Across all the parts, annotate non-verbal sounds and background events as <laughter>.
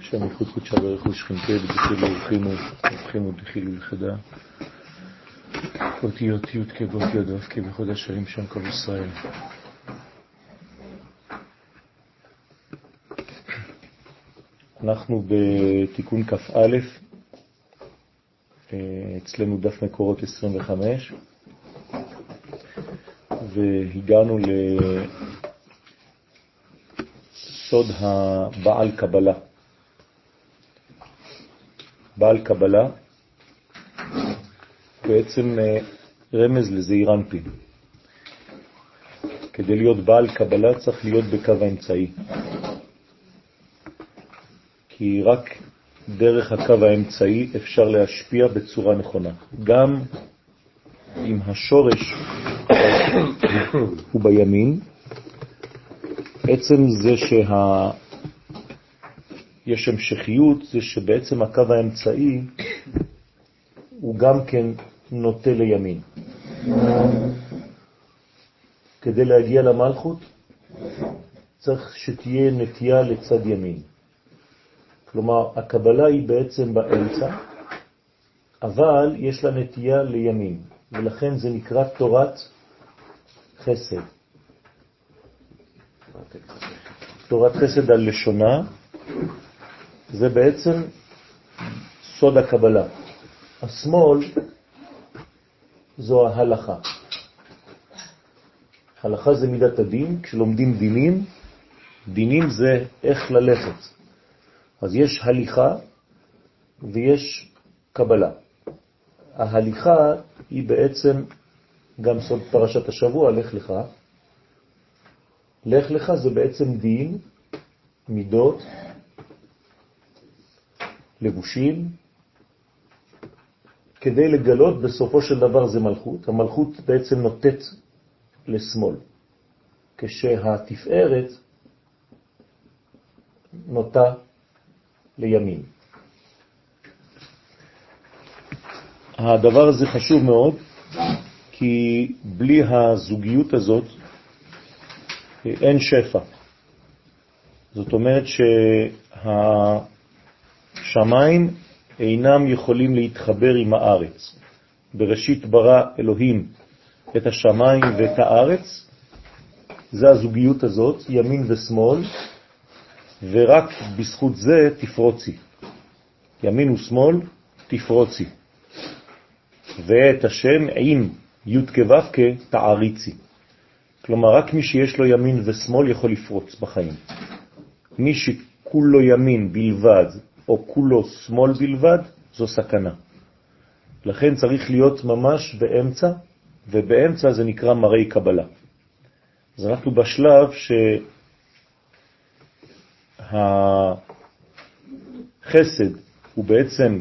ייחוד קודשה ברכו שכינתה ודחילו אורחינו, אורחינו דחילו יחדה. אותיות י' כבאות יודות כבחוד השרים שם כל ישראל. אנחנו בתיקון כ"א, אצלנו דף מקורות 25, והגענו לסוד הבעל קבלה. בעל קבלה בעצם אה, רמז לזעיר אנפין. כדי להיות בעל קבלה צריך להיות בקו האמצעי. כי רק דרך הקו האמצעי אפשר להשפיע בצורה נכונה. גם אם השורש <coughs> הוא בימין, עצם זה שה... יש המשכיות, זה שבעצם הקו האמצעי הוא גם כן נוטה לימין. כדי להגיע למלכות צריך שתהיה נטייה לצד ימין. כלומר, הקבלה היא בעצם באמצע, אבל יש לה נטייה לימין, ולכן זה נקרא תורת חסד. תורת חסד על לשונה, זה בעצם סוד הקבלה. השמאל זו ההלכה. הלכה זה מידת הדין, כשלומדים דינים, דינים זה איך ללכת. אז יש הליכה ויש קבלה. ההליכה היא בעצם גם סוד פרשת השבוע, לך לך. לך לך זה בעצם דין, מידות, לבושים, כדי לגלות בסופו של דבר זה מלכות. המלכות בעצם נוטט לשמאל, כשהתפארת נוטה לימין. הדבר הזה חשוב מאוד, כי בלי הזוגיות הזאת אין שפע. זאת אומרת שהשמיים אינם יכולים להתחבר עם הארץ. בראשית ברא אלוהים את השמיים ואת הארץ, זה הזוגיות הזאת, ימין ושמאל, ורק בזכות זה תפרוצי. ימין ושמאל תפרוצי. ואת השם עם י' כו' תעריצי. כלומר, רק מי שיש לו ימין ושמאל יכול לפרוץ בחיים. מי שכולו ימין בלבד או כולו שמאל בלבד, זו סכנה. לכן צריך להיות ממש באמצע, ובאמצע זה נקרא מראי קבלה. אז אנחנו בשלב שהחסד הוא בעצם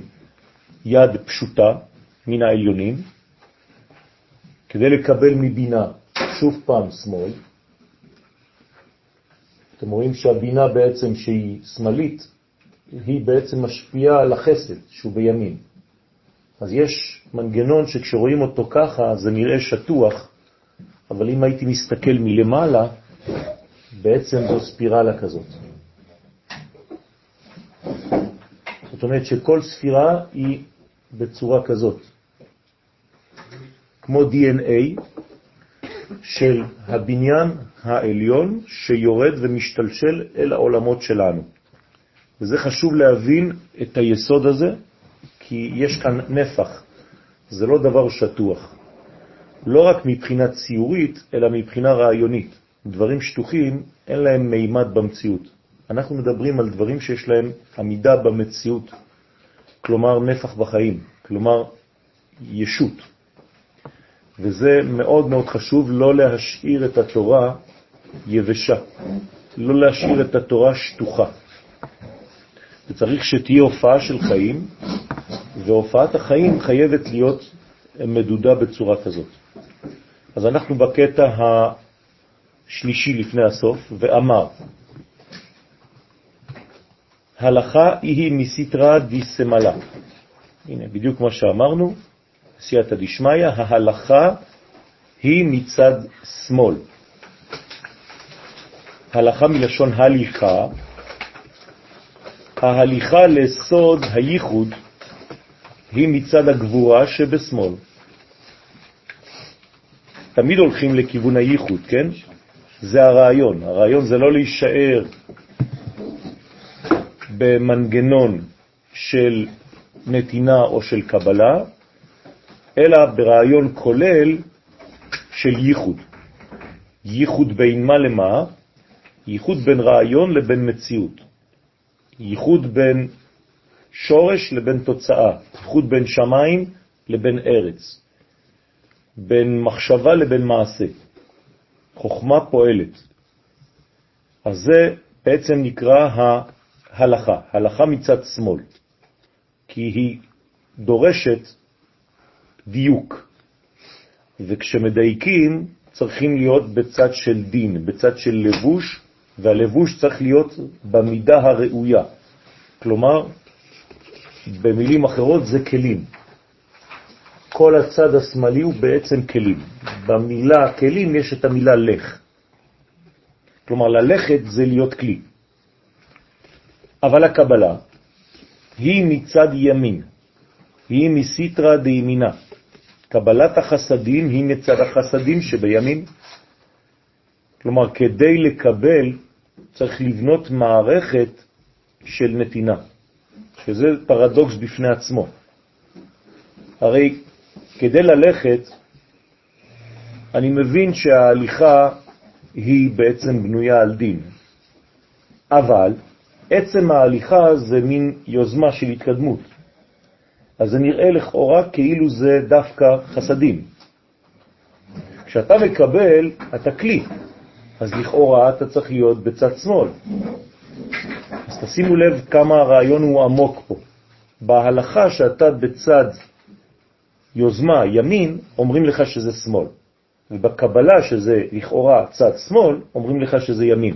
יד פשוטה מן העליונים, כדי לקבל מבינה שוב פעם שמאל. אתם רואים שהבינה בעצם שהיא שמאלית, היא בעצם משפיעה על החסד שהוא בימין. אז יש מנגנון שכשרואים אותו ככה זה נראה שטוח, אבל אם הייתי מסתכל מלמעלה, בעצם זו ספירלה כזאת. זאת אומרת שכל ספירה היא בצורה כזאת, כמו DNA של הבניין העליון שיורד ומשתלשל אל העולמות שלנו. וזה חשוב להבין את היסוד הזה, כי יש כאן נפח, זה לא דבר שטוח. לא רק מבחינה ציורית, אלא מבחינה רעיונית. דברים שטוחים, אין להם מימד במציאות. אנחנו מדברים על דברים שיש להם עמידה במציאות, כלומר נפח בחיים, כלומר ישות. וזה מאוד מאוד חשוב לא להשאיר את התורה יבשה, לא להשאיר את התורה שטוחה. וצריך שתהיה הופעה של חיים, והופעת החיים חייבת להיות מדודה בצורה כזאת. אז אנחנו בקטע השלישי לפני הסוף, ואמר, הלכה היא מסיטרה דיסמלה. הנה, בדיוק מה שאמרנו, סייעתא דשמיא, ההלכה היא מצד שמאל. הלכה מלשון הליכה, ההליכה לסוד הייחוד היא מצד הגבורה שבשמאל. תמיד הולכים לכיוון הייחוד, כן? זה הרעיון. הרעיון זה לא להישאר במנגנון של נתינה או של קבלה, אלא ברעיון כולל של ייחוד. ייחוד בין מה למה? ייחוד בין רעיון לבין מציאות. ייחוד בין שורש לבין תוצאה. ייחוד בין שמיים לבין ארץ. בין מחשבה לבין מעשה. חוכמה פועלת. אז זה בעצם נקרא ההלכה, הלכה מצד שמאל, כי היא דורשת דיוק, וכשמדייקים צריכים להיות בצד של דין, בצד של לבוש, והלבוש צריך להיות במידה הראויה. כלומר, במילים אחרות זה כלים. כל הצד השמאלי הוא בעצם כלים. במילה כלים יש את המילה לך. כלומר, ללכת זה להיות כלי. אבל הקבלה היא מצד ימין, היא מסיטרה דימינה. קבלת החסדים היא מצד החסדים שבימין. כלומר, כדי לקבל צריך לבנות מערכת של נתינה, שזה פרדוקס בפני עצמו. הרי כדי ללכת, אני מבין שההליכה היא בעצם בנויה על דין, אבל עצם ההליכה זה מין יוזמה של התקדמות. אז זה נראה לכאורה כאילו זה דווקא חסדים. כשאתה מקבל, אתה כלי, אז לכאורה אתה צריך להיות בצד שמאל. אז תשימו לב כמה הרעיון הוא עמוק פה. בהלכה שאתה בצד יוזמה, ימין, אומרים לך שזה שמאל. ובקבלה, שזה לכאורה צד שמאל, אומרים לך שזה ימין.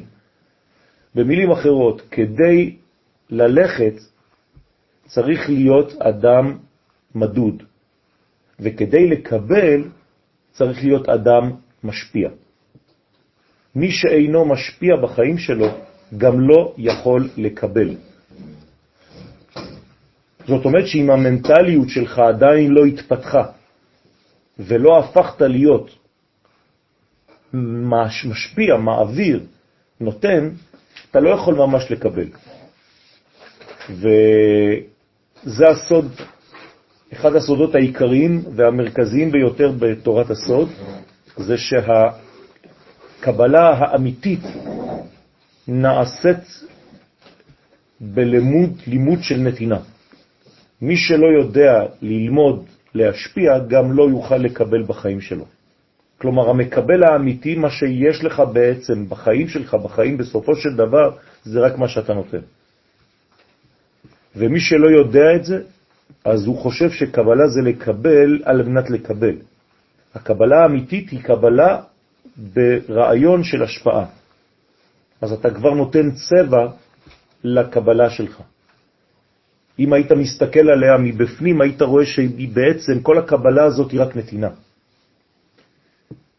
במילים אחרות, כדי ללכת צריך להיות אדם מדוד, וכדי לקבל צריך להיות אדם משפיע. מי שאינו משפיע בחיים שלו גם לא יכול לקבל. זאת אומרת שאם המנטליות שלך עדיין לא התפתחה ולא הפכת להיות משפיע, מעביר, נותן, אתה לא יכול ממש לקבל. וזה הסוד, אחד הסודות העיקריים והמרכזיים ביותר בתורת הסוד, זה שהקבלה האמיתית נעשית בלימוד לימוד של נתינה. מי שלא יודע ללמוד להשפיע, גם לא יוכל לקבל בחיים שלו. כלומר, המקבל האמיתי, מה שיש לך בעצם בחיים שלך, בחיים בסופו של דבר, זה רק מה שאתה נותן. ומי שלא יודע את זה, אז הוא חושב שקבלה זה לקבל על מנת לקבל. הקבלה האמיתית היא קבלה ברעיון של השפעה. אז אתה כבר נותן צבע לקבלה שלך. אם היית מסתכל עליה מבפנים, היית רואה שהיא בעצם, כל הקבלה הזאת היא רק נתינה.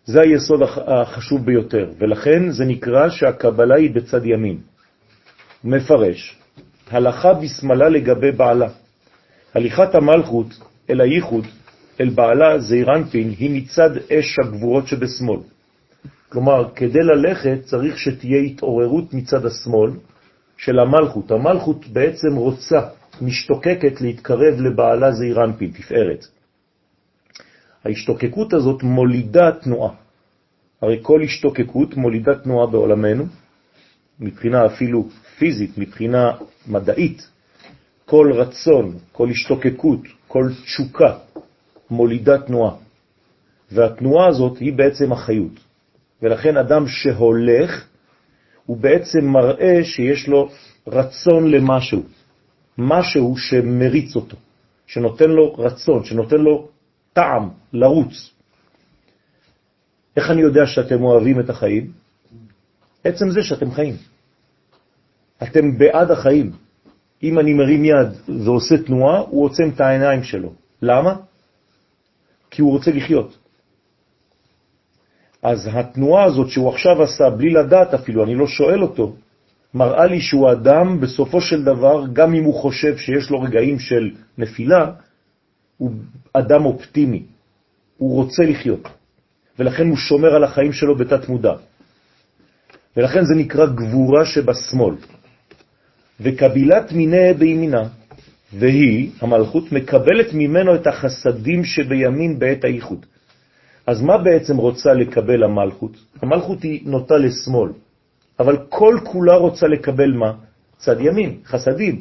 זה היסוד החשוב ביותר, ולכן זה נקרא שהקבלה היא בצד ימין. מפרש, הלכה בשמאלה לגבי בעלה. הליכת המלכות אל הייחוד, אל בעלה זעירנפין, היא מצד אש הגבורות שבשמאל. כלומר, כדי ללכת צריך שתהיה התעוררות מצד השמאל של המלכות. המלכות בעצם רוצה, משתוקקת להתקרב לבעלה זעירנפין, תפארת. ההשתוקקות הזאת מולידה תנועה. הרי כל השתוקקות מולידה תנועה בעולמנו, מבחינה אפילו פיזית, מבחינה מדעית. כל רצון, כל השתוקקות, כל תשוקה מולידה תנועה. והתנועה הזאת היא בעצם החיות. ולכן אדם שהולך, הוא בעצם מראה שיש לו רצון למשהו, משהו שמריץ אותו, שנותן לו רצון, שנותן לו טעם לרוץ. איך אני יודע שאתם אוהבים את החיים? עצם זה שאתם חיים. אתם בעד החיים. אם אני מרים יד ועושה תנועה, הוא עוצם את העיניים שלו. למה? כי הוא רוצה לחיות. אז התנועה הזאת שהוא עכשיו עשה, בלי לדעת אפילו, אני לא שואל אותו, מראה לי שהוא אדם, בסופו של דבר, גם אם הוא חושב שיש לו רגעים של נפילה, הוא אדם אופטימי, הוא רוצה לחיות, ולכן הוא שומר על החיים שלו בתת מודע. ולכן זה נקרא גבורה שבשמאל. וקבילת מיני בימינה, והיא, המלכות, מקבלת ממנו את החסדים שבימין בעת האיחוד. אז מה בעצם רוצה לקבל המלכות? המלכות היא נוטה לשמאל, אבל כל כולה רוצה לקבל מה? צד ימין, חסדים.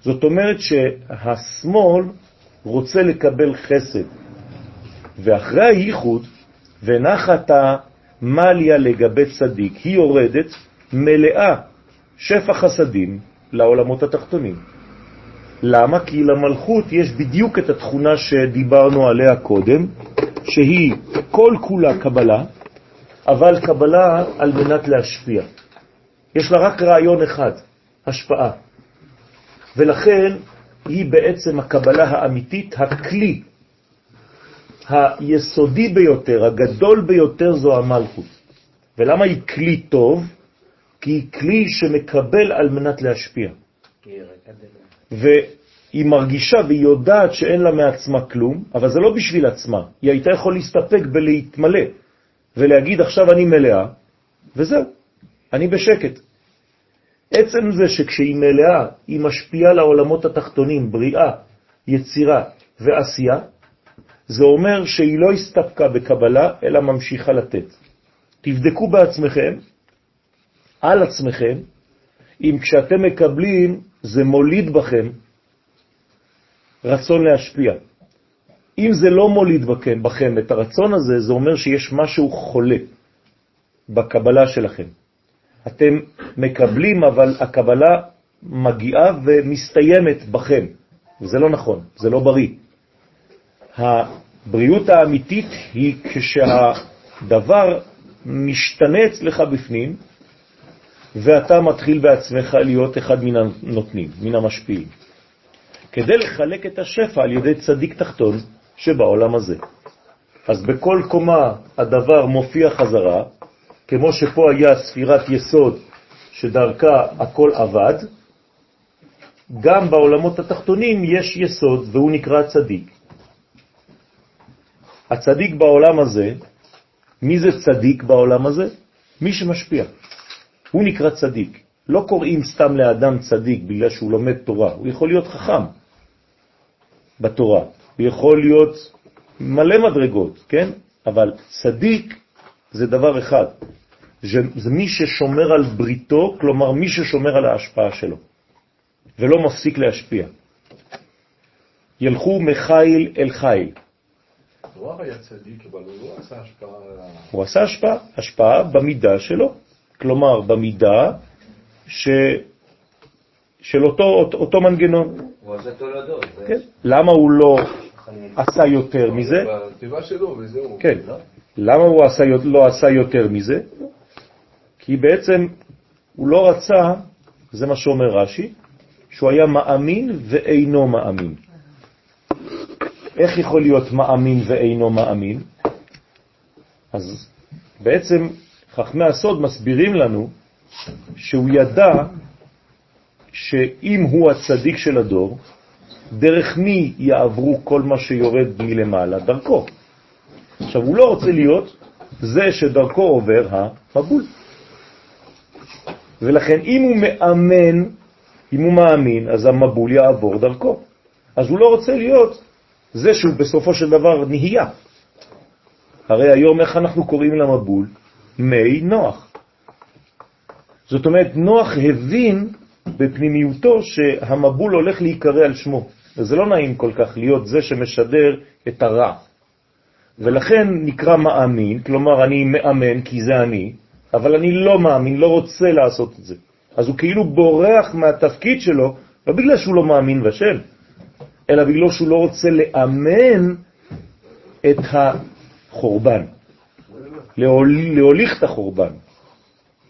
זאת אומרת שהשמאל רוצה לקבל חסד, ואחרי הייחוד, ונחת המליה לגבי צדיק, היא יורדת מלאה שפע חסדים לעולמות התחתונים. למה? כי למלכות יש בדיוק את התכונה שדיברנו עליה קודם, שהיא כל כולה קבלה, אבל קבלה על מנת להשפיע. יש לה רק רעיון אחד, השפעה. ולכן היא בעצם הקבלה האמיתית, הכלי היסודי ביותר, הגדול ביותר זו המלכות. ולמה היא כלי טוב? כי היא כלי שמקבל על מנת להשפיע. והיא מרגישה והיא יודעת שאין לה מעצמה כלום, אבל זה לא בשביל עצמה. היא הייתה יכול להסתפק בלהתמלא ולהגיד עכשיו אני מלאה, וזהו, אני בשקט. עצם זה שכשהיא מלאה, היא משפיעה לעולמות התחתונים, בריאה, יצירה ועשייה, זה אומר שהיא לא הסתפקה בקבלה, אלא ממשיכה לתת. תבדקו בעצמכם, על עצמכם, אם כשאתם מקבלים, זה מוליד בכם רצון להשפיע. אם זה לא מוליד בכם, בכם את הרצון הזה, זה אומר שיש משהו חולה בקבלה שלכם. אתם מקבלים, אבל הקבלה מגיעה ומסתיימת בכם. וזה לא נכון, זה לא בריא. הבריאות האמיתית היא כשהדבר משתנה אצלך בפנים, ואתה מתחיל בעצמך להיות אחד מן הנותנים, מן המשפיעים. כדי לחלק את השפע על ידי צדיק תחתון שבעולם הזה. אז בכל קומה הדבר מופיע חזרה, כמו שפה היה ספירת יסוד שדרכה הכל עבד, גם בעולמות התחתונים יש יסוד והוא נקרא צדיק. הצדיק בעולם הזה, מי זה צדיק בעולם הזה? מי שמשפיע. הוא נקרא צדיק. לא קוראים סתם לאדם צדיק בגלל שהוא לומד תורה, הוא יכול להיות חכם בתורה, הוא יכול להיות מלא מדרגות, כן? אבל צדיק זה דבר אחד, זה מי ששומר על בריתו, כלומר מי ששומר על ההשפעה שלו, ולא מפסיק להשפיע. ילכו מחיל אל חיל. הוא היה צדיק, אבל הוא לא עשה השפעה. הוא עשה השפעה, השפעה במידה שלו, כלומר במידה ש... של אותו, אותו מנגנון. הוא עשה תולדות. כן. למה הוא לא עשה יותר מזה? בטבע שלו וזהו. כן. למה הוא עשה, לא עשה יותר מזה? כי בעצם הוא לא רצה, זה מה שאומר רש"י, שהוא היה מאמין ואינו מאמין. איך יכול להיות מאמין ואינו מאמין? אז בעצם חכמי הסוד מסבירים לנו שהוא ידע שאם הוא הצדיק של הדור, דרך מי יעברו כל מה שיורד מלמעלה? דרכו. עכשיו, הוא לא רוצה להיות זה שדרכו עובר המבול. ולכן אם הוא מאמן, אם הוא מאמין, אז המבול יעבור דרכו. אז הוא לא רוצה להיות זה שהוא בסופו של דבר נהיה. הרי היום איך אנחנו קוראים למבול? מי נוח. זאת אומרת, נוח הבין בפנימיותו שהמבול הולך להיקרא על שמו, וזה לא נעים כל כך להיות זה שמשדר את הרע. ולכן נקרא מאמין, כלומר אני מאמן כי זה אני, אבל אני לא מאמין, לא רוצה לעשות את זה. אז הוא כאילו בורח מהתפקיד שלו, לא בגלל שהוא לא מאמין בשם, אלא בגלל שהוא לא רוצה לאמן את החורבן, להוליך את החורבן.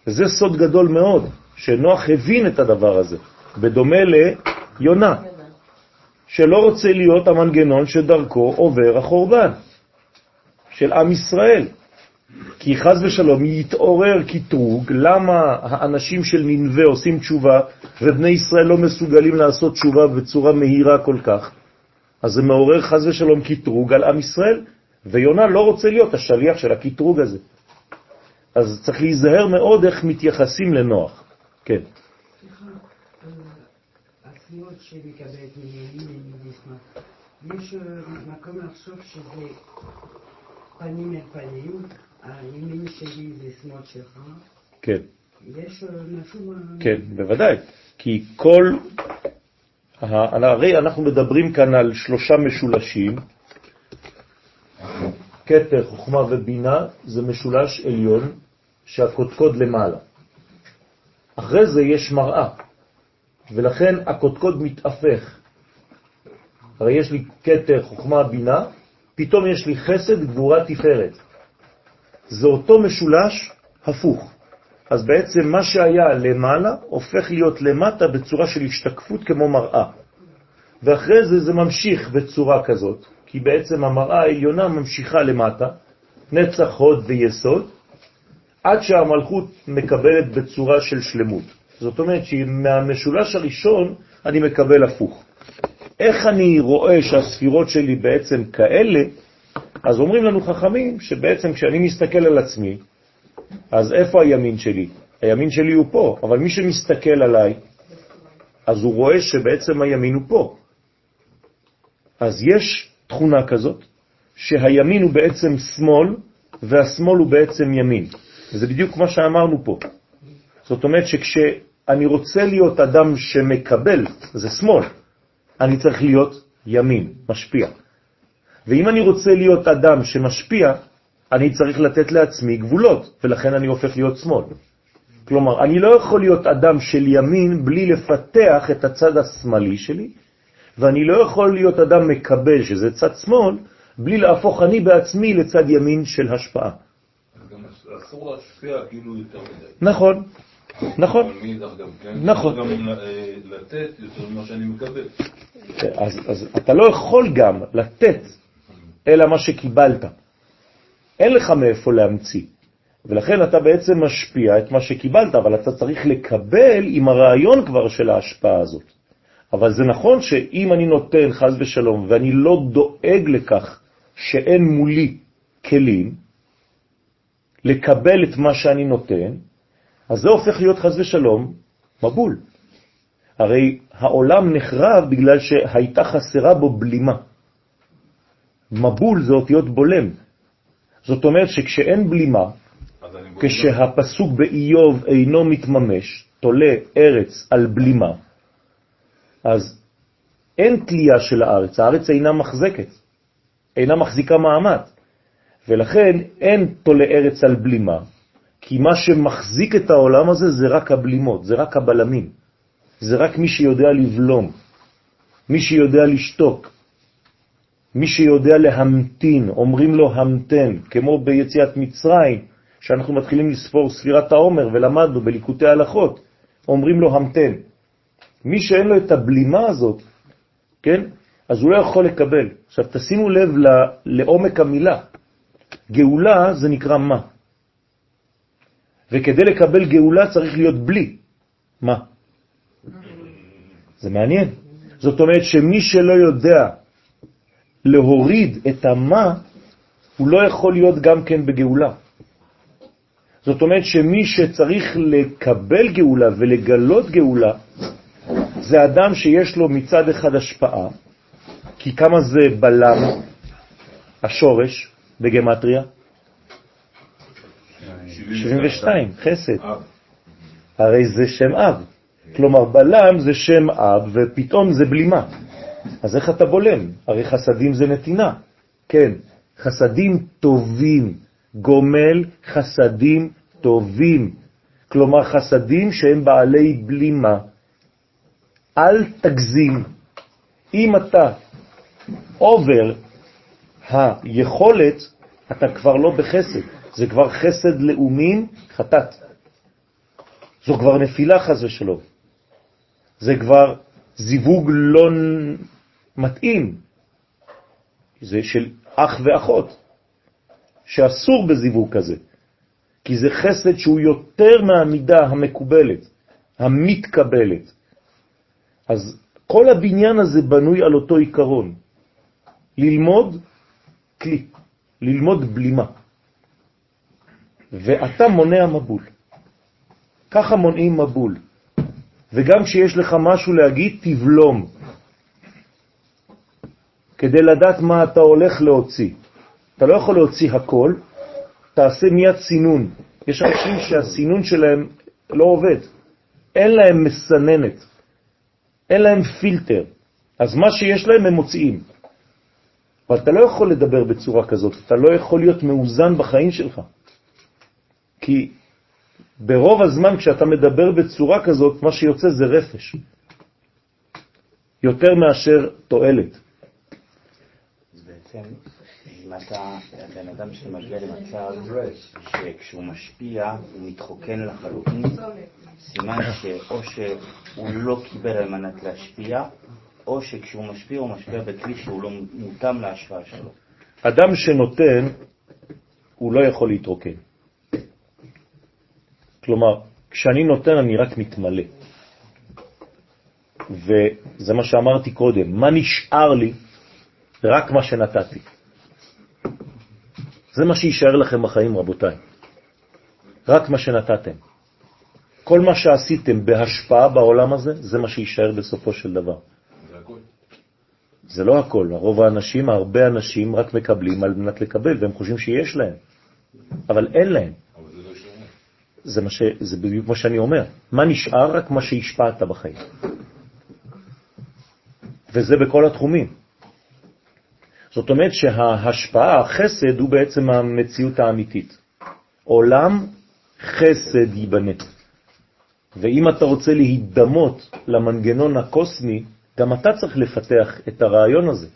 זה סוד גדול מאוד, שנוח הבין את הדבר הזה, בדומה ליונה, שלא רוצה להיות המנגנון שדרכו עובר החורבן של עם ישראל. כי חז ושלום יתעורר קטרוג, למה האנשים של ננבה עושים תשובה ובני ישראל לא מסוגלים לעשות תשובה בצורה מהירה כל כך? אז זה מעורר חז ושלום קטרוג על עם ישראל, ויונה לא רוצה להיות השליח של הקטרוג הזה. אז צריך להיזהר מאוד איך מתייחסים לנוח. כן. התנועות שמקבלת מימין ומשמאל, יש מקום לחשוב שזה פנים אל פנים, הימין שלי זה שמאל שלך. כן. יש משהו... כן, בוודאי. כי כל... הרי אנחנו מדברים כאן על שלושה משולשים, קטר, חוכמה ובינה, זה משולש עליון שהקודקוד למעלה. אחרי זה יש מראה, ולכן הקודקוד מתאפך. הרי יש לי קטר, חוכמה, בינה, פתאום יש לי חסד, גבורה, תפארת. זה אותו משולש הפוך. אז בעצם מה שהיה למעלה הופך להיות למטה בצורה של השתקפות כמו מראה. ואחרי זה זה ממשיך בצורה כזאת, כי בעצם המראה העליונה ממשיכה למטה, נצח, הוד ויסוד, עד שהמלכות מקבלת בצורה של שלמות. זאת אומרת שמהמשולש הראשון אני מקבל הפוך. איך אני רואה שהספירות שלי בעצם כאלה? אז אומרים לנו חכמים שבעצם כשאני מסתכל על עצמי, אז איפה הימין שלי? הימין שלי הוא פה, אבל מי שמסתכל עליי, אז הוא רואה שבעצם הימין הוא פה. אז יש תכונה כזאת, שהימין הוא בעצם שמאל, והשמאל הוא בעצם ימין. וזה בדיוק מה שאמרנו פה. זאת אומרת שכשאני רוצה להיות אדם שמקבל, זה שמאל, אני צריך להיות ימין, משפיע. ואם אני רוצה להיות אדם שמשפיע, אני צריך לתת לעצמי גבולות, ולכן אני הופך להיות שמאל. כלומר, אני לא יכול להיות אדם של ימין בלי לפתח את הצד השמאלי שלי, ואני לא יכול להיות אדם מקבל, שזה צד שמאל, בלי להפוך אני בעצמי לצד ימין של השפעה. אסור להשפיע כאילו יותר מדי. נכון, נכון. כן. נכון. גם אה, לתת יותר ממה שאני מקבל. אז, אז אתה לא יכול גם לתת אלא מה שקיבלת. אין לך מאיפה להמציא. ולכן אתה בעצם משפיע את מה שקיבלת, אבל אתה צריך לקבל עם הרעיון כבר של ההשפעה הזאת. אבל זה נכון שאם אני נותן חז ושלום ואני לא דואג לכך שאין מולי כלים לקבל את מה שאני נותן, אז זה הופך להיות חז ושלום מבול. הרי העולם נחרב בגלל שהייתה חסרה בו בלימה. מבול זה אותיות בולם. זאת אומרת שכשאין בלימה, כשהפסוק באיוב אינו מתממש, תולה ארץ על בלימה, אז אין תלייה של הארץ, הארץ אינה מחזקת, אינה מחזיקה מעמד, ולכן אין תולה ארץ על בלימה, כי מה שמחזיק את העולם הזה זה רק הבלימות, זה רק הבלמים, זה רק מי שיודע לבלום, מי שיודע לשתוק, מי שיודע להמתין, אומרים לו המתן, כמו ביציאת מצרים, שאנחנו מתחילים לספור ספירת העומר ולמדנו בליקוטי הלכות, אומרים לו המתן. מי שאין לו את הבלימה הזאת, כן, אז הוא לא יכול לקבל. עכשיו תשימו לב לעומק המילה. גאולה זה נקרא מה. וכדי לקבל גאולה צריך להיות בלי. מה? זה מעניין. זאת אומרת שמי שלא יודע להוריד את המה, הוא לא יכול להיות גם כן בגאולה. זאת אומרת שמי שצריך לקבל גאולה ולגלות גאולה, זה אדם שיש לו מצד אחד השפעה, כי כמה זה בלם, השורש, בגמטריה? 72, חסד. הרי זה שם אב. כלומר, בלם זה שם אב, ופתאום זה בלימה. אז איך אתה בולם? הרי חסדים זה נתינה. כן, חסדים טובים, גומל חסדים טובים. כלומר, חסדים שהם בעלי בלימה. אל תגזים. אם אתה עובר היכולת, אתה כבר לא בחסד. זה כבר חסד לאומין חטאת. זו כבר נפילה חז ושלום. זה כבר זיווג לא מתאים. זה של אח ואחות. שאסור בזיווג כזה, כי זה חסד שהוא יותר מהמידה המקובלת, המתקבלת. אז כל הבניין הזה בנוי על אותו עיקרון, ללמוד כלי, ללמוד בלימה. ואתה מונע מבול. ככה מונעים מבול. וגם כשיש לך משהו להגיד, תבלום. כדי לדעת מה אתה הולך להוציא. אתה לא יכול להוציא הכל, תעשה מיד סינון. יש אנשים שהסינון שלהם לא עובד. אין להם מסננת, אין להם פילטר. אז מה שיש להם הם מוציאים. אבל אתה לא יכול לדבר בצורה כזאת, אתה לא יכול להיות מאוזן בחיים שלך. כי ברוב הזמן כשאתה מדבר בצורה כזאת, מה שיוצא זה רפש. יותר מאשר תועלת. אז בעצם, אם אתה בן אדם שמגיע למצב שכשהוא משפיע הוא מתחוקן לחלוטין, סימן שאו שהוא לא קיבל על מנת להשפיע, או שכשהוא משפיע הוא משפיע בכלי שהוא לא מותאם להשפעה שלו. אדם שנותן, הוא לא יכול להתרוקן. כלומר, כשאני נותן אני רק מתמלא. וזה מה שאמרתי קודם, מה נשאר לי? רק מה שנתתי. זה מה שישאר לכם בחיים, רבותיי. רק מה שנתתם. כל מה שעשיתם בהשפעה בעולם הזה, זה מה שישאר בסופו של דבר. זה הכל. זה לא הכל, רוב האנשים, הרבה אנשים רק מקבלים על מנת לקבל, והם חושבים שיש להם, אבל אין להם. אבל זה לא. זה, מה ש... זה בדיוק מה שאני אומר. מה נשאר? רק מה שהשפעת בחיים. וזה בכל התחומים. זאת אומרת שההשפעה, החסד, הוא בעצם המציאות האמיתית. עולם חסד ייבנה. ואם אתה רוצה להידמות למנגנון הקוסמי, גם אתה צריך לפתח את הרעיון הזה.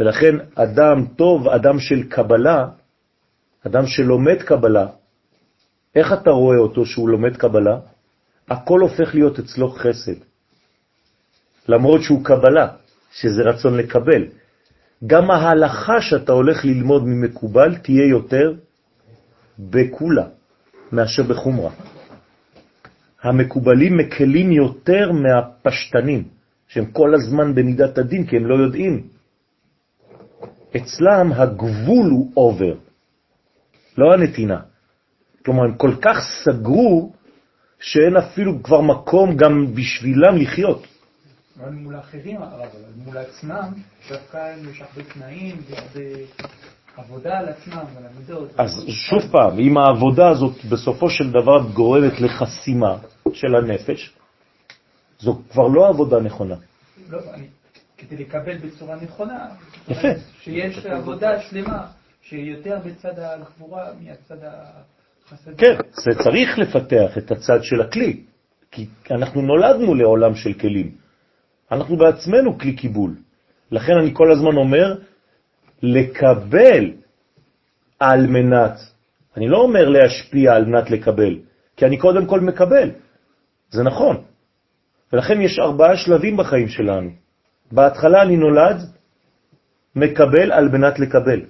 ולכן אדם טוב, אדם של קבלה, אדם שלומד קבלה, איך אתה רואה אותו שהוא לומד קבלה? הכל הופך להיות אצלו חסד. למרות שהוא קבלה, שזה רצון לקבל. גם ההלכה שאתה הולך ללמוד ממקובל תהיה יותר בקולה מאשר בחומרה. המקובלים מקלים יותר מהפשטנים, שהם כל הזמן במידת הדין, כי הם לא יודעים. אצלם הגבול הוא עובר, לא הנתינה. כלומר, הם כל כך סגרו שאין אפילו כבר מקום גם בשבילם לחיות. אבל מול האחרים, אבל מול עצמם, דווקא יש הרבה תנאים והרבה עבודה על עצמם ועל המידות. אז שוב פעם, אם העבודה הזאת בסופו של דבר גורמת לחסימה של הנפש, זו כבר לא עבודה נכונה. לא, אני, כדי לקבל בצורה נכונה, יפה. שיש עבודה שלמה שהיא יותר בצד הגבורה מהצד החסדי. כן, זה צריך לפתח את הצד של הכלי, כי אנחנו נולדנו לעולם של כלים. אנחנו בעצמנו כלי קיבול. לכן אני כל הזמן אומר, לקבל על מנת, אני לא אומר להשפיע על מנת לקבל, כי אני קודם כל מקבל, זה נכון. ולכן יש ארבעה שלבים בחיים שלנו. בהתחלה אני נולד, מקבל על מנת לקבל.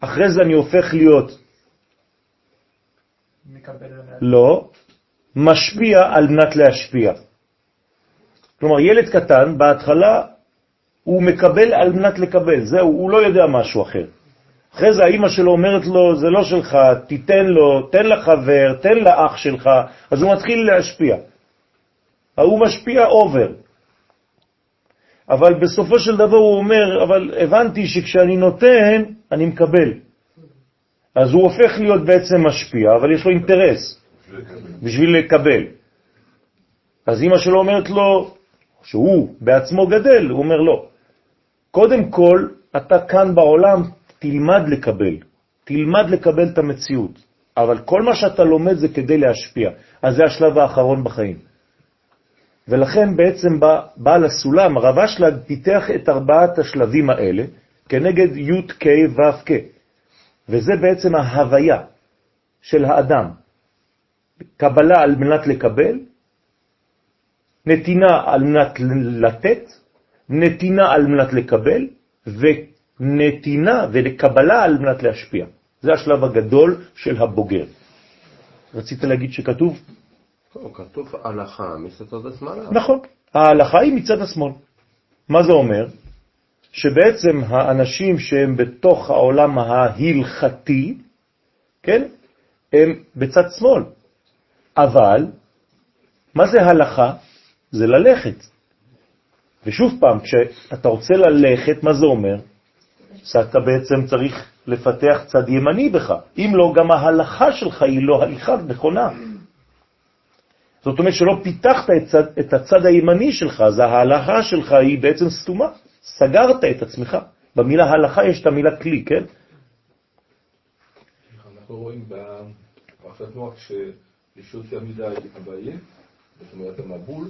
אחרי זה אני הופך להיות מקבל. לא, משפיע על מנת להשפיע. כלומר, ילד קטן, בהתחלה הוא מקבל על מנת לקבל, זהו, הוא לא יודע משהו אחר. אחרי זה האימא שלו אומרת לו, זה לא שלך, תיתן לו, תן לחבר, תן לאח שלך, אז הוא מתחיל להשפיע. ההוא משפיע אובר. אבל בסופו של דבר הוא אומר, אבל הבנתי שכשאני נותן, אני מקבל. אז הוא הופך להיות בעצם משפיע, אבל יש לו אינטרס בשביל לקבל. אז אמא שלו אומרת לו, שהוא בעצמו גדל, הוא אומר לא. קודם כל, אתה כאן בעולם, תלמד לקבל. תלמד לקבל את המציאות. אבל כל מה שאתה לומד זה כדי להשפיע. אז זה השלב האחרון בחיים. ולכן בעצם בא, בעל הסולם, הרב אשלג פיתח את ארבעת השלבים האלה כנגד י' ק' ו' ק'. וזה בעצם ההוויה של האדם. קבלה על מנת לקבל, נתינה על מנת לתת, נתינה על מנת לקבל, נתינה ולקבלה על מנת להשפיע. זה השלב הגדול של הבוגר. רצית להגיד שכתוב? לא, כתוב הלכה מצד השמאלה. נכון, ההלכה היא מצד השמאל. מה זה אומר? שבעצם האנשים שהם בתוך העולם ההלכתי, כן, הם בצד שמאל. אבל, מה זה הלכה? זה ללכת. ושוב פעם, כשאתה רוצה ללכת, מה זה אומר? שאתה בעצם צריך לפתח צד ימני בך. אם לא, גם ההלכה שלך היא לא הליכה נכונה. זאת אומרת שלא פיתחת את, צד, את הצד הימני שלך, אז ההלכה שלך היא בעצם סתומה. סגרת את עצמך. במילה הלכה יש את המילה כלי, כן? אנחנו רואים בפרשת כשישות ימידה הבאים, זאת אומרת המבול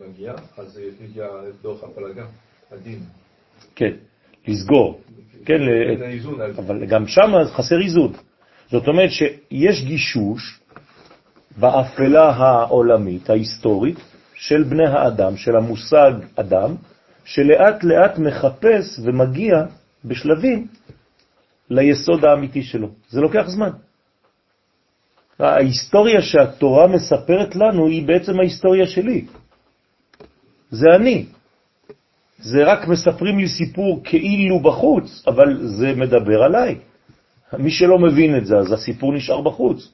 מגיע, אז מגיע דוח הפלגה, הדין. כן, לסגור. כן, אבל גם שם חסר איזון. זאת אומרת שיש גישוש באפלה העולמית, ההיסטורית, של בני האדם, של המושג אדם, שלאט לאט מחפש ומגיע בשלבים ליסוד האמיתי שלו. זה לוקח זמן. ההיסטוריה שהתורה מספרת לנו היא בעצם ההיסטוריה שלי. זה אני. זה רק מספרים לי סיפור כאילו בחוץ, אבל זה מדבר עליי. מי שלא מבין את זה, אז הסיפור נשאר בחוץ.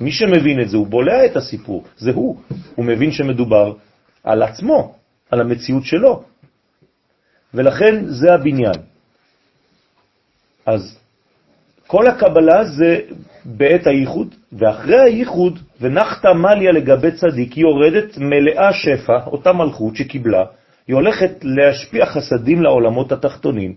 מי שמבין את זה, הוא בולע את הסיפור, זה הוא. הוא מבין שמדובר על עצמו, על המציאות שלו. ולכן זה הבניין. אז כל הקבלה זה בעת הייחוד, ואחרי הייחוד, ונחת מליה לגבי צדיק, היא יורדת מלאה שפע, אותה מלכות שקיבלה, היא הולכת להשפיע חסדים לעולמות התחתונים,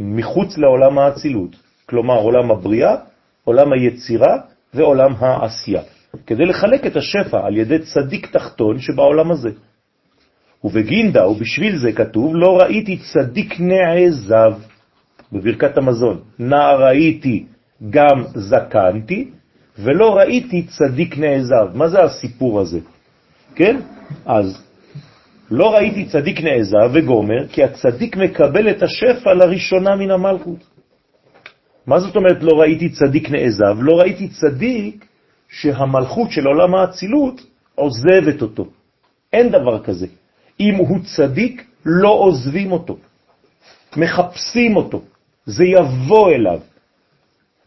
מחוץ לעולם האצילות, כלומר עולם הבריאה, עולם היצירה ועולם העשייה, כדי לחלק את השפע על ידי צדיק תחתון שבעולם הזה. ובגינדה, ובשביל זה כתוב, לא ראיתי צדיק נעזב בברכת המזון, נע ראיתי גם זקנתי, ולא ראיתי צדיק נעזב. מה זה הסיפור הזה? כן? אז לא ראיתי צדיק נעזב וגומר, כי הצדיק מקבל את השפע לראשונה מן המלכות. מה זאת אומרת לא ראיתי צדיק נעזב? לא ראיתי צדיק שהמלכות של עולם האצילות עוזבת אותו. אין דבר כזה. אם הוא צדיק, לא עוזבים אותו. מחפשים אותו. זה יבוא אליו.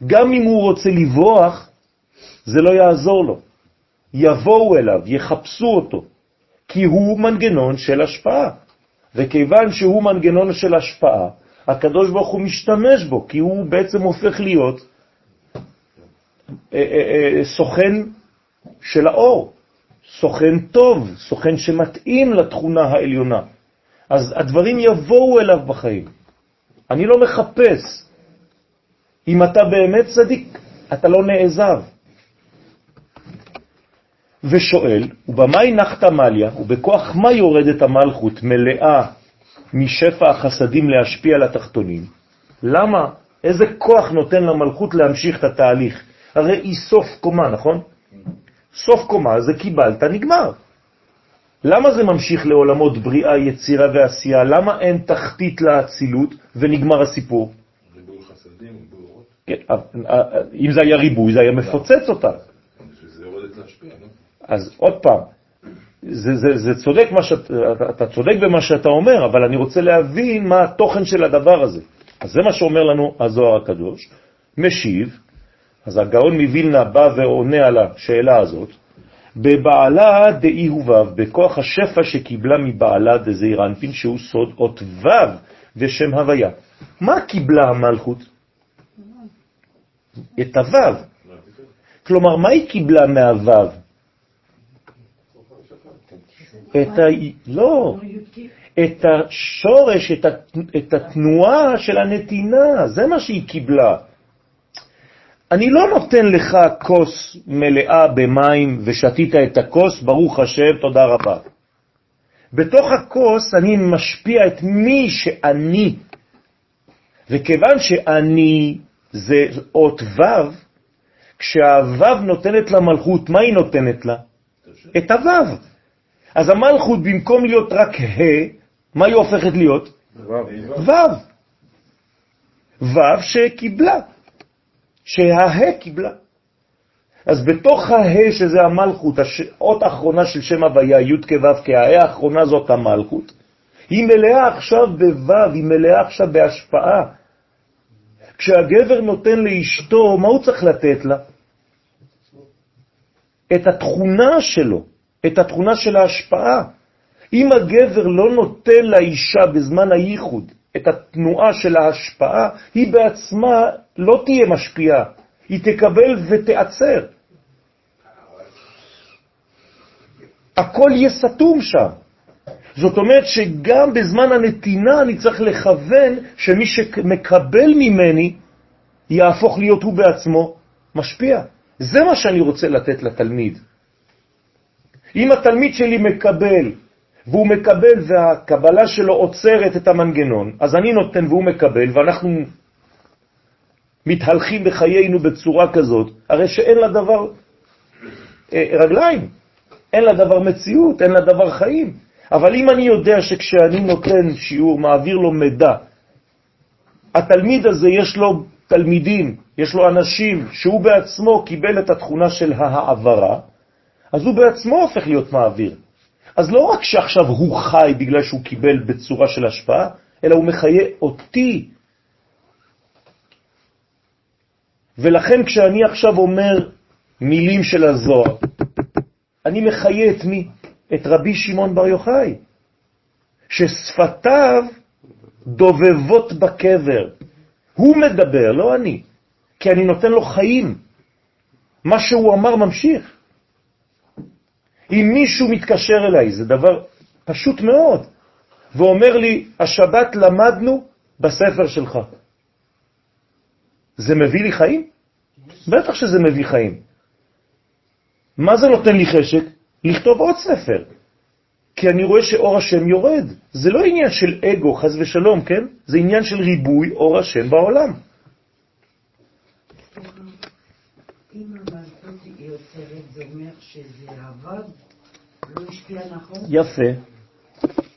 גם אם הוא רוצה לברוח, זה לא יעזור לו. יבואו אליו, יחפשו אותו, כי הוא מנגנון של השפעה. וכיוון שהוא מנגנון של השפעה, הקדוש ברוך הוא משתמש בו, כי הוא בעצם הופך להיות אה, אה, אה, סוכן של האור, סוכן טוב, סוכן שמתאים לתכונה העליונה. אז הדברים יבואו אליו בחיים. אני לא מחפש. אם אתה באמת צדיק, אתה לא נעזב. ושואל, ובמאי נחת מליה, ובכוח מה יורדת המלכות מלאה משפע החסדים להשפיע על התחתונים? למה? איזה כוח נותן למלכות להמשיך את התהליך? הרי היא סוף קומה, נכון? סוף קומה זה קיבלת, נגמר. למה זה ממשיך לעולמות בריאה, יצירה ועשייה? למה אין תחתית לאצילות ונגמר הסיפור? ריבוי חסדים, ריבוי אורות. כן, אם זה היה ריבוי, זה היה מפוצץ אותה. שזה יורדת להשפיע, לא? אז עוד פעם, זה, זה, זה צודק מה שאת, אתה צודק במה שאתה אומר, אבל אני רוצה להבין מה התוכן של הדבר הזה. אז זה מה שאומר לנו הזוהר הקדוש, משיב, אז הגאון מווילנה בא ועונה על השאלה הזאת, בבעלה דאי הובב, בכוח השפע שקיבלה מבעלה דזעיר אנפין, שהוא סוד אות ו' ושם הוויה. מה קיבלה המלכות? את הו'. כלומר, מה היא קיבלה מהו'? את ה... לא, את השורש, את, את התנועה של הנתינה, זה מה שהיא קיבלה. אני לא נותן לך כוס מלאה במים ושתית את הכוס, ברוך השם, תודה רבה. בתוך הכוס אני משפיע את מי שאני, וכיוון שאני זה אות ו', כשהו' נותנת למלכות, מה היא נותנת לה? את הו'. אז המלכות במקום להיות רק ה', מה היא הופכת להיות? ו'. ו' שקיבלה, שהה קיבלה. אז בתוך הה, שזה המלכות, האות האחרונה של שם הוויה, י' כו' כהה האחרונה זאת המלכות, היא מלאה עכשיו בו', היא מלאה עכשיו בהשפעה. כשהגבר נותן לאשתו, מה הוא צריך לתת לה? את התכונה שלו, את התכונה של ההשפעה. אם הגבר לא נותן לאישה בזמן הייחוד את התנועה של ההשפעה, היא בעצמה לא תהיה משפיעה, היא תקבל ותעצר. הכל יהיה סתום שם. זאת אומרת שגם בזמן הנתינה אני צריך לכוון שמי שמקבל ממני יהפוך להיות הוא בעצמו משפיע. זה מה שאני רוצה לתת לתלמיד. אם התלמיד שלי מקבל, והוא מקבל והקבלה שלו עוצרת את המנגנון, אז אני נותן והוא מקבל, ואנחנו מתהלכים בחיינו בצורה כזאת, הרי שאין לה דבר אה, רגליים, אין לה דבר מציאות, אין לה דבר חיים. אבל אם אני יודע שכשאני נותן שיעור, מעביר לו מידע, התלמיד הזה יש לו תלמידים, יש לו אנשים שהוא בעצמו קיבל את התכונה של העברה, אז הוא בעצמו הופך להיות מעביר. אז לא רק שעכשיו הוא חי בגלל שהוא קיבל בצורה של השפעה, אלא הוא מחיה אותי. ולכן כשאני עכשיו אומר מילים של הזוהר, אני מחיה את מי? את רבי שמעון בר יוחאי, ששפתיו דובבות בקבר. הוא מדבר, לא אני, כי אני נותן לו חיים. מה שהוא אמר ממשיך. אם מישהו מתקשר אליי, זה דבר פשוט מאוד, ואומר לי, השבת למדנו בספר שלך. זה מביא לי חיים? בטח שזה מביא חיים. מה זה נותן לי חשק? לכתוב עוד ספר. כי אני רואה שאור השם יורד. זה לא עניין של אגו, חז ושלום, כן? זה עניין של ריבוי אור השם בעולם. לא נכון? יפה,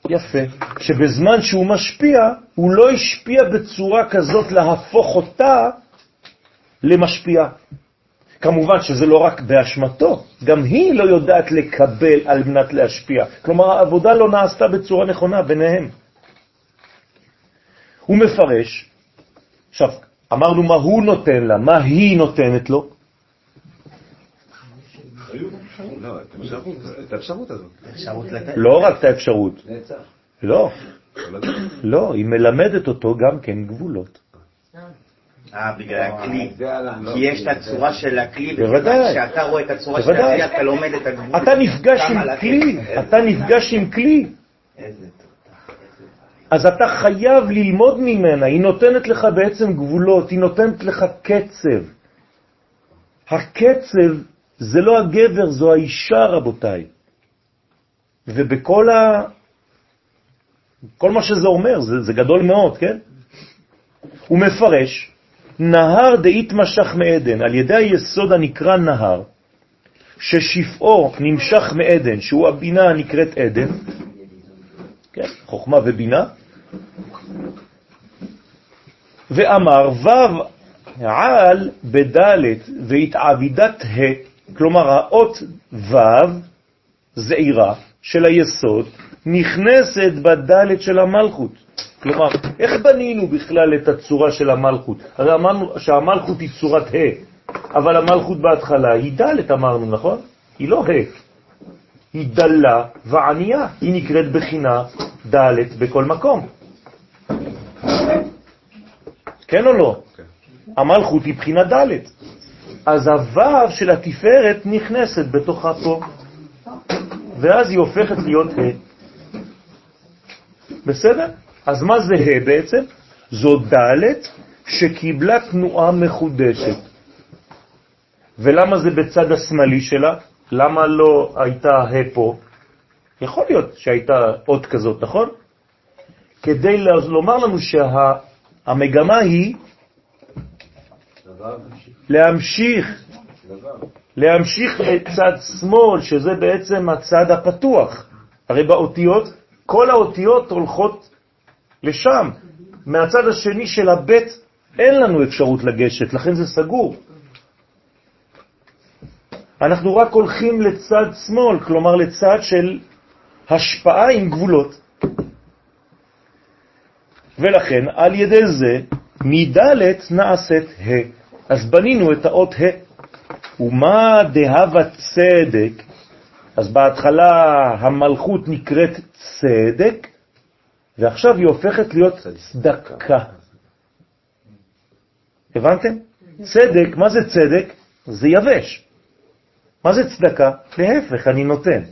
יפה. שבזמן שהוא משפיע, הוא לא השפיע בצורה כזאת להפוך אותה למשפיעה. כמובן שזה לא רק באשמתו, גם היא לא יודעת לקבל על מנת להשפיע. כלומר, העבודה לא נעשתה בצורה נכונה ביניהם. הוא מפרש, עכשיו, אמרנו מה הוא נותן לה, מה היא נותנת לו. לא, את האפשרות הזאת. לא רק את האפשרות. לא, לא, היא מלמדת אותו גם כן גבולות. אה, בגלל הכלי. כי יש את הצורה של הכלי, בוודאי. כשאתה רואה את הצורה של. הכלי, אתה לומד את הגבול. אתה נפגש עם כלי. אתה נפגש עם כלי, איזה אז אתה חייב ללמוד ממנה, היא נותנת לך בעצם גבולות, היא נותנת לך קצב. הקצב זה לא הגבר, זו האישה, רבותיי. ובכל ה... כל מה שזה אומר, זה, זה גדול מאוד, כן? הוא מפרש, נהר דאית משך מעדן, על ידי היסוד הנקרא נהר, ששפעו נמשך מעדן, שהוא הבינה הנקראת עדן, כן, חוכמה ובינה, ואמר וו על בדלת והתעבידת ה, כלומר האות וו, זעירה של היסוד, נכנסת בדלת של המלכות. כלומר, איך בנינו בכלל את הצורה של המלכות? הרי אמרנו שהמלכות היא צורת ה', אבל המלכות בהתחלה היא דלת אמרנו, נכון? היא לא ה', היא דלה וענייה, היא נקראת בחינה דלת בכל מקום. כן או לא? המלכות היא בחינה דלת. אז הוו של התפארת נכנסת בתוכה פה, ואז היא הופכת להיות ה'. בסדר? אז מה זה ה' בעצם? זו ד' שקיבלה תנועה מחודשת. ולמה זה בצד השמאלי שלה? למה לא הייתה ה' פה? יכול להיות שהייתה אות כזאת, נכון? כדי לומר לנו שהמגמה היא להמשיך, להמשיך לצד שמאל, שזה בעצם הצד הפתוח. הרי באותיות, כל האותיות הולכות לשם. מהצד השני של הבית אין לנו אפשרות לגשת, לכן זה סגור. אנחנו רק הולכים לצד שמאל, כלומר לצד של השפעה עם גבולות. ולכן על ידי זה מדלת נעשית ה'. אז בנינו את האות ה'. ומה דהבה צדק? אז בהתחלה המלכות נקראת צדק, ועכשיו היא הופכת להיות צדקה. הבנתם? צדק, מה זה צדק? זה יבש. מה זה צדקה? להפך, אני נותן.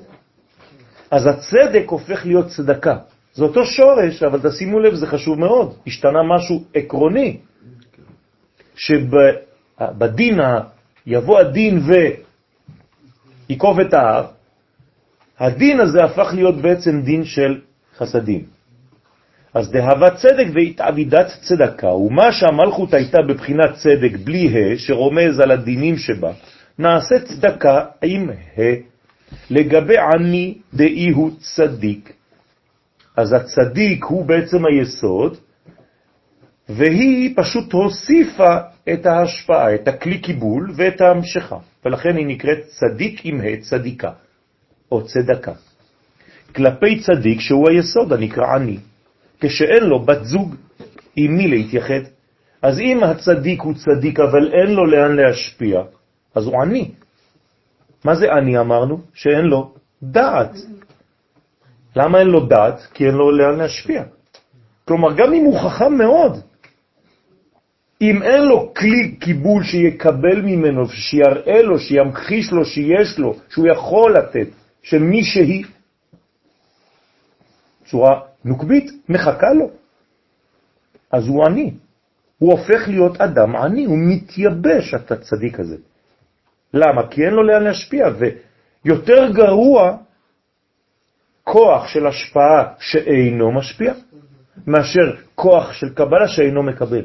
אז הצדק הופך להיות צדקה. זה אותו שורש, אבל תשימו לב, זה חשוב מאוד. השתנה משהו עקרוני, שבדין יבוא הדין ויקוב את ההר, הדין הזה הפך להיות בעצם דין של חסדים. אז דהבה צדק והתעבידת צדקה, ומה שהמלכות הייתה בבחינת צדק בלי ה' שרומז על הדינים שבה, נעשה צדקה עם ה' לגבי עני דאי הוא צדיק. אז הצדיק הוא בעצם היסוד, והיא פשוט הוסיפה את ההשפעה, את הכלי קיבול ואת ההמשכה, ולכן היא נקראת צדיק עם ה' צדיקה, או צדקה. כלפי צדיק שהוא היסוד הנקרא עני, כשאין לו בת זוג עם מי להתייחד. אז אם הצדיק הוא צדיק אבל אין לו לאן להשפיע, אז הוא עני. מה זה עני אמרנו? שאין לו דעת. למה אין לו דעת? כי אין לו לאן להשפיע. כלומר, גם אם הוא חכם מאוד, אם אין לו כלי קיבול שיקבל ממנו, שיראה לו, שימחיש לו, שיש לו, שהוא יכול לתת, שמי שהיא, צורה נוקבית, מחכה לו, אז הוא עני. הוא הופך להיות אדם עני, הוא מתייבש, את הצדיק הזה. למה? כי אין לו לאן להשפיע, ויותר גרוע כוח של השפעה שאינו משפיע, מאשר כוח של קבלה שאינו מקבל.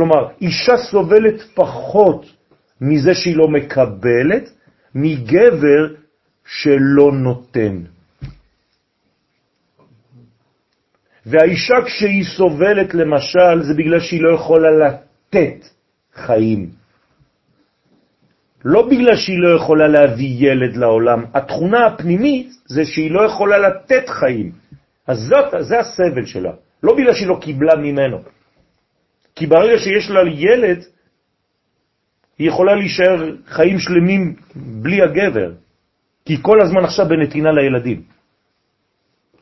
כלומר, אישה סובלת פחות מזה שהיא לא מקבלת, מגבר שלא נותן. והאישה כשהיא סובלת למשל, זה בגלל שהיא לא יכולה לתת חיים. לא בגלל שהיא לא יכולה להביא ילד לעולם, התכונה הפנימית זה שהיא לא יכולה לתת חיים. אז זאת, זה הסבל שלה, לא בגלל שהיא לא קיבלה ממנו. כי ברגע שיש לה ילד, היא יכולה להישאר חיים שלמים בלי הגבר, כי כל הזמן עכשיו בנתינה לילדים.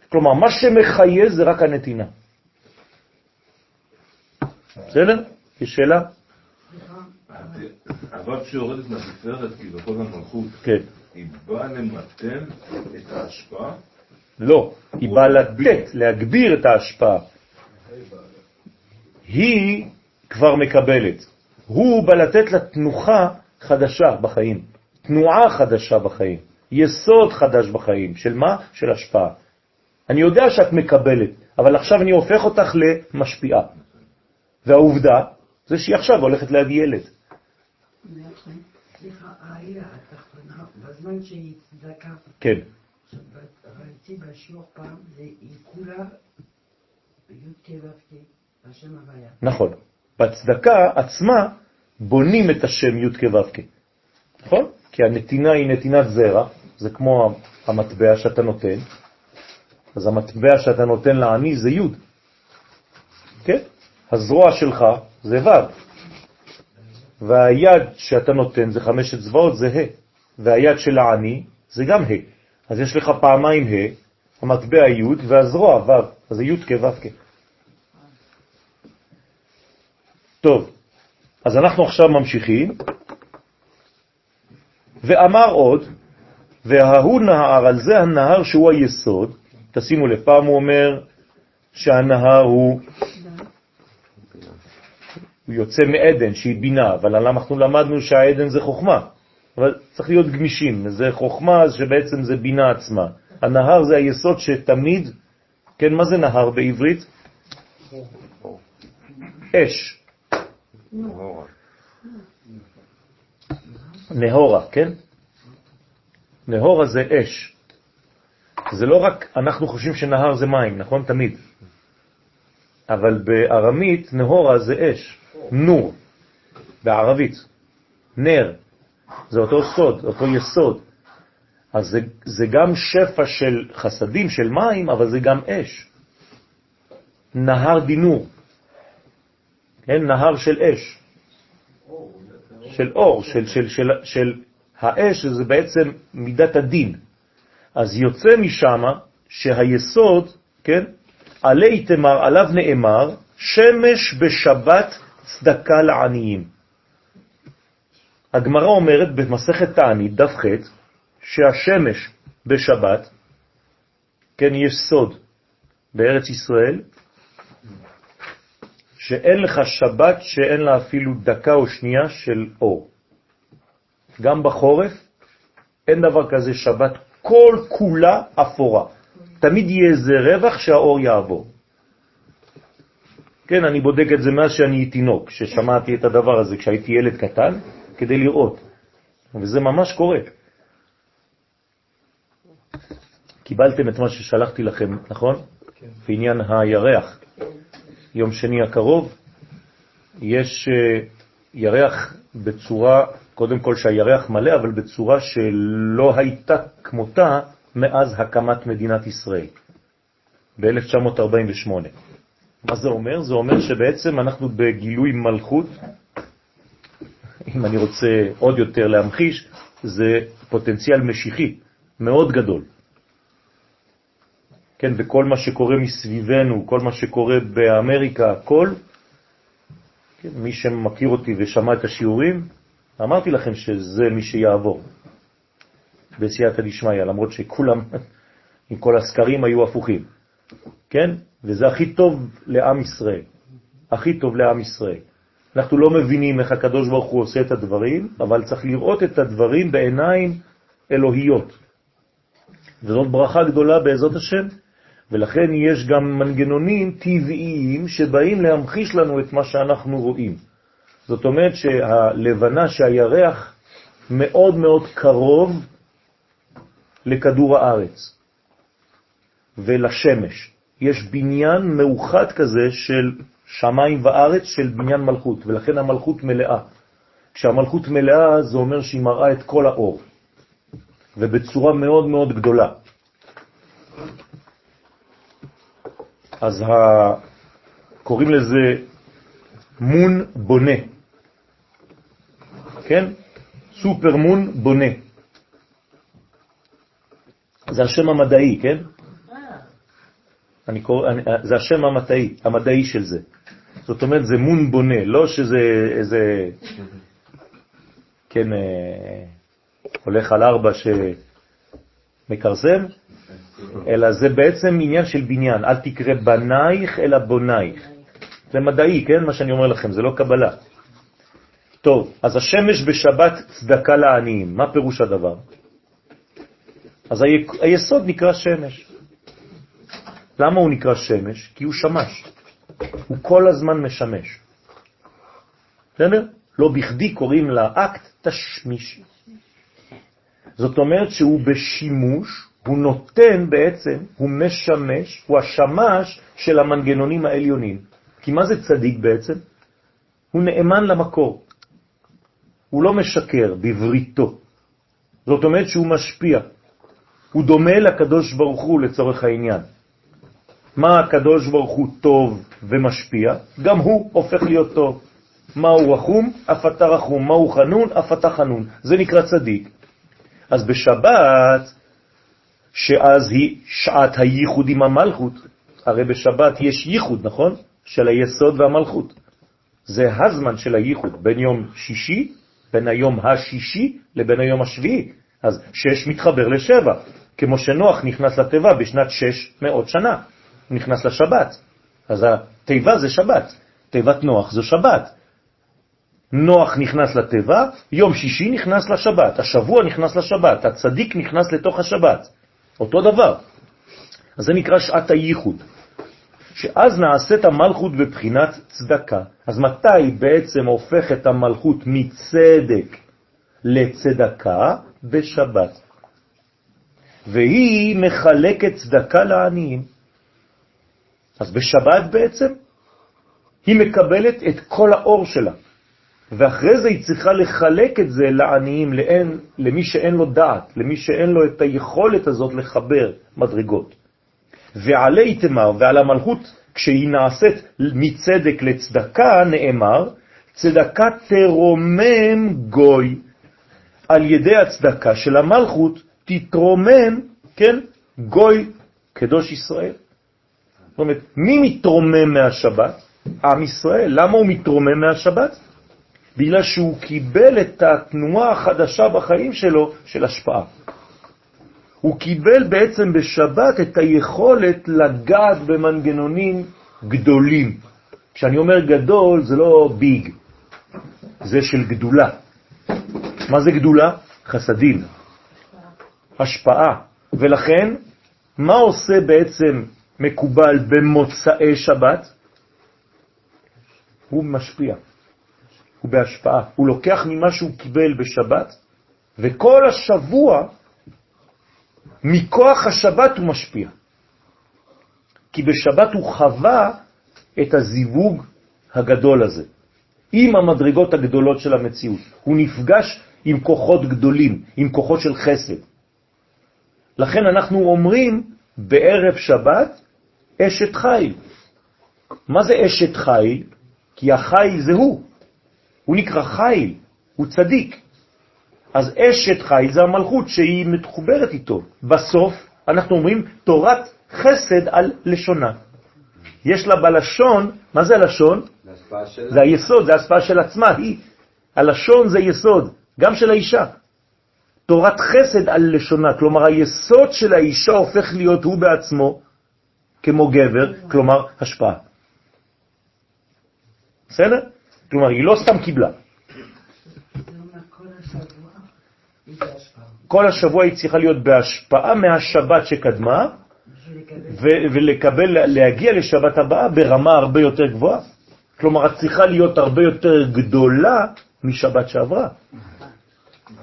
כלומר, מה שמחיה זה רק הנתינה. בסדר? יש שאלה? אבל שיורדת מהתפארת, כביכול מהמלכות, כן. היא באה למתן את ההשפעה? לא, היא באה לתת, להגביר את ההשפעה. היא כבר מקבלת. הוא בא לתת לה תנוחה חדשה בחיים, תנועה חדשה בחיים, יסוד חדש בחיים. של מה? של השפעה. אני יודע שאת מקבלת, אבל עכשיו אני הופך אותך למשפיעה. והעובדה זה שהיא עכשיו הולכת להביא ילד. סליחה, העילה התחתונה, בזמן שהיא צדקה, כן, ראיתי בשיעור פעם, היא כולה י"ק ו"ק. נכון. בצדקה עצמה בונים את השם י' כו'. נכון? כי הנתינה היא נתינת זרע, זה כמו המטבע שאתה נותן, אז המטבע שאתה נותן לעני זה י', כן? הזרוע שלך זה ו', והיד שאתה נותן זה חמשת צבאות, זה ה', והיד של העני זה גם ה'. אז יש לך פעמיים ה', המטבע י' והזרוע ו', אז זה י' כו' כ'. טוב, אז אנחנו עכשיו ממשיכים, ואמר עוד, וההוא נהר, על זה הנהר שהוא היסוד, תשימו לב, פעם הוא אומר שהנהר הוא הוא יוצא מעדן, שהיא בינה, אבל אנחנו למדנו שהעדן זה חוכמה. אבל צריך להיות גמישים, זה חוכמה שבעצם זה בינה עצמה. הנהר זה היסוד שתמיד, כן, מה זה נהר בעברית? אש. נהורה, כן? נהורה זה אש. זה לא רק, אנחנו חושבים שנהר זה מים, נכון? תמיד. אבל בארמית נהורה זה אש, נור, בערבית, נר, זה אותו סוד, אותו יסוד. אז זה, זה גם שפע של חסדים, של מים, אבל זה גם אש. נהר דינור, כן, נהר של אש, של אור, של, של, של, של האש, זה בעצם מידת הדין. אז יוצא משם שהיסוד, כן, עלי תמר, עליו נאמר, שמש בשבת צדקה לעניים. הגמרא אומרת במסכת תענית, דף ח', שהשמש בשבת, כן, יש סוד בארץ ישראל, שאין לך שבת שאין לה אפילו דקה או שנייה של אור. גם בחורף אין דבר כזה שבת כל כולה אפורה. תמיד יהיה איזה רווח שהאור יעבור. כן, אני בודק את זה מאז שאני תינוק, ששמעתי את הדבר הזה כשהייתי ילד קטן, כדי לראות. וזה ממש קורה. קיבלתם את מה ששלחתי לכם, נכון? כן. בעניין הירח. יום שני הקרוב יש אה, ירח בצורה, קודם כל שהירח מלא, אבל בצורה שלא הייתה כמותה מאז הקמת מדינת ישראל, ב-1948. מה זה אומר? זה אומר שבעצם אנחנו בגילוי מלכות, אם אני רוצה עוד יותר להמחיש, זה פוטנציאל משיחי מאוד גדול. כן, וכל מה שקורה מסביבנו, כל מה שקורה באמריקה, הכל, כן, מי שמכיר אותי ושמע את השיעורים, אמרתי לכם שזה מי שיעבור בסייעתא דשמיא, למרות שכולם, <laughs> עם כל הסקרים היו הפוכים, כן? וזה הכי טוב לעם ישראל, הכי טוב לעם ישראל. אנחנו לא מבינים איך הקדוש ברוך הוא עושה את הדברים, אבל צריך לראות את הדברים בעיניים אלוהיות. וזאת ברכה גדולה בעזרת השם, ולכן יש גם מנגנונים טבעיים שבאים להמחיש לנו את מה שאנחנו רואים. זאת אומרת שהלבנה שהירח מאוד מאוד קרוב לכדור הארץ ולשמש. יש בניין מאוחד כזה של שמיים וארץ של בניין מלכות, ולכן המלכות מלאה. כשהמלכות מלאה זה אומר שהיא מראה את כל האור, ובצורה מאוד מאוד גדולה. אז ה... קוראים לזה מון בונה, כן? סופר מון בונה. זה השם המדעי, כן? אני קורא, אני, זה השם המדעי, המדעי של זה. זאת אומרת, זה מון בונה, לא שזה איזה, כן, אה, הולך על ארבע שמקרסם, אלא זה בעצם עניין של בניין. אל תקרא בנייך אלא בונייך. זה מדעי, כן? מה שאני אומר לכם, זה לא קבלה. טוב, אז השמש בשבת צדקה לעניים, מה פירוש הדבר? אז היסוד נקרא שמש. למה הוא נקרא שמש? כי הוא שמש. הוא כל הזמן משמש. בסדר? לא בכדי קוראים לאקט תשמיש. זאת אומרת שהוא בשימוש, הוא נותן בעצם, הוא משמש, הוא השמש של המנגנונים העליונים. כי מה זה צדיק בעצם? הוא נאמן למקור. הוא לא משקר בבריתו. זאת אומרת שהוא משפיע. הוא דומה לקדוש ברוך הוא לצורך העניין. מה הקדוש ברוך הוא טוב ומשפיע, גם הוא הופך להיות טוב. מה הוא רחום? אף אתה רחום. מה הוא חנון? אף אתה חנון. זה נקרא צדיק. אז בשבת, שאז היא שעת הייחוד עם המלכות, הרי בשבת יש ייחוד, נכון? של היסוד והמלכות. זה הזמן של הייחוד, בין יום שישי, בין היום השישי לבין היום השביעי. אז שש מתחבר לשבע, כמו שנוח נכנס לטבע בשנת שש מאות שנה. נכנס לשבת. אז התיבה זה שבת, תיבת נוח זו שבת. נוח נכנס לטבע, יום שישי נכנס לשבת, השבוע נכנס לשבת, הצדיק נכנס לתוך השבת. אותו דבר. אז זה נקרא שעת הייחוד. שאז נעשית המלכות בבחינת צדקה. אז מתי בעצם הופכת המלכות מצדק לצדקה? בשבת. והיא מחלקת צדקה לעניים. אז בשבת בעצם היא מקבלת את כל האור שלה. ואחרי זה היא צריכה לחלק את זה לעניים, לאין, למי שאין לו דעת, למי שאין לו את היכולת הזאת לחבר מדרגות. ועלי תמר ועל המלכות, כשהיא נעשית מצדק לצדקה, נאמר, צדקה תרומם גוי. על ידי הצדקה של המלכות תתרומם, כן, גוי קדוש ישראל. זאת אומרת, מי מתרומם מהשבת? עם ישראל. למה הוא מתרומם מהשבת? בגלל שהוא קיבל את התנועה החדשה בחיים שלו של השפעה. הוא קיבל בעצם בשבת את היכולת לגעת במנגנונים גדולים. כשאני אומר גדול זה לא ביג, זה של גדולה. מה זה גדולה? חסדים, השפעה. ולכן, מה עושה בעצם מקובל במוצאי שבת? הוא משפיע, הוא בהשפעה. הוא לוקח ממה שהוא קיבל בשבת, וכל השבוע, מכוח השבת הוא משפיע. כי בשבת הוא חווה את הזיווג הגדול הזה, עם המדרגות הגדולות של המציאות. הוא נפגש עם כוחות גדולים, עם כוחות של חסד. לכן אנחנו אומרים בערב שבת אשת חיל. מה זה אשת חיל? כי החיל זה הוא. הוא נקרא חיל, הוא צדיק. אז אשת חיל זה המלכות שהיא מתחוברת איתו. בסוף אנחנו אומרים תורת חסד על לשונה. יש לה בלשון, מה זה הלשון? זה היסוד, זה ההשפעה של עצמה, היא. הלשון זה יסוד, גם של האישה. תורת חסד על לשונה, כלומר היסוד של האישה הופך להיות הוא בעצמו כמו גבר, כלומר השפעה. בסדר? כלומר, היא לא סתם קיבלה. כל השבוע היא צריכה להיות בהשפעה מהשבת שקדמה, ולקבל, להגיע לשבת הבאה ברמה הרבה יותר גבוהה. כלומר, את צריכה להיות הרבה יותר גדולה משבת שעברה.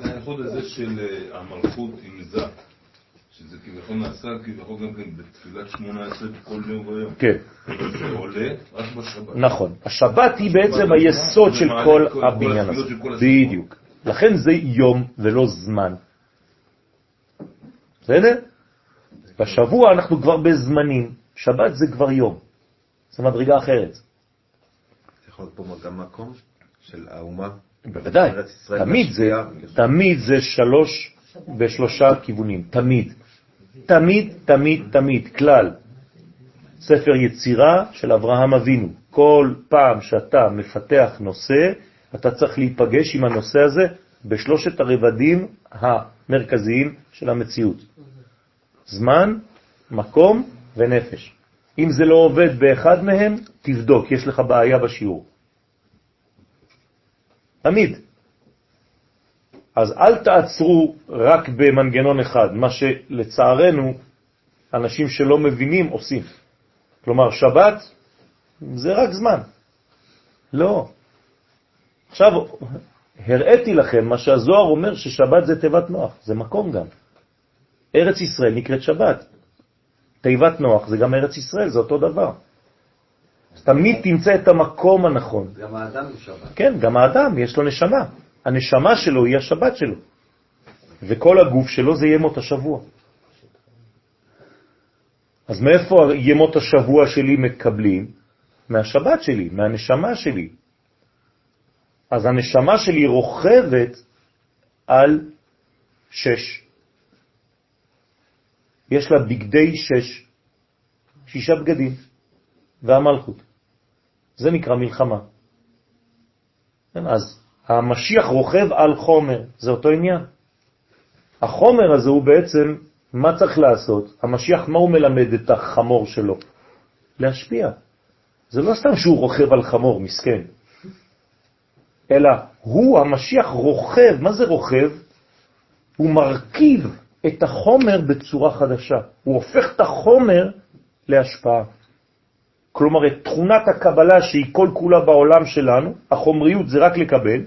זה האיחוד הזה של אה, המלכות עם זה, שזה כביכול נעשה כביכול גם כן בתפילת שמונה עשרה כל יום ויום. כן. זה עולה רק בשבת. נכון. השבת היא בעצם היסוד של כל הבניין הזה. בדיוק. לכן זה יום ולא זמן. בסדר? בשבוע אנחנו כבר בזמנים, שבת זה כבר יום. זה מדרגה אחרת. זה יכול להיות פה גם מקום של האומה בוודאי, תמיד זה, תמיד זה שלוש בשלושה כיוונים, תמיד. תמיד, תמיד, תמיד, כלל. ספר יצירה של אברהם אבינו. כל פעם שאתה מפתח נושא, אתה צריך להיפגש עם הנושא הזה בשלושת הרבדים המרכזיים של המציאות. זמן, מקום ונפש. אם זה לא עובד באחד מהם, תבדוק, יש לך בעיה בשיעור. תמיד. אז אל תעצרו רק במנגנון אחד, מה שלצערנו אנשים שלא מבינים עושים. כלומר, שבת זה רק זמן. לא. עכשיו, הראיתי לכם מה שהזוהר אומר ששבת זה תיבת נוח, זה מקום גם. ארץ ישראל נקראת שבת. תיבת נוח זה גם ארץ ישראל, זה אותו דבר. אז תמיד תמצא את המקום הנכון. גם האדם הוא שבת. כן, גם האדם, יש לו נשמה. הנשמה שלו היא השבת שלו. וכל הגוף שלו זה ימות השבוע. אז מאיפה ימות השבוע שלי מקבלים? מהשבת שלי, מהנשמה שלי. אז הנשמה שלי רוכבת על שש. יש לה בגדי שש, שישה בגדים. והמלכות. זה נקרא מלחמה. כן, אז המשיח רוכב על חומר, זה אותו עניין. החומר הזה הוא בעצם, מה צריך לעשות? המשיח, מה הוא מלמד את החמור שלו? להשפיע. זה לא סתם שהוא רוכב על חמור, מסכן. אלא הוא, המשיח, רוכב, מה זה רוכב? הוא מרכיב את החומר בצורה חדשה. הוא הופך את החומר להשפעה. כלומר את תכונת הקבלה שהיא כל כולה בעולם שלנו, החומריות זה רק לקבל,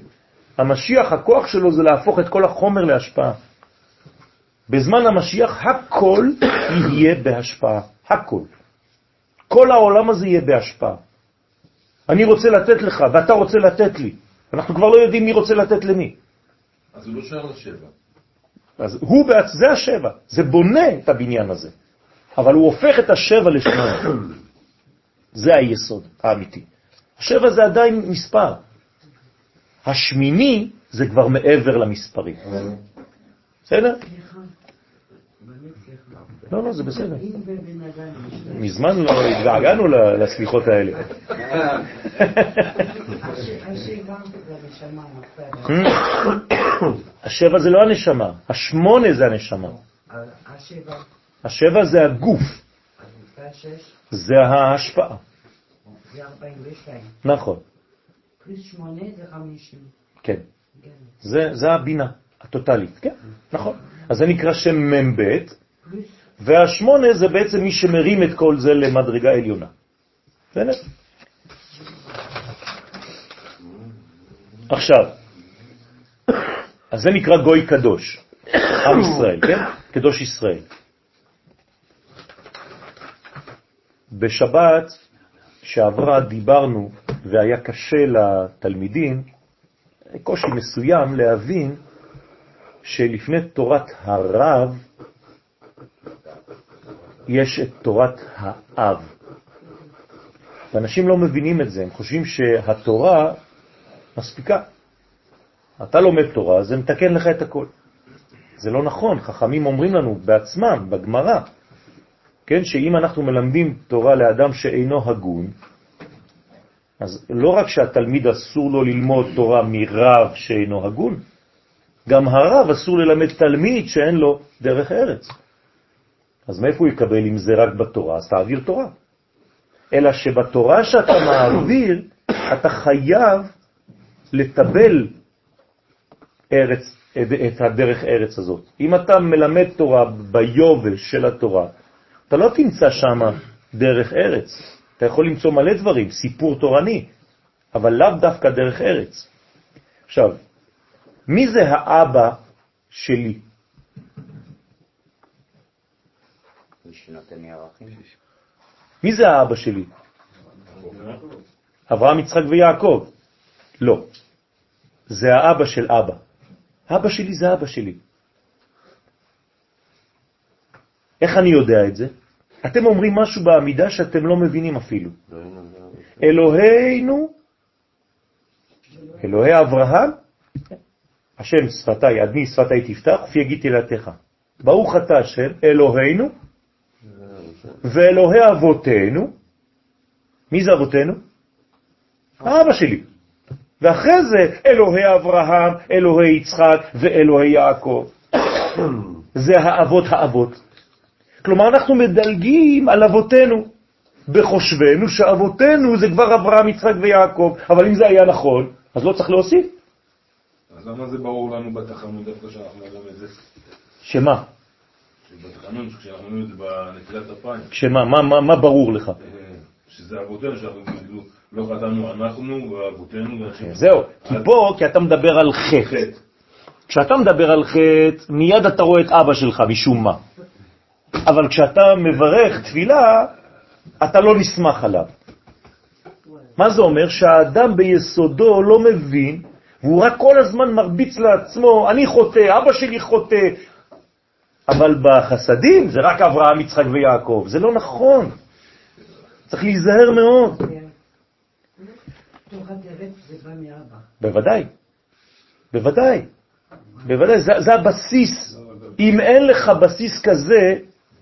המשיח, הכוח שלו זה להפוך את כל החומר להשפעה. בזמן המשיח הכל יהיה בהשפעה, הכל. כל העולם הזה יהיה בהשפעה. אני רוצה לתת לך ואתה רוצה לתת לי. אנחנו כבר לא יודעים מי רוצה לתת למי. אז הוא לא שייך לשבע. אז הוא בעצ... זה השבע, זה בונה את הבניין הזה, אבל הוא הופך את השבע לשמונה. זה היסוד האמיתי. השבע זה עדיין מספר. השמיני זה כבר מעבר למספרים. בסדר? לא, לא, זה בסדר. מזמן לא התגעגענו לסליחות האלה. הש- <coughs> השבע זה לא הנשמה, השמונה זה הנשמה. השבע, זה הגוף, זה ההשפעה. זה 42. נכון, פלוס שמונה זה 50. כן. כן. זה, זה הבינה הטוטלית, כן, נכון. אז זה נקרא שם מ"ב, והשמונה זה בעצם מי שמרים את כל זה למדרגה עליונה. בסדר? עכשיו, אז זה נקרא גוי קדוש, עם ישראל, כן? קדוש ישראל. בשבת שעברה דיברנו והיה קשה לתלמידים, קושי מסוים להבין שלפני תורת הרב יש את תורת האב. ואנשים לא מבינים את זה, הם חושבים שהתורה מספיקה. אתה לומד תורה, זה מתקן לך את הכל. זה לא נכון, חכמים אומרים לנו בעצמם, בגמרא, כן, שאם אנחנו מלמדים תורה לאדם שאינו הגון, אז לא רק שהתלמיד אסור לו ללמוד תורה מרב שאינו הגון, גם הרב אסור ללמד תלמיד שאין לו דרך ארץ. אז מאיפה הוא יקבל אם זה רק בתורה? אז תעביר תורה. אלא שבתורה שאתה מעביר, אתה חייב לטבל ארץ, את הדרך ארץ הזאת. אם אתה מלמד תורה ביובש של התורה, אתה לא תמצא שם דרך ארץ. אתה יכול למצוא מלא דברים, סיפור תורני, אבל לאו דווקא דרך ארץ. עכשיו, מי זה האבא שלי? מי זה האבא שלי? אברהם, יצחק ויעקב. לא. זה האבא של אבא. אבא שלי זה אבא שלי. איך אני יודע את זה? אתם אומרים משהו בעמידה שאתם לא מבינים אפילו. אלוהינו, אלוהי אברהם, השם שפתי, עדני שפתי תפתח, ופי יגיד תהילתך. ברוך אתה השם, אלוהינו, ואלוהי אבותינו, מי זה אבותינו? האבא שלי. ואחרי זה אלוהי אברהם, אלוהי יצחק ואלוהי יעקב. <coughs> זה האבות האבות. כלומר, אנחנו מדלגים על אבותינו, בחושבנו שאבותינו זה כבר אברהם, יצחק ויעקב, אבל אם זה היה נכון, אז לא צריך להוסיף. אז למה זה ברור לנו בתחנות דווקא שאנחנו אומרים את זה? שמה? בתחנות, כשאנחנו את זה בנטילת אפיים, שמה? מה, מה, מה ברור לך? אה, שזה אבותינו, שאנחנו כאילו לא חטאנו אנחנו ואבותינו ואנשים. זהו, כי פה, כי אתה מדבר על חטא. חטא. כשאתה מדבר על חטא, מיד אתה רואה את אבא שלך משום מה. אבל כשאתה מברך תפילה, אתה לא נסמך עליו. מה זה אומר? שהאדם ביסודו לא מבין, והוא רק כל הזמן מרביץ לעצמו, אני חוטא, אבא שלי חוטא, אבל בחסדים זה רק אברהם, יצחק ויעקב. זה לא נכון. צריך להיזהר מאוד. בוודאי, בוודאי, בוודאי, זה, זה הבסיס. אם אין לך בסיס כזה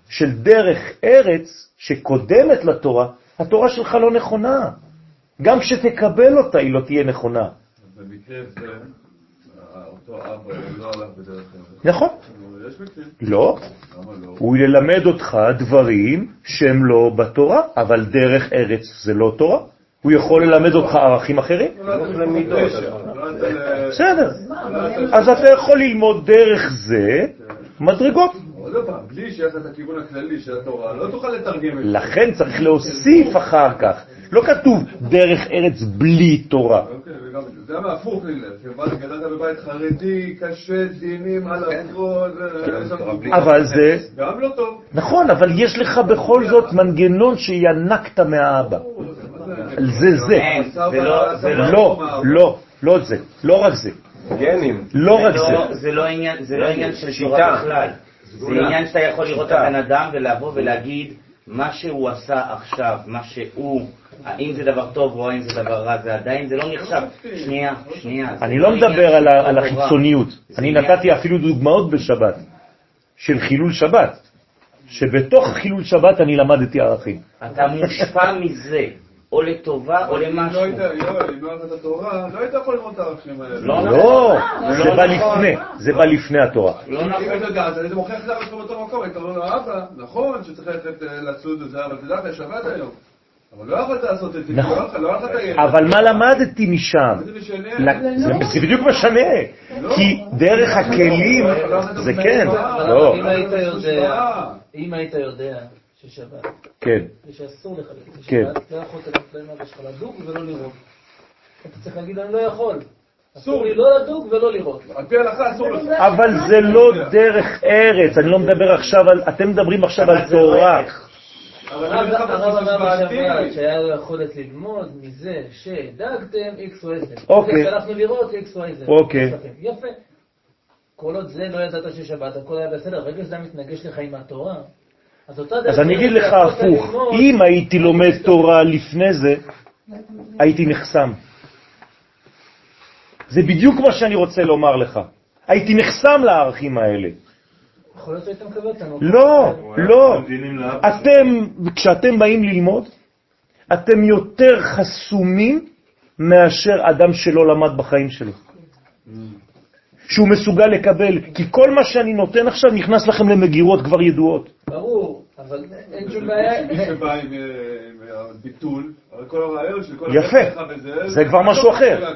של דרך ארץ שקודמת לתורה, התורה שלך לא נכונה. גם כשתקבל אותה היא לא תהיה נכונה. במקרה זה, אותו אבא לא הלך בדרך ארץ. נכון? לא. לא? הוא ילמד אותך דברים שהם לא בתורה, אבל דרך ארץ זה לא תורה. הוא יכול ללמד אותך ערכים אחרים. בסדר. אז אתה יכול ללמוד דרך זה מדרגות. עוד פעם, בלי שיש את הכיוון הכללי של התורה, לא תוכל לתרגם את זה. לכן צריך להוסיף אחר כך. לא כתוב דרך ארץ בלי תורה. אוקיי, זה היה מהפוך שבאת, גדלת בבית חרדי, קשה, דינים, על הכל, יש שם- אבל זה, גם לא טוב. נכון, אבל יש לך בכל זאת מנגנון שינקת מהאבא. מה זה? זה זה לא- זה לא- לא, לא, לא זה, לא רק זה. גנים. לא רק זה לא- זה. זה לא עניין, לא של שיטה. תורה בכלל. זה. עניין שאתה יכול לראות את. הבן אדם ולבוא ולהגיד מה שהוא עשה עכשיו, מה שהוא, האם זה דבר טוב או האם זה דבר רע, זה עדיין, זה לא נחשב. שנייה, שנייה. אני לא מדבר על. החיצוניות. אני נתתי אפילו דוגמאות בשבת, של חילול שבת, שבתוך חילול שבת אני למדתי ערכים. אתה מושפע מזה, או לטובה או אם לא למשהו. היית, יואל, אם לא היית את התורה, לא היית יכול ללמוד את הערכים האלה. לא לא, לא זה בא נכון. לפני, זה בא לפני התורה. לא אם נכון. היית יודעת, היית מוכיח את עצמך באותו מקום, היית אומר לו, אבא, נכון שצריך ללכת אה, לצוד וזה, אבל תדע, אתה שבת היום. אבל לא יכולת לעשות את זה, נכון. לא. אבל מה למדתי משם? זה זה זה בדיוק משנה, כי דרך הכלים, זה כן, לא, אם היית יודע, יודע ששבת, כן, ושאסור לך כן. לשבת, לא יכולת לתת להם אבא שלך לדוג ולא לראות. אתה צריך להגיד, אני לא יכול. אסור. לי לא לדוג ולא לראות. על פי ההלכה אסור לך. אבל זה לא דרך ארץ, אני לא מדבר עכשיו על, אתם מדברים עכשיו על לא תורה. הרב אמר. בשבת שהיה לו יכולת ללמוד מזה שדגתם X או Z. אוקיי. שהלכנו לראות X או Z. אוקיי. יפה. כל עוד זה לא ידעת ששבת, הכל היה בסדר. ברגע שזה מתנגש לך עם התורה, אז אני אגיד לך הפוך, אם הייתי לומד תורה לפני זה, הייתי נחסם. זה בדיוק מה שאני רוצה לומר לך. הייתי נחסם לערכים האלה. יכול להיות שהיית מקבל אותנו. לא, לא. אתם, כשאתם באים ללמוד, אתם יותר חסומים מאשר אדם שלא למד בחיים שלו. שהוא מסוגל לקבל, כי כל מה שאני נותן עכשיו נכנס לכם למגירות כבר ידועות. ברור, אבל אין שום בעיה. מי שבא עם אה, אבל כל הרעיון של כל... יפה. וזה, זה כבר משהו אחר.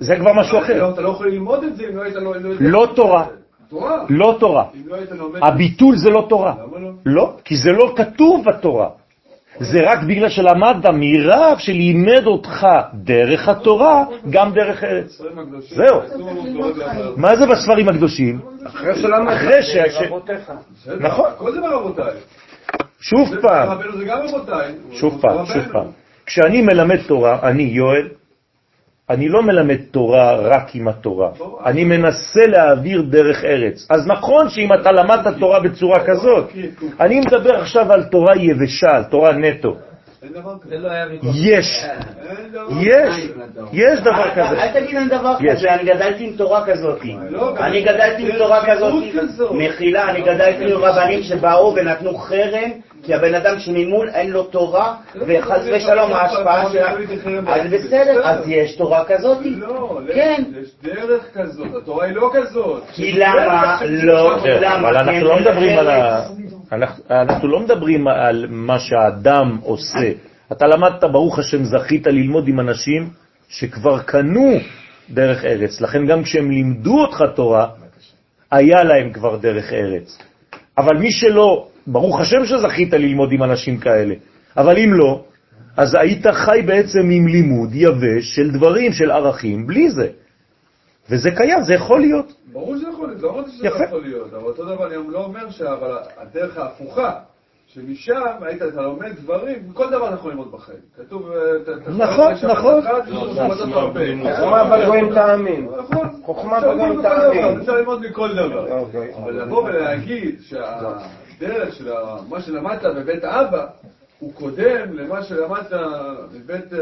זה- כבר משהו אחר. לא, אתה לא יכול ללמוד את זה אם לא היית... לא- לא תורה. תורה. לא תורה. אם לא היית לומד... הביטול זה לא תורה. למה לא? לא, כי זה לא כתוב בתורה. זה רק בגלל שלמדת מרב שלימד אותך דרך התורה, גם דרך ארץ. זהו. מה זה בספרים הקדושים? אחרי שלמדת. אחרי ש... ש- רבותיך. נכון. הכל זה ברבותיי. שוב פעם. שוב פעם, שוב. פעם. כשאני מלמד תורה, אני, יואל, אני לא מלמד תורה רק עם התורה, אני מנסה להעביר דרך ארץ. אז נכון שאם אתה למדת תורה בצורה כזאת, אני מדבר עכשיו על תורה יבשה, על תורה נטו. אין דבר זה כזה. לא היה ויכוח. יש, אין דבר יש, יש דבר כזה. אל תגיד לנו דבר. כזה, אני גדלתי עם תורה כזאת. לא, אני גדלתי עם תורה כזאת. מחילה, אני גדלתי עם רבנים שבאו ונתנו חרם, כי הבן אדם שממול אין לו תורה, וחס ושלום ההשפעה שלה. אז בסדר, אז יש תורה כזאת. לא, כן. יש דרך כזאת, התורה היא לא כזאת. כי למה לא, כן, למה? אבל אנחנו לא מדברים על ה... אנחנו- אנחנו לא מדברים על מה שהאדם עושה. אתה למדת, ברוך השם, זכית ללמוד עם אנשים שכבר קנו דרך ארץ. לכן גם כשהם לימדו אותך תורה, היה להם כבר דרך ארץ. אבל מי שלא, ברוך השם שזכית ללמוד עם אנשים כאלה. אבל אם לא, אז היית חי בעצם עם לימוד יבש של דברים, של ערכים, בלי זה. וזה קיים, זה יכול להיות. ברור שזה יכול לא אמרתי שזה. לא יכול להיות, אבל אותו דבר אני לא אומר ש... אבל הדרך ההפוכה, שמשם היית, אתה לומד דברים, כל דבר אתה יכול ללמוד בחיים. כתוב... אה, נכון, נכון. אחת, שבתות הרבה. חוכמה בגויים תאמין. נכון. חוכמה בגויים תאמין. אפשר ללמוד מכל דבר. אוקיי. אבל לבוא ולהגיד שהדרך של מה שלמדת בבית אבא, הוא קודם למה שלמדת בבית...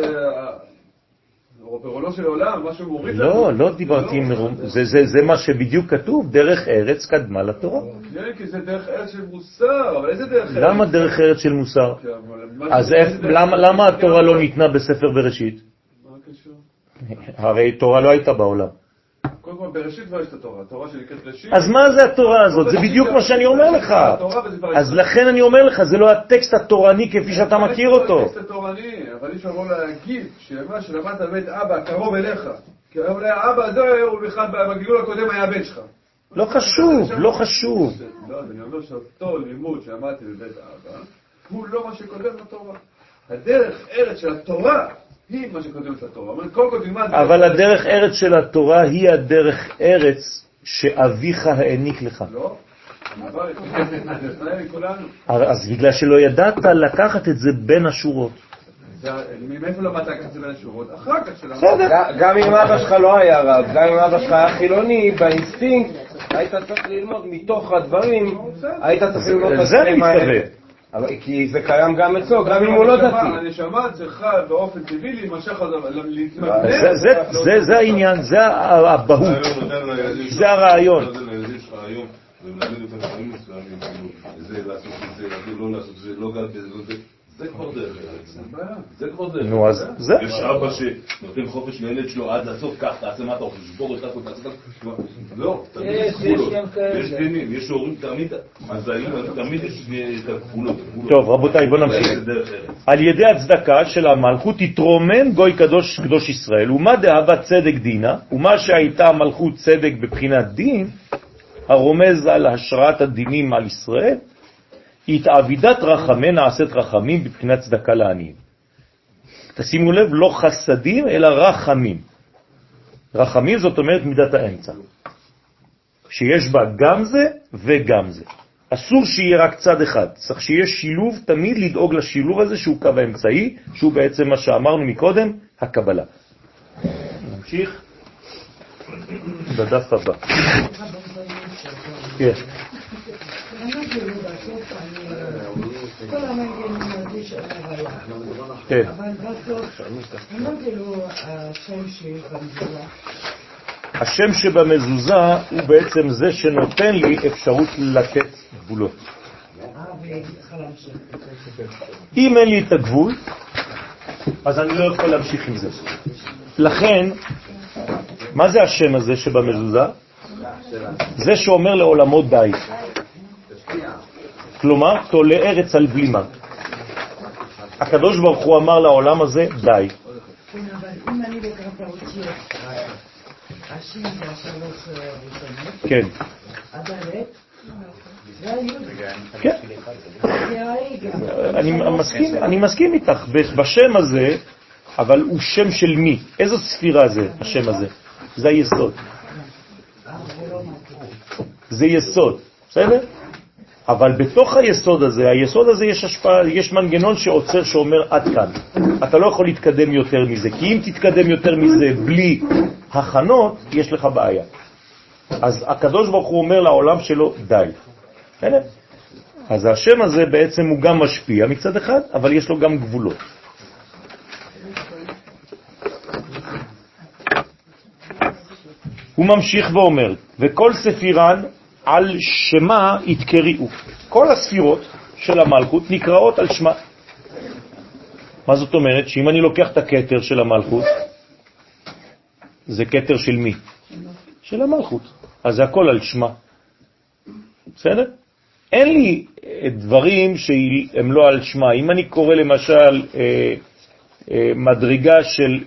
של עולם, מה לא. לא דיברתי עם מרום, זה, זה, מה שבדיוק כתוב, דרך ארץ קדמה לתורה. כן, כי זה דרך ארץ של מוסר, אבל איזה דרך ארץ? למה דרך ארץ של מוסר? כן, אז למה? למה התורה לא ניתנה בספר בראשית? <laughs> הרי תורה לא הייתה בעולם. קודם כל, בראשית כבר יש את התורה, התורה שנקראת ראשית. אז מה זה התורה הזאת? זה בדיוק מה שאני אומר לך. אז לכן אני אומר לך, זה לא הטקסט התורני כפי שאתה מכיר אותו. הטקסט התורני, אבל אי אפשר לבוא להגיד שמה שלמדת בבית אבא קרוב אליך. כי אולי האבא הזה הוא בכלל בגלגול הקודם היה הבן שלך. לא חשוב, לא חשוב. לא, אני אומר שאותו לימוד שלמדתי בבית אבא, הוא לא מה שקודם לתורה. הדרך ארץ של התורה היא מה שקודם לתורה. אומרת, קודם כל תלמד... אבל הדרך ארץ של התורה היא הדרך ארץ שאביך העניק לך. לא. אז בגלל שלא ידעת לקחת את זה בין השורות. זה- מאיפה למדת לקחת את זה בין השורות? אחר כך שלמדת. גם אם אבא שלך לא היה רב, גם אם אבא שלך היה חילוני, באינסטינקט היית צריך ללמוד מתוך הדברים, היית צריך ללמוד את הדברים האלה. אבל- כי זה קיים גם אצלו, גם אם הוא לא דתי. הנשמה צריכה באופן טבעי להימשך. זה- זה- זה- זה העניין, זה לילדים זה הרעיון. כאילו, זה לעשות את זה, לא לעשות את זה, לא גל בזה, לא כבר דרך ארץ. זה כבר דרך נו, אז זה. יש אבא שנותן חופש לילד שלו עד לסוף, קח, תעשה מה אתה רוצה, שבור את הכל, תעשה הכל. לא, תמיד יש, גבולות. יש דינים, יש הורים תמיד, מזהים, תמיד יש את הגבולות. גבולות. טוב, רבותיי, בואו נמשיך. זה ארץ. על ידי הצדקה של המלכות תתרומם גוי קדוש קדוש ישראל, ומה דאבה צדק דינה, ומה שהייתה מלכות צדק בבחינת דין, הרומז על השראת הדינים על ישראל, התעבידת רחמי נעשית רחמים בבחינת צדקה לעניים. תשימו לב, לא חסדים, אלא רחמים. רחמים זאת אומרת מידת האמצע, שיש בה גם זה וגם זה. אסור שיהיה רק צד אחד, צריך שיהיה שילוב, תמיד לדאוג לשילוב הזה שהוא קו האמצעי, שהוא בעצם מה שאמרנו מקודם, הקבלה. נמשיך בדף הבא. כן. למה זה לא בסוף אני... כל הזה שאומר היה. כן. אבל בסוף, זה לא השם במדינה? השם שבמזוזה הוא בעצם זה שנותן לי אפשרות לתת גבולות. אם אין לי את הגבול, אז אני לא יכול להמשיך עם זה. לכן, מה זה השם הזה שבמזוזה? זה שאומר לעולמו די. כלומר, תולה ארץ על בלימה. הקדוש ברוך הוא אמר לעולם הזה די. כן, כן. אני מסכים, אני מסכים איתך. בשם הזה, אבל הוא שם של מי? איזו ספירה זה, השם הזה? זה היסוד. זה יסוד, בסדר? אבל בתוך היסוד הזה, היסוד הזה יש השפעה, יש מנגנון שעוצר, שאומר עד כאן. אתה לא יכול להתקדם יותר מזה, כי אם תתקדם יותר מזה בלי הכנות, יש לך בעיה. אז הקדוש ברוך הוא אומר לעולם שלו, די. בסדר? אז השם הזה בעצם הוא גם משפיע מצד אחד, אבל יש לו גם גבולות. הוא ממשיך ואומר, וכל ספירן על שמה יתקריאו. כל הספירות של המלכות נקראות על שמה. מה זאת אומרת? שאם אני לוקח את הכתר של המלכות, זה כתר של מי? של המלכות. אז זה הכל על שמה. בסדר? אין לי אה, דברים שהם לא על שמה. אם אני קורא למשל אה, אה, מדרגה של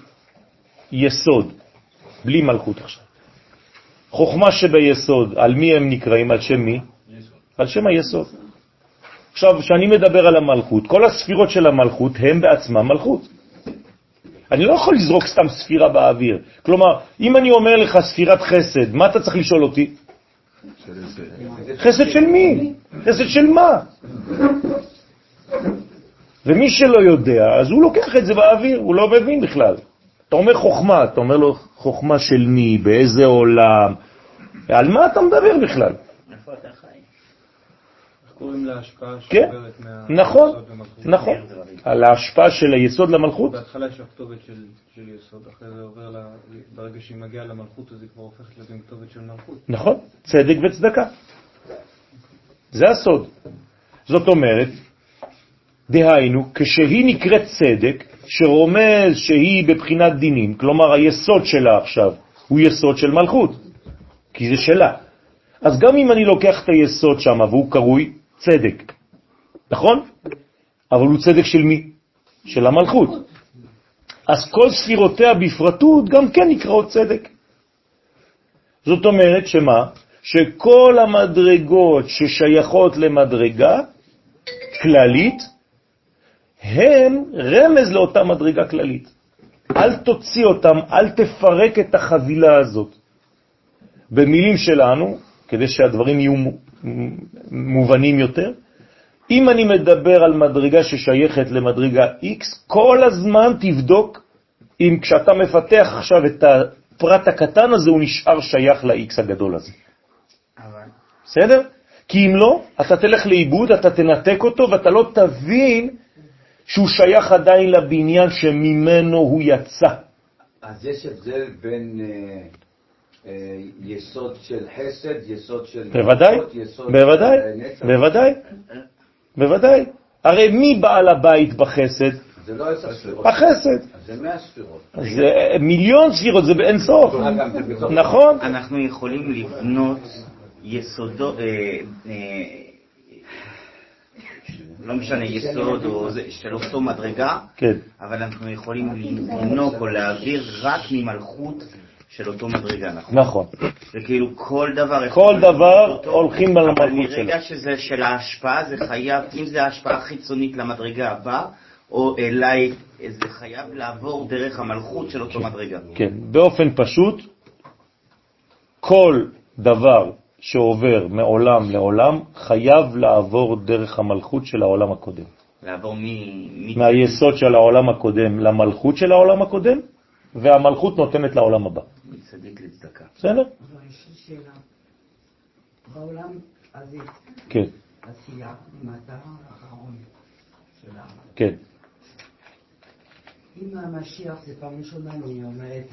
יסוד, בלי מלכות עכשיו, חוכמה שביסוד, על מי הם נקראים? על שם מי? על שם היסוד. עכשיו, כשאני מדבר על המלכות, כל הספירות של המלכות הם בעצמם מלכות. אני לא יכול לזרוק סתם ספירה באוויר. כלומר, אם אני אומר לך ספירת חסד, מה אתה צריך לשאול אותי? חסד של מי? חסד של מה? ומי שלא יודע, אז הוא לוקח את זה באוויר, הוא לא מבין בכלל. אתה אומר חוכמה, אתה אומר לו חוכמה של מי, באיזה עולם, על מה אתה מדבר בכלל? איפה אתה חי? איך קוראים להשפעה כן, שעוברת מה... נכון? נכון. על ההשפעה של היסוד למלכות? בהתחלה יש לה כתובת של, יסוד, אחרי זה עובר ברגע שהיא מגיעה למלכות אז היא כבר הופכת להיות עם כתובת של מלכות. נכון, צדק וצדקה. זה הסוד. זאת אומרת, דהיינו, כשהיא נקראת צדק, שרומז שהיא בבחינת דינים, כלומר היסוד שלה עכשיו הוא יסוד של מלכות, כי זה שלה. אז גם אם אני לוקח את היסוד שם והוא קרוי צדק, נכון? אבל הוא צדק של מי? של המלכות. אז כל ספירותיה בפרטות גם כן נקראות צדק. זאת אומרת שמה? שכל המדרגות ששייכות למדרגה כללית, הם רמז לאותה מדרגה כללית. אל תוציא אותם, אל תפרק את החבילה הזאת. במילים שלנו, כדי שהדברים יהיו מובנים יותר, אם אני מדבר על מדרגה ששייכת למדרגה X, כל הזמן תבדוק אם כשאתה מפתח עכשיו את הפרט הקטן הזה, הוא נשאר שייך ל-X הגדול הזה. בסדר? כי אם לא, אתה תלך לאיבוד, אתה תנתק אותו, ואתה לא תבין שהוא שייך עדיין לבניין שממנו הוא יצא. אז יש הבדל בין אה, אה, יסוד של חסד, יסוד של... בוודאי, יסוד בוודאי, של נצח. בוודאי, בוודאי. הרי מי בעל הבית בחסד? זה לא עשר ספירות. החסד. אז זה מאה ספירות. זה מיליון ספירות, זה באין סוף. נכון? אנחנו יכולים לבנות יסודו, אה, אה, לא משנה, יסוד או זה, של אותו מדרגה, כן. אבל אנחנו יכולים לנוק או להעביר רק ממלכות של אותו מדרגה, נכון? נכון. זה כאילו כל דבר... כל דבר אותו, הולכים על אבל המלכות שלו. מרגע שזה של ההשפעה, זה חייב, אם זה השפעה חיצונית למדרגה הבאה, או אליי, זה חייב לעבור דרך המלכות של אותו מדרגה. כן, באופן פשוט, כל דבר שעובר מעולם לעולם חייב לעבור דרך המלכות של העולם הקודם. לעבור מ... מ- מהיסוד של העולם הקודם למלכות של העולם הקודם, והמלכות נותנת לעולם הבא. מצדיק לצדקה. בסדר? אבל יש לי שאלה. בעולם הזה, כן, עשייה, מטה האחרון של. כן. אם המשיח, זה פעם ראשונה אני אומרת,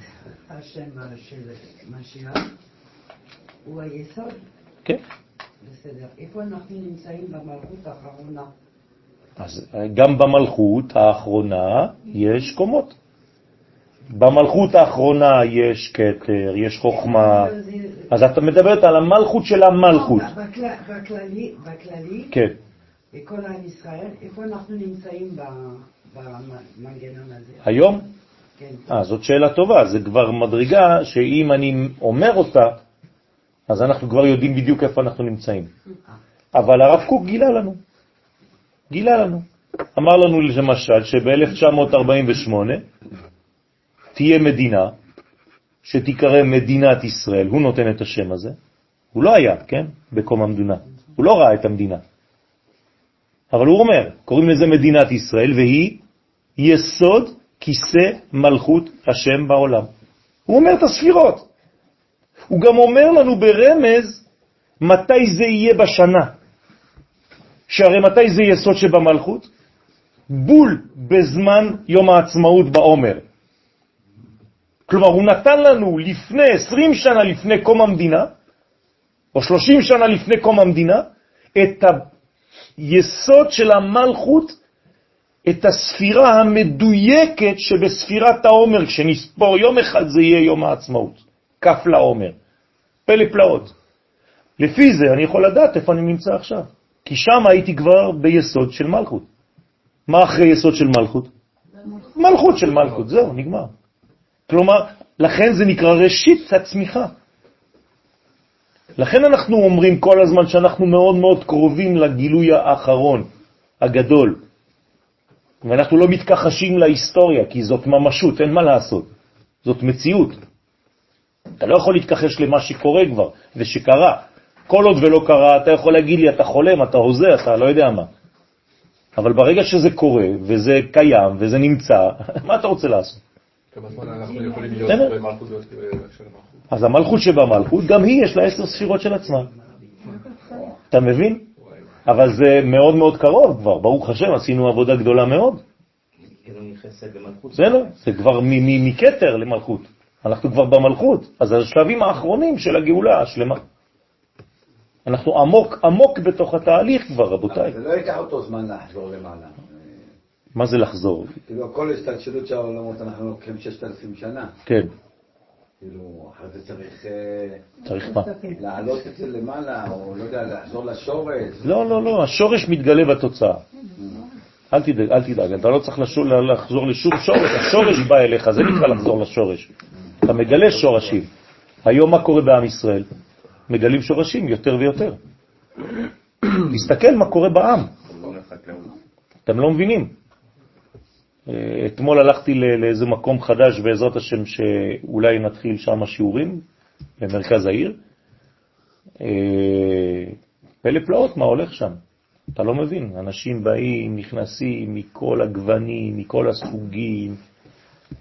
השם של משיח, הוא היסוד, כן. בסדר. איפה אנחנו נמצאים במלכות האחרונה? אז אה, גם במלכות האחרונה יש קומות. במלכות האחרונה יש כתר, יש חוכמה, אז אתה מדברת על המלכות של המלכות. לא, בכלל- בכללי, בכללי, כן. בכל עם ישראל, איפה אנחנו נמצאים במנגנון הזה? היום? כן. אה, זאת שאלה טובה, זה כבר מדרגה שאם אני אומר אותה, אז אנחנו כבר יודעים בדיוק איפה אנחנו נמצאים. אבל הרב קוק גילה לנו, גילה לנו. אמר לנו למשל שב-1948 תהיה מדינה שתיקרא מדינת ישראל, הוא נותן את השם הזה, הוא לא היה, כן, בקום המדינה, הוא לא ראה את המדינה. אבל הוא אומר, קוראים לזה מדינת ישראל, והיא יסוד כיסא מלכות השם בעולם. הוא אומר את הספירות. הוא גם אומר לנו ברמז מתי זה יהיה בשנה. שהרי מתי זה יסוד שבמלכות? בול בזמן יום העצמאות בעומר. כלומר, הוא נתן לנו לפני, 20 שנה לפני קום המדינה, או 30 שנה לפני קום המדינה, את היסוד של המלכות, את הספירה המדויקת שבספירת העומר, כשנספור יום אחד זה יהיה יום העצמאות, כף לעומר. פלא פלאות. לפי זה אני יכול לדעת איפה אני נמצא עכשיו, כי שם הייתי כבר ביסוד של מלכות. מה אחרי יסוד של מלכות? מלכות של מלכות, זהו, נגמר. כלומר, לכן זה נקרא ראשית הצמיחה. לכן אנחנו אומרים כל הזמן שאנחנו מאוד מאוד קרובים לגילוי האחרון, הגדול. ואנחנו לא מתכחשים להיסטוריה, כי זאת ממשות, אין מה לעשות. זאת מציאות. אתה לא יכול להתכחש למה שקורה כבר ושקרה. כל עוד ולא קרה, אתה יכול להגיד לי, אתה חולם, אתה הוזה, אתה לא יודע מה. אבל ברגע שזה קורה, וזה קיים, וזה נמצא, <laughs> מה אתה רוצה לעשות? כמה זמן אנחנו יכולים להיות בסדר. במלכות של המלכות? אז המלכות שבמלכות, גם היא יש לה עשר ספירות של עצמה. אתה מבין? אבל זה מאוד מאוד קרוב כבר, ברוך השם, עשינו עבודה גדולה מאוד. כאילו. בסדר? זה כבר מ- מ- מקטר למלכות. אנחנו כבר במלכות, אז השלבים האחרונים של הגאולה השלמה. אנחנו עמוק עמוק בתוך התהליך כבר, רבותיי. זה לא ייקח אותו זמן לחזור למעלה. מה זה לחזור? כאילו, כל השתלשלות של העולמות אנחנו לוקחים 6,000 שנה. כן, כאילו, אחרי זה צריך אה, צריך מה? להעלות את זה למעלה, או לא יודע, לחזור לשורש. לא, לא, לא, השורש מתגלה בתוצאה. אל תדאג, אל תדאג, אתה לא צריך לשור, לחזור לשום שורש, השורש בא אליך, זה נקרא לחזור לשורש. אתה מגלה שורשים. היום מה קורה בעם ישראל? מגלים שורשים יותר ויותר. תסתכל מה קורה בעם, אתם לא מבינים. אה, אתמול הלכתי לאיזה מקום חדש בעזרת השם שאולי נתחיל שם שיעורים במרכז העיר. אה, פלא פלאות מה הולך שם. אתה לא מבין, אנשים באים, נכנסים מכל הגוונים, מכל הסוגים,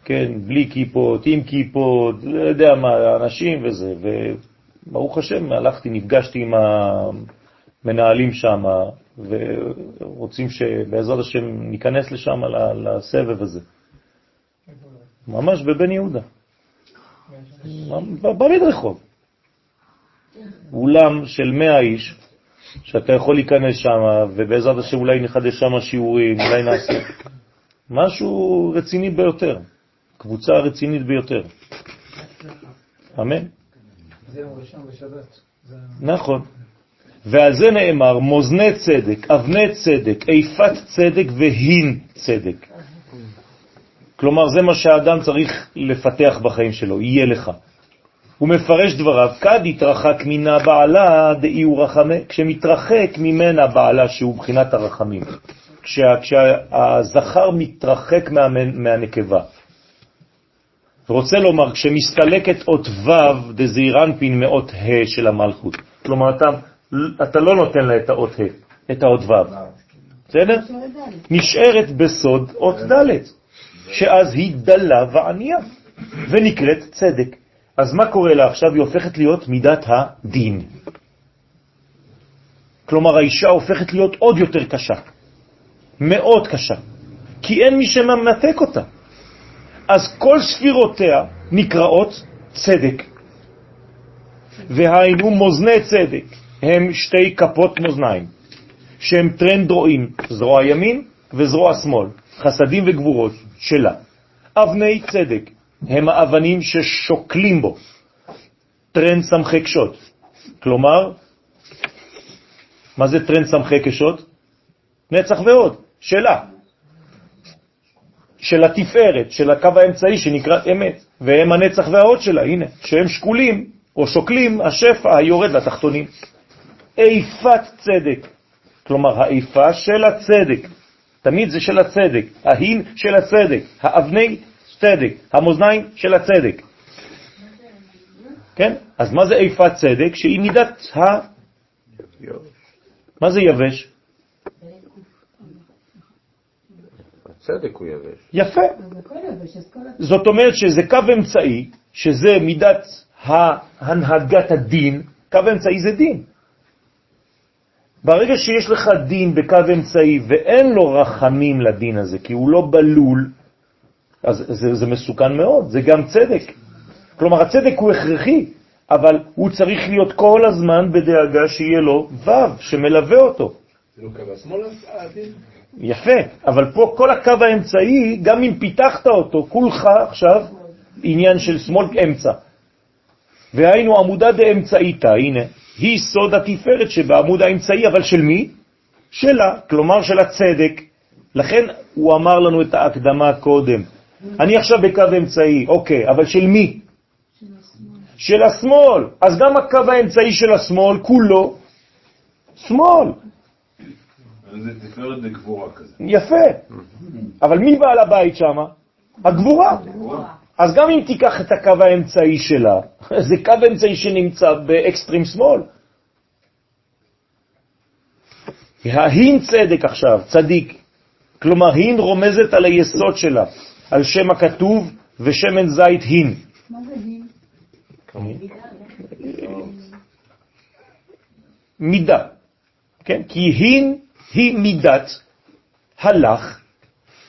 כן, בלי כיפות, עם כיפות, לא יודע מה, אנשים וזה, וברוך השם, הלכתי, נפגשתי עם המנהלים שם, ורוצים שבעזרת השם ניכנס לשם לסבב הזה. ממש בבן יהודה. במדרחוב. אולם של 100 איש, שאתה יכול להיכנס שם, ובעזרת השם אולי נחדש שם שיעורים, אולי נעשה משהו רציני ביותר, קבוצה רצינית ביותר. אמן. זהו, ראשון בשבת. נכון. ועל זה נאמר, מוזני צדק, אבני צדק, איפת צדק והין צדק. כלומר, זה מה שהאדם צריך לפתח בחיים שלו, יהיה לך. הוא מפרש דבריו, כד יתרחק מן בעלה דאי הוא רחמה, כשמתרחק ממנה בעלה שהוא בחינת הרחמים, כשה, כשהזכר מתרחק מה, מהנקבה. רוצה לומר, כשמסתלקת אות ו' דזעירנפין מאות ה' של המלכות, כלומר אתה, אתה לא נותן לה את האות ה', את האות ו', בסדר? נשארת בסוד אות ד', שאז היא דלה וענייה, ונקראת צדק. אז מה קורה לה עכשיו? היא הופכת להיות מידת הדין. כלומר, האישה הופכת להיות עוד יותר קשה, מאוד קשה, כי אין מי שממתק אותה. אז כל ספירותיה נקראות צדק. והיינו מוזני צדק, הם שתי כפות מאזניים, שהם תרין דרועין, זרוע ימין וזרוע שמאל, חסדים וגבורות שלה. אבני צדק, הם האבנים ששוקלים בו, תרין סמכי קשוט. כלומר, מה זה תרין סמכי קשוט? נצח והוד, שלה. של התפארת, של הקו האמצעי שנקרא אמת, והם הנצח וההוד שלה, הנה, שהם שקולים או שוקלים השפע היורד לתחתונים. איפת צדק, כלומר האיפה של הצדק, תמיד זה של הצדק, ההין של הצדק, האבני צדק, המאזניים של הצדק. כן? אז מה זה איפת צדק? שהיא מידת ה... מה זה יבש? הצדק הוא יבש. יפה. זאת אומרת שזה קו אמצעי, שזה מידת הנהגת הדין, קו אמצעי זה דין. ברגע שיש לך דין בקו אמצעי ואין לו רחמים לדין הזה, כי הוא לא בלול, אז זה, זה מסוכן מאוד, זה גם צדק. כלומר, הצדק הוא הכרחי, אבל הוא צריך להיות כל הזמן בדאגה שיהיה לו ו' שמלווה אותו. זה לא קו השמאל הדין? יפה, אבל פה כל הקו האמצעי, גם אם פיתחת אותו, כולך עכשיו עניין של שמאל אמצע. והיינו עמודה דאמצעיתא, הנה, היא סוד התפארת שבעמוד האמצעי, אבל של מי? שלה, כלומר של הצדק. לכן הוא אמר לנו את ההקדמה קודם. אני עכשיו בקו אמצעי, אוקיי, אבל של מי? של השמאל. אז גם הקו האמצעי של השמאל כולו שמאל. זה תפארת בגבורה כזה. יפה. אבל מי בעל הבית שם? הגבורה. אז גם אם תיקח את הקו האמצעי שלה, <laughs> זה קו אמצעי שנמצא באקסטרים שמאל. ההין צדק עכשיו, צדיק. כלומר, הין רומזת על היסוד שלה, על שם הכתוב ושמן זית הין. מה זה דין? מידה, כן? כי הין היא מידת הלך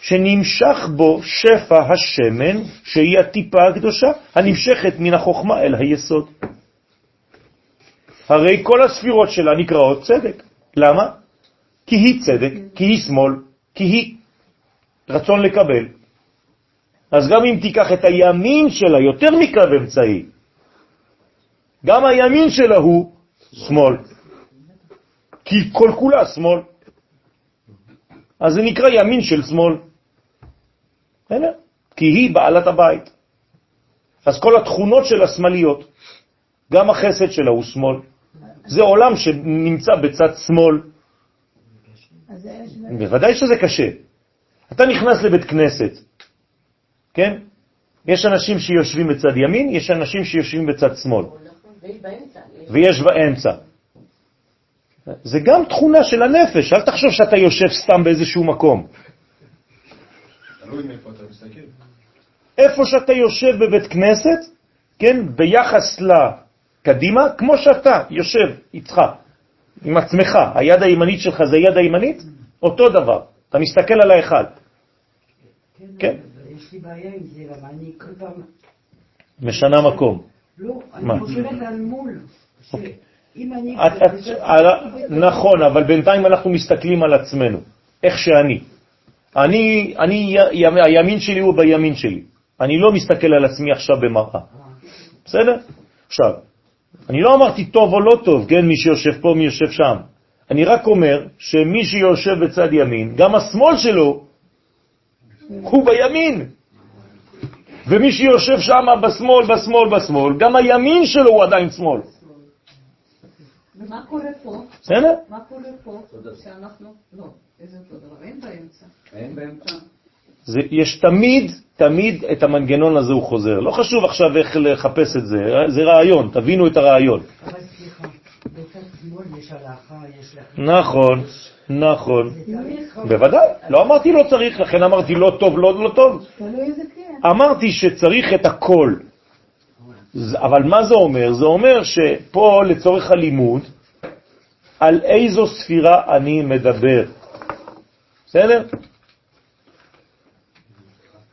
שנמשך בו שפע השמן, שהיא הטיפה הקדושה, הנמשכת מן החוכמה אל היסוד. הרי כל הספירות שלה נקראות צדק. למה? כי היא צדק, כי היא שמאל, כי היא רצון לקבל. אז גם אם תיקח את הימין שלה יותר מקו אמצעי, גם הימין שלה הוא שמאל, כי כל כולה שמאל. אז זה נקרא ימין של שמאל. הנה, כי היא בעלת הבית. אז כל התכונות של השמאליות, גם החסד שלה הוא שמאל. זה עולם שנמצא בצד שמאל. בוודאי שזה קשה. אתה נכנס לבית כנסת, כן? יש אנשים שיושבים בצד ימין, יש אנשים שיושבים בצד שמאל. ויש באמצע. זה גם תכונה של הנפש, אל תחשוב שאתה יושב סתם באיזשהו מקום. איפה שאתה יושב בבית כנסת, כן, ביחס לקדימה, כמו שאתה יושב איתך, עם עצמך, היד הימנית שלך זה יד הימנית, אותו דבר, אתה מסתכל על ההיכל. כן. יש לי בעיה עם זה, למה אני כל פעם... משנה מקום. לא? אני חושבת על מול. את, את, על, נכון, אבל בינתיים אנחנו מסתכלים על עצמנו, איך שאני. אני, אני, הימין שלי הוא בימין שלי. אני לא מסתכל על עצמי עכשיו במראה. בסדר? עכשיו, אני לא אמרתי טוב או לא טוב, כן, מי שיושב פה, מי יושב שם. אני רק אומר שמי שיושב בצד ימין, גם השמאל שלו הוא בימין. ומי שיושב שם בשמאל, בשמאל, בשמאל, גם הימין שלו הוא עדיין שמאל. ומה קורה פה? בסדר? מה קורה פה? שאנחנו... לא, איזה אותו דבר, אין באמצע. אין באמצע. זה, יש תמיד, תמיד את המנגנון הזה הוא חוזר. לא חשוב עכשיו איך לחפש את זה, זה רעיון, תבינו את הרעיון. אבל סליחה, בצד שמאל יש הלכה, יש לך... נכון, נכון. בוודאי, לא אמרתי לא צריך, לכן אמרתי לא טוב, לא לא טוב. אמרתי שצריך את הכל. אבל מה זה אומר? זה אומר שפה לצורך הלימוד, על איזו ספירה אני מדבר. בסדר?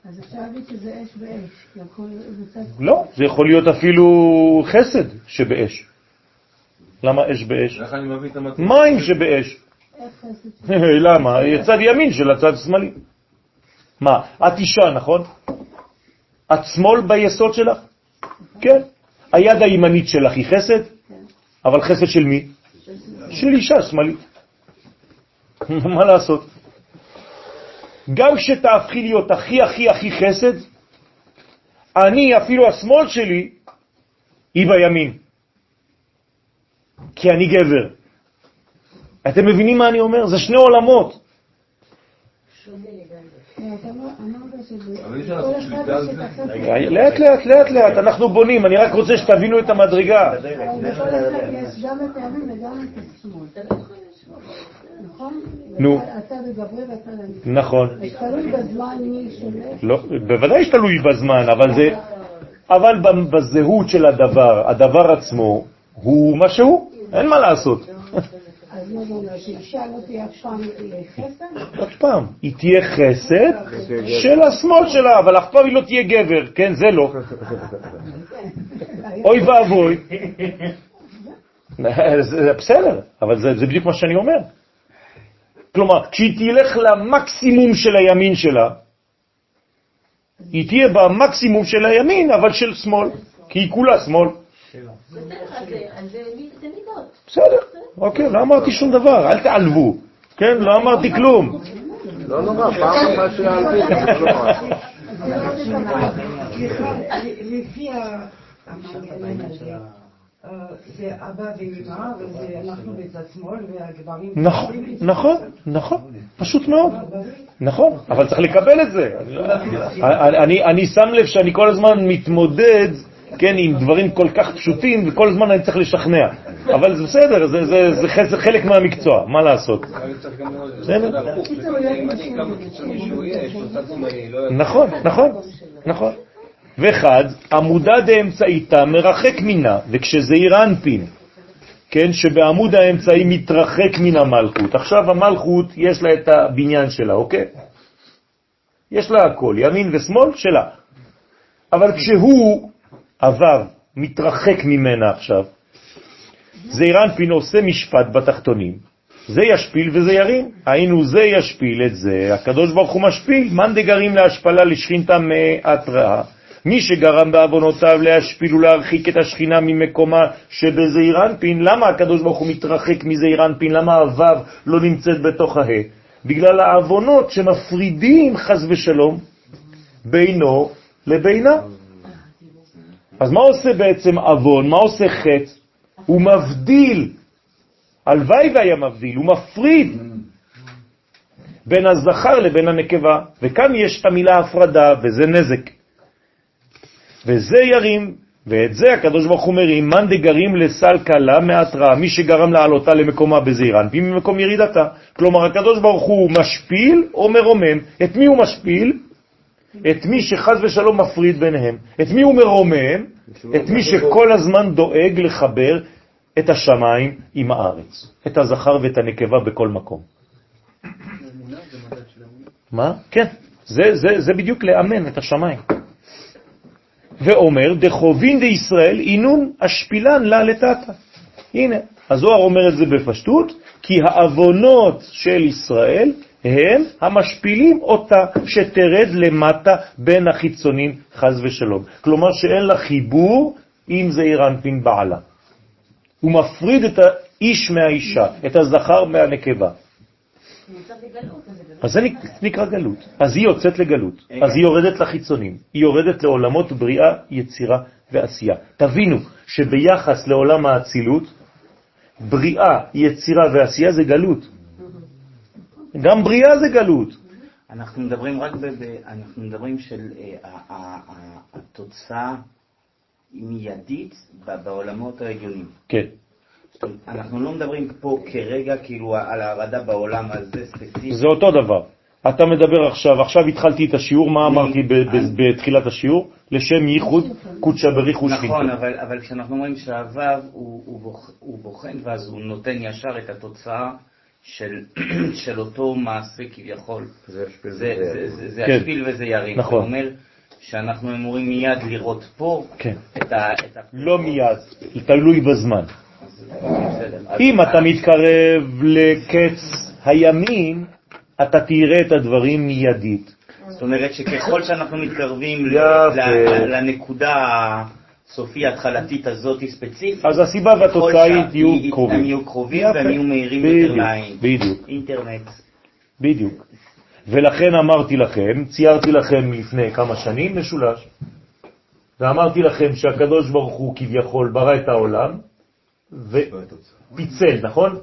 אז אפשר להגיד שזה אש בצד... לא, זה יכול להיות אפילו חסד שבאש. למה אש באש? איך אני מביא את המתאים? מים שבאש. איך חסד? <laughs> למה? צד ימין של הצד שמאלי. מה, את אישה, נכון? את שמאל ביסוד שלך? כן. היד הימנית שלך היא חסד, אבל חסד של מי? של אישה שמאלית. <laughs> מה לעשות? גם כשתהפכי להיות הכי הכי הכי חסד, אני, אפילו השמאל שלי, היא בימין. כי אני גבר. אתם מבינים מה אני אומר? זה שני עולמות. אתה אמר- לאט לאט, לאט לאט, אנחנו בונים, אני רק רוצה שתבינו את המדרגה. את השמאל. נכון? נו. הנפלא. נכון. לא, בוודאי שתלוי בזמן, אבל זה, אבל בזהות של הדבר, הדבר עצמו הוא מה שהוא, אין מה לעשות. אז מה זה אומר? שאישה לא תהיה אף פעם חסד? עוד פעם, היא תהיה חסד של השמאל שלה, אבל אף פעם היא לא תהיה גבר, כן, זה לא. אוי ואבוי. זה בסדר, אבל זה, זה בדיוק מה שאני אומר. כלומר, כשהיא תלך למקסימום של הימין שלה, היא תהיה במקסימום של הימין, אבל של שמאל, כי היא כולה שמאל. בסדר, אוקיי, לא אמרתי שום דבר, אל תעלבו, כן? לא אמרתי כלום. לא נורא, פעם מה שאלתי, לא לפי ה- המנגנון הזה, זה אבא ואמא, ואנחנו בצד שמאל, והגברים... נכון, נכון, נכון, פשוט מאוד. נכון, אבל צריך לקבל את זה. אני, אני, אני שם לב שאני כל הזמן מתמודד, כן, עם דברים כל כך פשוטים, וכל הזמן אני צריך לשכנע. אבל זה בסדר, זה, זה, זה, זה חלק מהמקצוע, מה לעשות? נכון, נכון, נכון. ואחד, עמודה דאמצעיתה מרחק מינה, וכשזעיר אנפין, כן, שבעמוד האמצעי מתרחק מן המלכות. עכשיו המלכות יש לה את הבניין שלה, אוקיי? יש לה הכל, ימין ושמאל שלה. אבל כשהוא עבר, מתרחק ממנה עכשיו, זעיר אנפין עושה משפט בתחתונים, זה ישפיל וזה ירים. היינו זה ישפיל את זה, הקדוש ברוך הוא משפיל. מאן דגרים להשפלה לשכינתה מהתראה. מי שגרם בעוונותיו להשפיל ולהרחיק את השכינה ממקומה שבזעיר אנפין, למה הקדוש ברוך הוא מתרחק מזעיר אנפין? למה הוו לא נמצאת בתוך הה? בגלל העוונות שמפרידים חז ושלום בינו לבינה. אז מה עושה בעצם עוון? מה עושה חטא? הוא מבדיל, הלוואי והיה מבדיל, הוא מפריד בין הזכר לבין הנקבה, וכאן יש את המילה הפרדה, וזה נזק. וזה ירים, ואת זה הקדוש ברוך הוא אומר, אימן דגרים לסל קלה מהתראה, מי שגרם לעלותה למקומה בזעיר אנפין ממקום ירידתה. כלומר, הקדוש ברוך הוא משפיל או מרומם. את מי הוא משפיל? את מי שחז ושלום מפריד ביניהם. את מי הוא מרומם? את מי שכל הזמן דואג לחבר את השמיים עם הארץ, את הזכר ואת הנקבה בכל מקום. מה? כן, זה, זה, זה בדיוק לאמן את השמיים. ואומר, דחובין דישראל אינון אשפילן לה לטאטה. הנה, הזוהר אומר את זה בפשטות, כי האבונות של ישראל הם המשפילים אותה שתרד למטה בין החיצונים, חז ושלום. כלומר שאין לה חיבור עם זעיר אנפין בעלה. הוא מפריד את האיש מהאישה, את הזכר מהנקבה. אז זה נקרא גלות. אז היא יוצאת לגלות, אז היא יורדת לחיצונים, היא יורדת לעולמות בריאה, יצירה ועשייה. תבינו שביחס לעולם האצילות, בריאה, יצירה ועשייה זה גלות. גם בריאה זה גלות. אנחנו מדברים רק ב... אנחנו מדברים של אה, התוצאה מיידית בעולמות העליונים. כן. אנחנו לא מדברים פה כרגע כאילו על ההרדה בעולם הזה ספציפית. זה אותו דבר. אתה מדבר עכשיו, עכשיו התחלתי את השיעור, מה אמרתי בתחילת השיעור? לשם ייחוד קודשא בריחו שכינתו. נכון, אבל כשאנחנו אומרים שהוו הוא בוחן ואז הוא נותן ישר את התוצאה <clears throat> של אותו מעשה כביכול. זה כן. השפיל וזה ירים. נכון. זה אומר שאנחנו אמורים מיד לראות פה כן. את ה... לא מיד, תלוי בזמן. אם אתה מתקרב לקץ הימים, אתה תראה את הדברים מיידית. זאת אומרת שככל שאנחנו מתקרבים. לנקודה הסופי ההתחלתית הזאת ספציפית, אז הסיבה והתוצאה היא יהיו קרובים. הם יהיו קרובים. והם יהיו מהירים יותר לעין. בדיוק, אינטרנט. בדיוק. ולכן אמרתי לכם, ציירתי לכם לפני כמה שנים משולש, ואמרתי לכם שהקדוש ברוך הוא כביכול ברא את העולם ופיצל, נכון?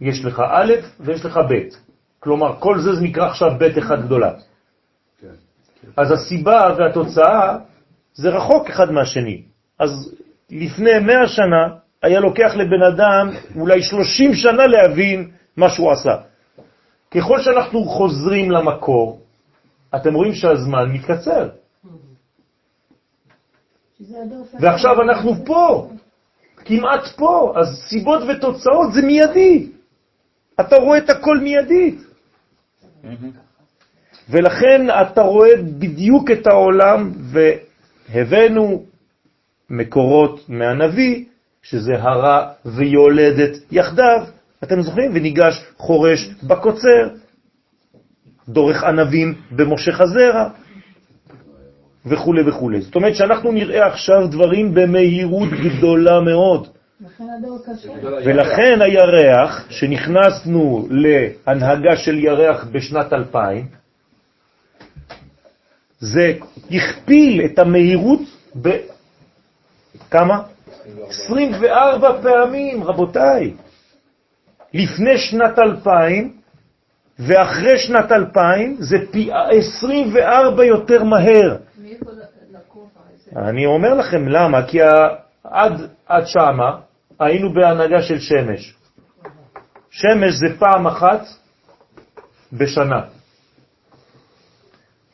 יש לך א' ויש לך ב'. כלומר, כל זה זה נקרא עכשיו ב' אחד גדולה. אז הסיבה והתוצאה זה רחוק אחד מהשני. אז לפני מאה שנה היה לוקח לבן אדם אולי 30 שנה להבין מה שהוא עשה. ככל שאנחנו חוזרים למקור, אתם רואים שהזמן מתקצר. ועכשיו אנחנו פה, כמעט פה, אז סיבות ותוצאות זה מיידי. אתה רואה את הכל מיידית. ולכן אתה רואה בדיוק את העולם, והבאנו מקורות מהנביא, שזה הרע ויולדת יחדיו, אתם זוכרים? וניגש חורש בקוצר, דורך ענבים במושך הזרע, וכו' וכו'. זאת אומרת שאנחנו נראה עכשיו דברים במהירות גדולה מאוד. ולכן הירח, שנכנסנו להנהגה של ירח בשנת 2000, זה הכפיל את המהירות בכמה? 24 פעמים, רבותיי. לפני שנת 2000 ואחרי שנת 2000 זה פי 24 יותר מהר. אני אומר לכם למה, כי עד, עד שמה היינו בהנהגה של שמש. שמש זה פעם אחת בשנה.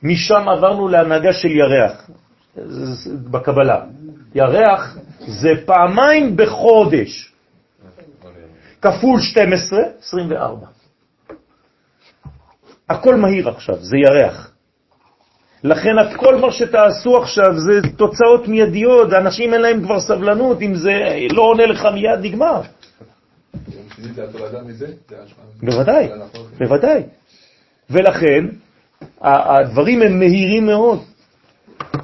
משם עברנו להנהגה של ירח, בקבלה. ירח זה פעמיים בחודש, כפול 12, 24. הכל מהיר עכשיו, זה ירח. לכן כל מה שתעשו עכשיו זה תוצאות מיידיות, אנשים אין להם כבר סבלנות, אם זה לא עונה לך מיד, נגמר. בוודאי, נכון. בוודאי. ולכן הדברים הם מהירים מאוד.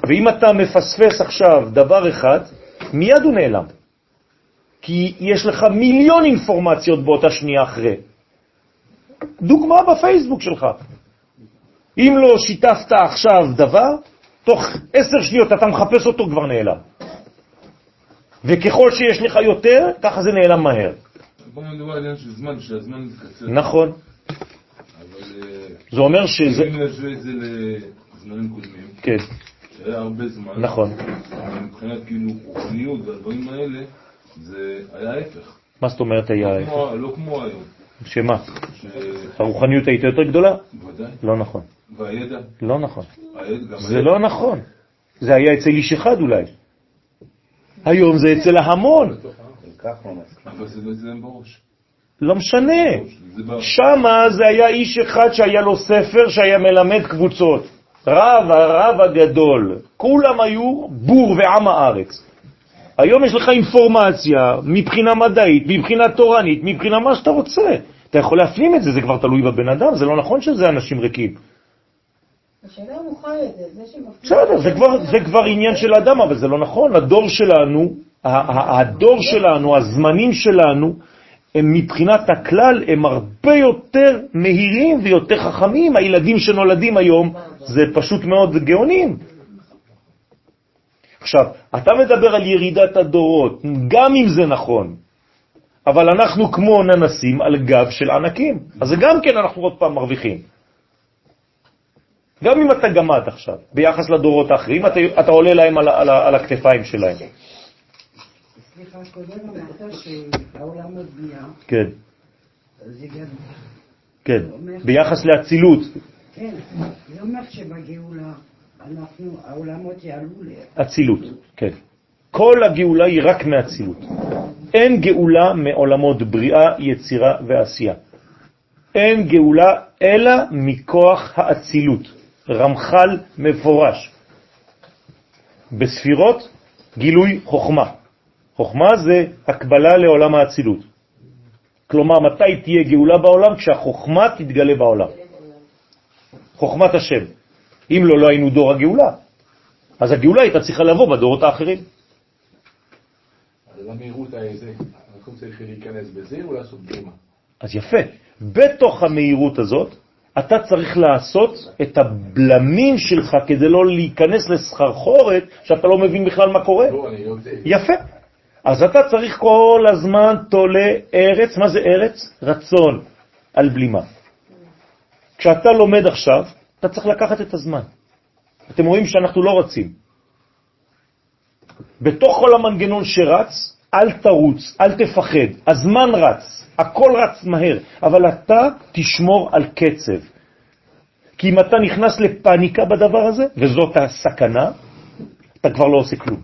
ואם אתה מפספס עכשיו דבר אחד, מיד הוא נעלם. כי יש לך מיליון אינפורמציות באותה שנייה אחרי. דוגמה בפייסבוק שלך. אם לא שיתפת עכשיו דבר, תוך עשר שניות אתה מחפש אותו, כבר נעלם. וככל שיש לך יותר, ככה זה נעלם מהר. בוא זה אומר שזה... אם נשווה את זה לזמנים קודמים, כן. שהיה הרבה זמן. נכון. מבחינת כאילו רוחניות והדברים האלה, זה היה ההפך. מה זאת אומרת היה לא ההפך? לא כמו היום. שמה? הרוחניות הייתה יותר גדולה? בוודאי. לא נכון. והידע, לא נכון. זה. לא נכון. זה היה אצל איש אחד אולי. היום זה אצל ההמון. אבל זה לא אצלם בראש. לא משנה. שמה זה היה איש אחד שהיה לו ספר שהיה מלמד קבוצות. רב, הרב הגדול. כולם היו בור ועם הארץ. היום יש לך אינפורמציה מבחינה מדעית, מבחינה תורנית, מבחינה מה שאתה רוצה. אתה יכול להפנים את זה, זה כבר תלוי בבן אדם, זה לא נכון שזה אנשים ריקים. השאלה אם הוא חי את זה, זה שמפנים... בסדר, זה כבר, זה כבר עניין של אדם, אבל זה לא נכון. הדור שלנו, הדור שלנו, הזמנים שלנו, הם מבחינת הכלל, הם הרבה יותר מהירים ויותר חכמים. הילדים שנולדים היום זה פשוט מאוד גאונים. עכשיו, אתה מדבר על ירידת הדורות, גם אם זה נכון, אבל אנחנו כמו ננסים על גב של ענקים. אז גם כן אנחנו עוד פעם מרוויחים. גם אם אתה גמד עכשיו, ביחס לדורות האחרים, אתה, אתה עולה להם על, על, על הכתפיים שלהם. סליחה, קודם אמרת שהעולם בנייה, כן. כן. ביחס לאצילות, כן, זה אומר שבגאולה אנחנו, העולמות יעלו ל... אצילות, כן. כל הגאולה היא רק מאצילות. אין גאולה מעולמות בריאה, יצירה ועשייה. אין גאולה אלא מכוח האצילות. רמח"ל מפורש. בספירות גילוי חוכמה. חוכמה זה הקבלה לעולם האצילות. כלומר, מתי תהיה גאולה בעולם? כשהחוכמה תתגלה בעולם. חוכמת השם. אם לא, לא היינו דור הגאולה. אז הגאולה הייתה צריכה לבוא בדורות האחרים. אז למהירות הזה, אנחנו צריכים להיכנס בזה או לעשות בלימה? אז יפה. בתוך המהירות הזאת, אתה צריך לעשות את הבלמים שלך כדי לא להיכנס לסחרחורת שאתה לא מבין בכלל מה קורה. לא. יפה. אז אתה צריך כל הזמן תולה ארץ, מה זה ארץ? רצון על בלימה. כשאתה לומד עכשיו, אתה צריך לקחת את הזמן. אתם רואים שאנחנו לא רצים. בתוך כל המנגנון שרץ, אל תרוץ, אל תפחד. הזמן רץ, הכל רץ מהר, אבל אתה תשמור על קצב. כי אם אתה נכנס לפניקה בדבר הזה, וזאת הסכנה, אתה כבר לא עושה כלום.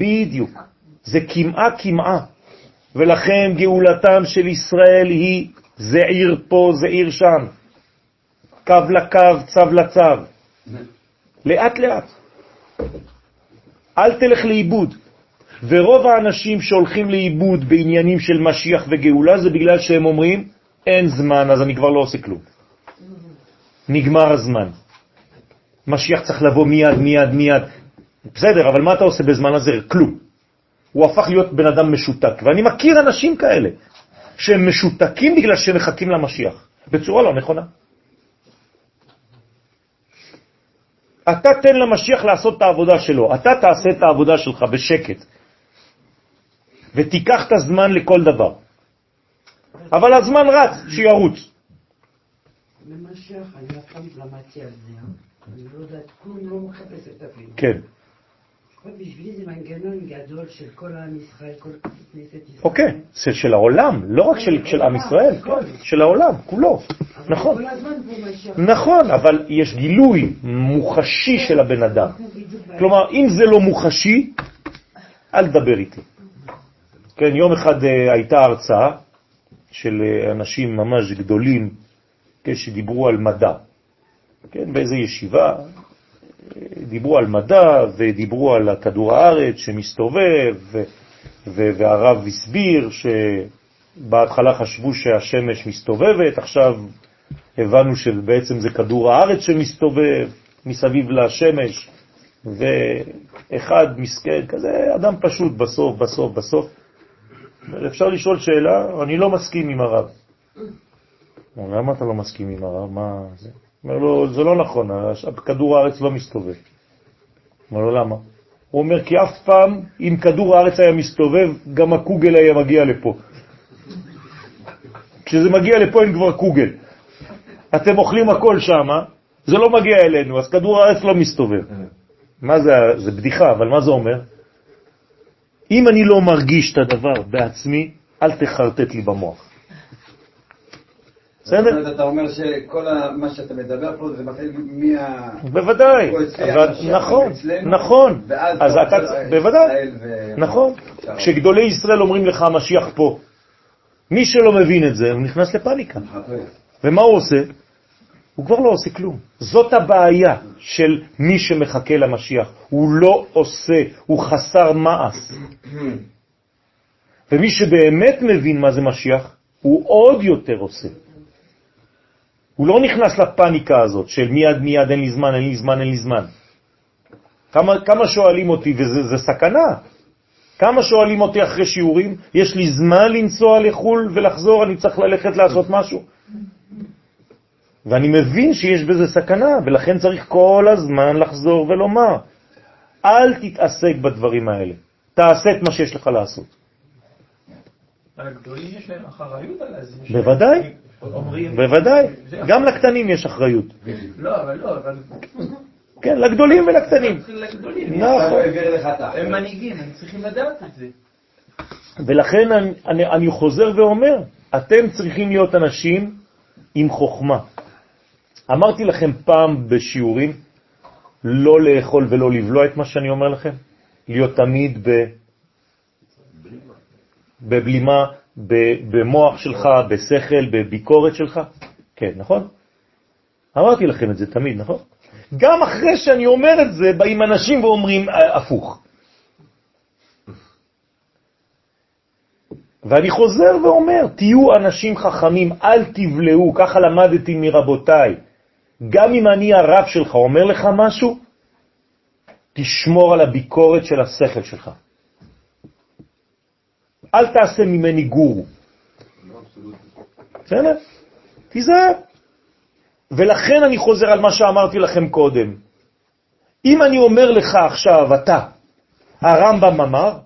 בדיוק. זה כמעה כמעה. ולכן גאולתם של ישראל היא זעיר פה, זעיר שם. קו לקו, צו לצו. לאט לאט. אל תלך לאיבוד. ורוב האנשים שהולכים לאיבוד בעניינים של משיח וגאולה זה בגלל שהם אומרים, אין זמן, אז אני כבר לא עושה כלום. נגמר הזמן. משיח צריך לבוא מיד, מיד, מיד. בסדר, אבל מה אתה עושה בזמן הזה? כלום. הוא הפך להיות בן אדם משותק, ואני מכיר אנשים כאלה, שהם משותקים בגלל שהם מחכים למשיח, בצורה לא נכונה. אתה תן למשיח לעשות את העבודה שלו, אתה תעשה את העבודה שלך בשקט, ותיקח את הזמן לכל דבר. אבל הזמן רץ, שירוץ. למשיח, אני אף פעם למדתי על זה, אה? אני לא יודעת, כלום לא מחפש את הפנים. כן. אבל בשבילי זה מנגנון גדול של כל עם ישראל, כל כנסת ישראל. אוקיי, זה של העולם, לא רק של, של עם ישראל, כן, של העולם, כולו. נכון. נכון, אבל יש גילוי מוחשי של הבן אדם. כלומר, אם זה לא מוחשי, אל תדבר איתי. כן, יום אחד אה, הייתה הרצאה של אה, אנשים ממש גדולים, כן, שדיברו על מדע. כן, באיזו ישיבה, דיברו על מדע ודיברו על כדור הארץ שמסתובב, ו- והרב הסביר שבהתחלה חשבו שהשמש מסתובבת, עכשיו הבנו שבעצם זה כדור הארץ שמסתובב מסביב לשמש, ואחד מסכן, כזה אדם פשוט בסוף, בסוף, בסוף. אפשר לשאול שאלה, אני לא מסכים עם הרב. למה אתה לא מסכים עם הרב? מה זה? אומר לו, זה לא נכון, כדור הארץ לא מסתובב. אומר לו, למה? הוא אומר, כי אף פעם, אם כדור הארץ היה מסתובב, גם הקוגל היה מגיע לפה. כשזה מגיע לפה אין כבר קוגל. אתם אוכלים הכל שם, זה לא מגיע אלינו, אז כדור הארץ לא מסתובב. מה זה, זה בדיחה, אבל מה זה אומר? אם אני לא מרגיש את הדבר בעצמי, אל תחרטט לי במוח. בסדר? אתה אומר שכל מה שאתה מדבר פה זה מתחיל מה... בוודאי, נכון, נכון, ואז אז אתה אומר, בוודאי, נכון, כשגדולי ישראל אומרים לך המשיח פה, מי שלא מבין את זה, הוא נכנס לפניקה. ומה הוא עושה? הוא כבר לא עושה כלום. זאת הבעיה של מי שמחכה למשיח. הוא לא עושה, הוא חסר מעש. <clears throat> ומי שבאמת מבין מה זה משיח, הוא עוד יותר עושה. הוא לא נכנס לפניקה הזאת של מיד מיד אין לי זמן, אין לי זמן, אין לי זמן. כמה, כמה שואלים אותי, וזה זה סכנה, כמה שואלים אותי אחרי שיעורים, יש לי זמן לנסוע לחו"ל ולחזור, אני צריך ללכת לעשות משהו. ואני מבין שיש בזה סכנה, ולכן צריך כל הזמן לחזור ולומר, אל תתעסק בדברים האלה, תעשה את מה שיש לך לעשות. הגדולים יש להם אחריות על זה. בוודאי, אומרים... בוודאי, גם לקטנים יש אחריות. לא, אבל לא, אבל... כן, לגדולים ולקטנים. נכון. הם מנהיגים, הם צריכים לדעת את זה. ולכן אני, אני, אני חוזר ואומר, אתם צריכים להיות אנשים עם חוכמה. אמרתי לכם פעם בשיעורים, לא לאכול ולא לבלוע את מה שאני אומר לכם, להיות תמיד ב... בבלימה, במוח שלך, בשכל, בביקורת שלך. כן, נכון? אמרתי לכם את זה תמיד, נכון? גם אחרי שאני אומר את זה, באים אנשים ואומרים אה, הפוך. ואני חוזר ואומר, תהיו אנשים חכמים, אל תבלעו, ככה למדתי מרבותיי. גם אם אני הרב שלך אומר לך משהו, תשמור על הביקורת של השכל שלך. אל תעשה ממני גורו. בסדר? תיזהר. ולכן אני חוזר על מה שאמרתי לכם קודם. אם אני אומר לך עכשיו, אתה, הרמב"ם אמר,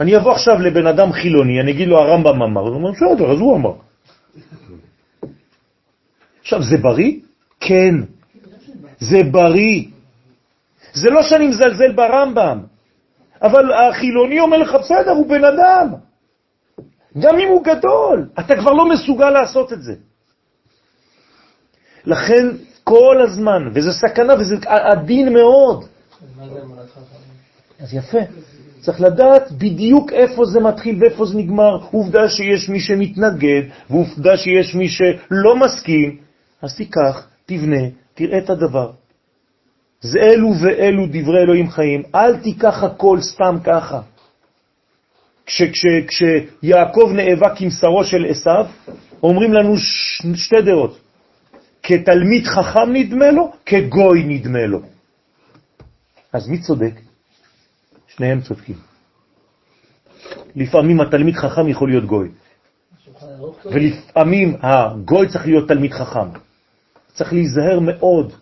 אני אבוא עכשיו לבן אדם חילוני, אני אגיד לו הרמב"ם אמר, הוא אומר, בסדר, אז הוא אמר. עכשיו, זה בריא? כן, זה בריא. זה לא שאני מזלזל ברמב"ם, אבל החילוני אומר לך, בסדר, הוא בן אדם. גם אם הוא גדול, אתה כבר לא מסוגל לעשות את זה. לכן כל הזמן, וזה סכנה וזה עדין מאוד. אז יפה. צריך לדעת בדיוק איפה זה מתחיל ואיפה זה נגמר. עובדה שיש מי שמתנגד, ועובדה שיש מי שלא מסכים, אז תיקח, תבנה, תראה את הדבר. זה אלו ואלו דברי אלוהים חיים. אל תיקח הכל סתם ככה. כשיעקב כש, כש נאבק עם שרו של עשיו, אומרים לנו ש, שתי דעות. כתלמיד חכם נדמה לו, כגוי נדמה לו. אז מי צודק? שניהם צודקים. לפעמים התלמיד חכם יכול להיות גוי, ולפעמים הגוי צריך להיות תלמיד חכם. צריך להיזהר מאוד.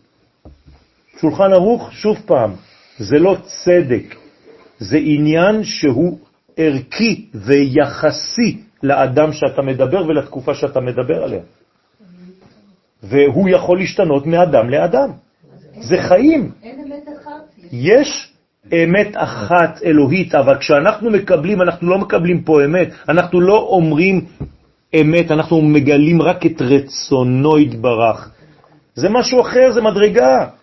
שולחן ערוך, שוב פעם, זה לא צדק, זה עניין שהוא ערכי ויחסי לאדם שאתה מדבר ולתקופה שאתה מדבר עליה. והוא יכול להשתנות מאדם לאדם. זה חיים. אין אמת אחת. יש אמת אחת אלוהית, אבל כשאנחנו מקבלים, אנחנו לא מקבלים פה אמת, אנחנו לא אומרים אמת, אנחנו מגלים רק את רצונו יתברך. זה משהו אחר, זה מדרגה.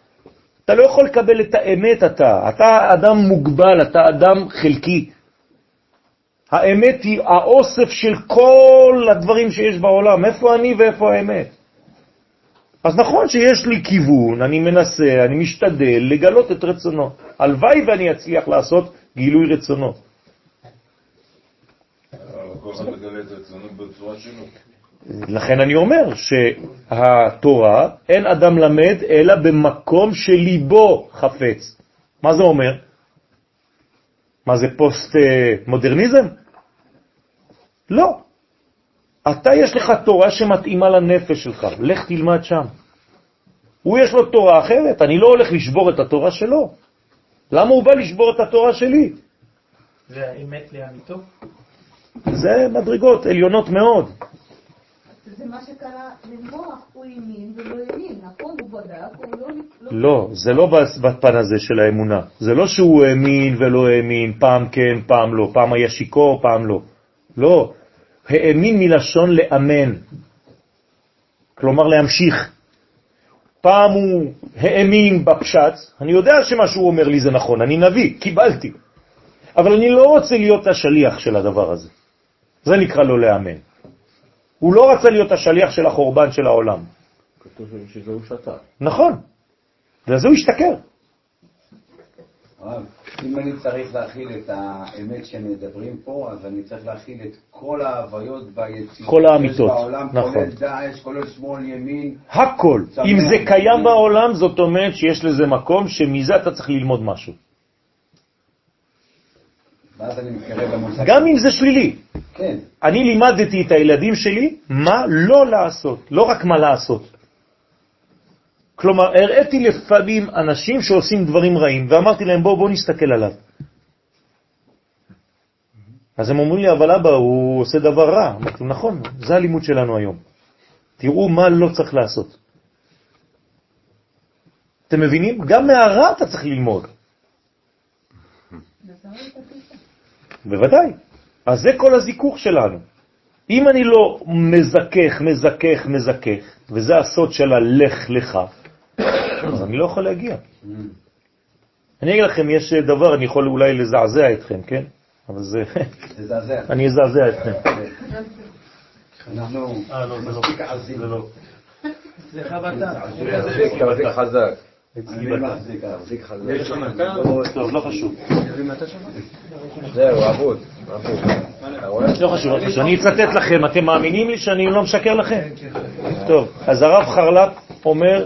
אתה לא יכול לקבל את האמת אתה, אתה אדם מוגבל, אתה אדם חלקי. האמת היא האוסף של כל הדברים שיש בעולם, איפה אני ואיפה האמת. אז נכון שיש לי כיוון, אני מנסה, אני משתדל לגלות את רצונו. הלוואי ואני אצליח לעשות גילוי רצונו. כל אחד מגלה את רצונו בצורה שלו. לכן אני אומר שהתורה, אין אדם למד אלא במקום שליבו חפץ. מה זה אומר? מה זה פוסט מודרניזם? לא. אתה יש לך תורה שמתאימה לנפש שלך, לך תלמד שם. הוא יש לו תורה אחרת, אני לא הולך לשבור את התורה שלו. למה הוא בא לשבור את התורה שלי? והאמת לאמיתו? זה מדרגות עליונות מאוד. זה מה שקרה למוח, הוא ימין ולא ימין, נכון? הוא בדק, הוא לא... לא, זה לא בפן הזה של האמונה. זה לא שהוא האמין ולא האמין, פעם כן, פעם לא, פעם היה שיקור, פעם לא. לא, האמין מלשון לאמן, כלומר להמשיך. פעם הוא האמין בפשט, אני יודע שמה שהוא אומר לי זה נכון, אני נביא, קיבלתי. אבל אני לא רוצה להיות השליח של הדבר הזה. זה נקרא לא לאמן. הוא לא רצה להיות השליח של החורבן של העולם. כתוב שזה הוא שתה. נכון, וזה הוא השתכר. אם אני צריך להכיל את האמת שמדברים פה, אז אני צריך להכיל את כל ההוויות והיציאות כל האמיתות, בעולם, נכון. כולל דאעש, כולל שמאל, ימין. הכל. אם זה קיים בעולם, זאת אומרת שיש לזה מקום שמזה אתה צריך ללמוד משהו. ואז אני מתקרב למושג. גם אם זה שלילי. כן. אני לימדתי את הילדים שלי מה לא לעשות, לא רק מה לעשות. כלומר, הראיתי לפעמים אנשים שעושים דברים רעים, ואמרתי להם, בואו בוא נסתכל עליו. אז הם אומרים לי, אבל אבא, הוא עושה דבר רע. אמרתי, נכון, זה הלימוד שלנו היום. תראו מה לא צריך לעשות. אתם מבינים? גם מהרע אתה צריך ללמוד. בוודאי. אז זה כל הזיכוך שלנו. אם אני לא מזכך, מזכך, מזכך, וזה הסוד של הלך לך, אז אני לא יכול להגיע. אני אגיד לכם, יש דבר, אני יכול אולי לזעזע אתכם, כן? אבל זה... תזעזע. אני אזעזע אתכם. אנחנו אה, לא, זה לא. מספיק עזים. זה לא. חזק. טוב, לא חשוב. זהו, אבוד. לא חשוב, לא חשוב. אני אצטט לכם, אתם מאמינים לי שאני לא משקר לכם? טוב, אז הרב חרל"פ אומר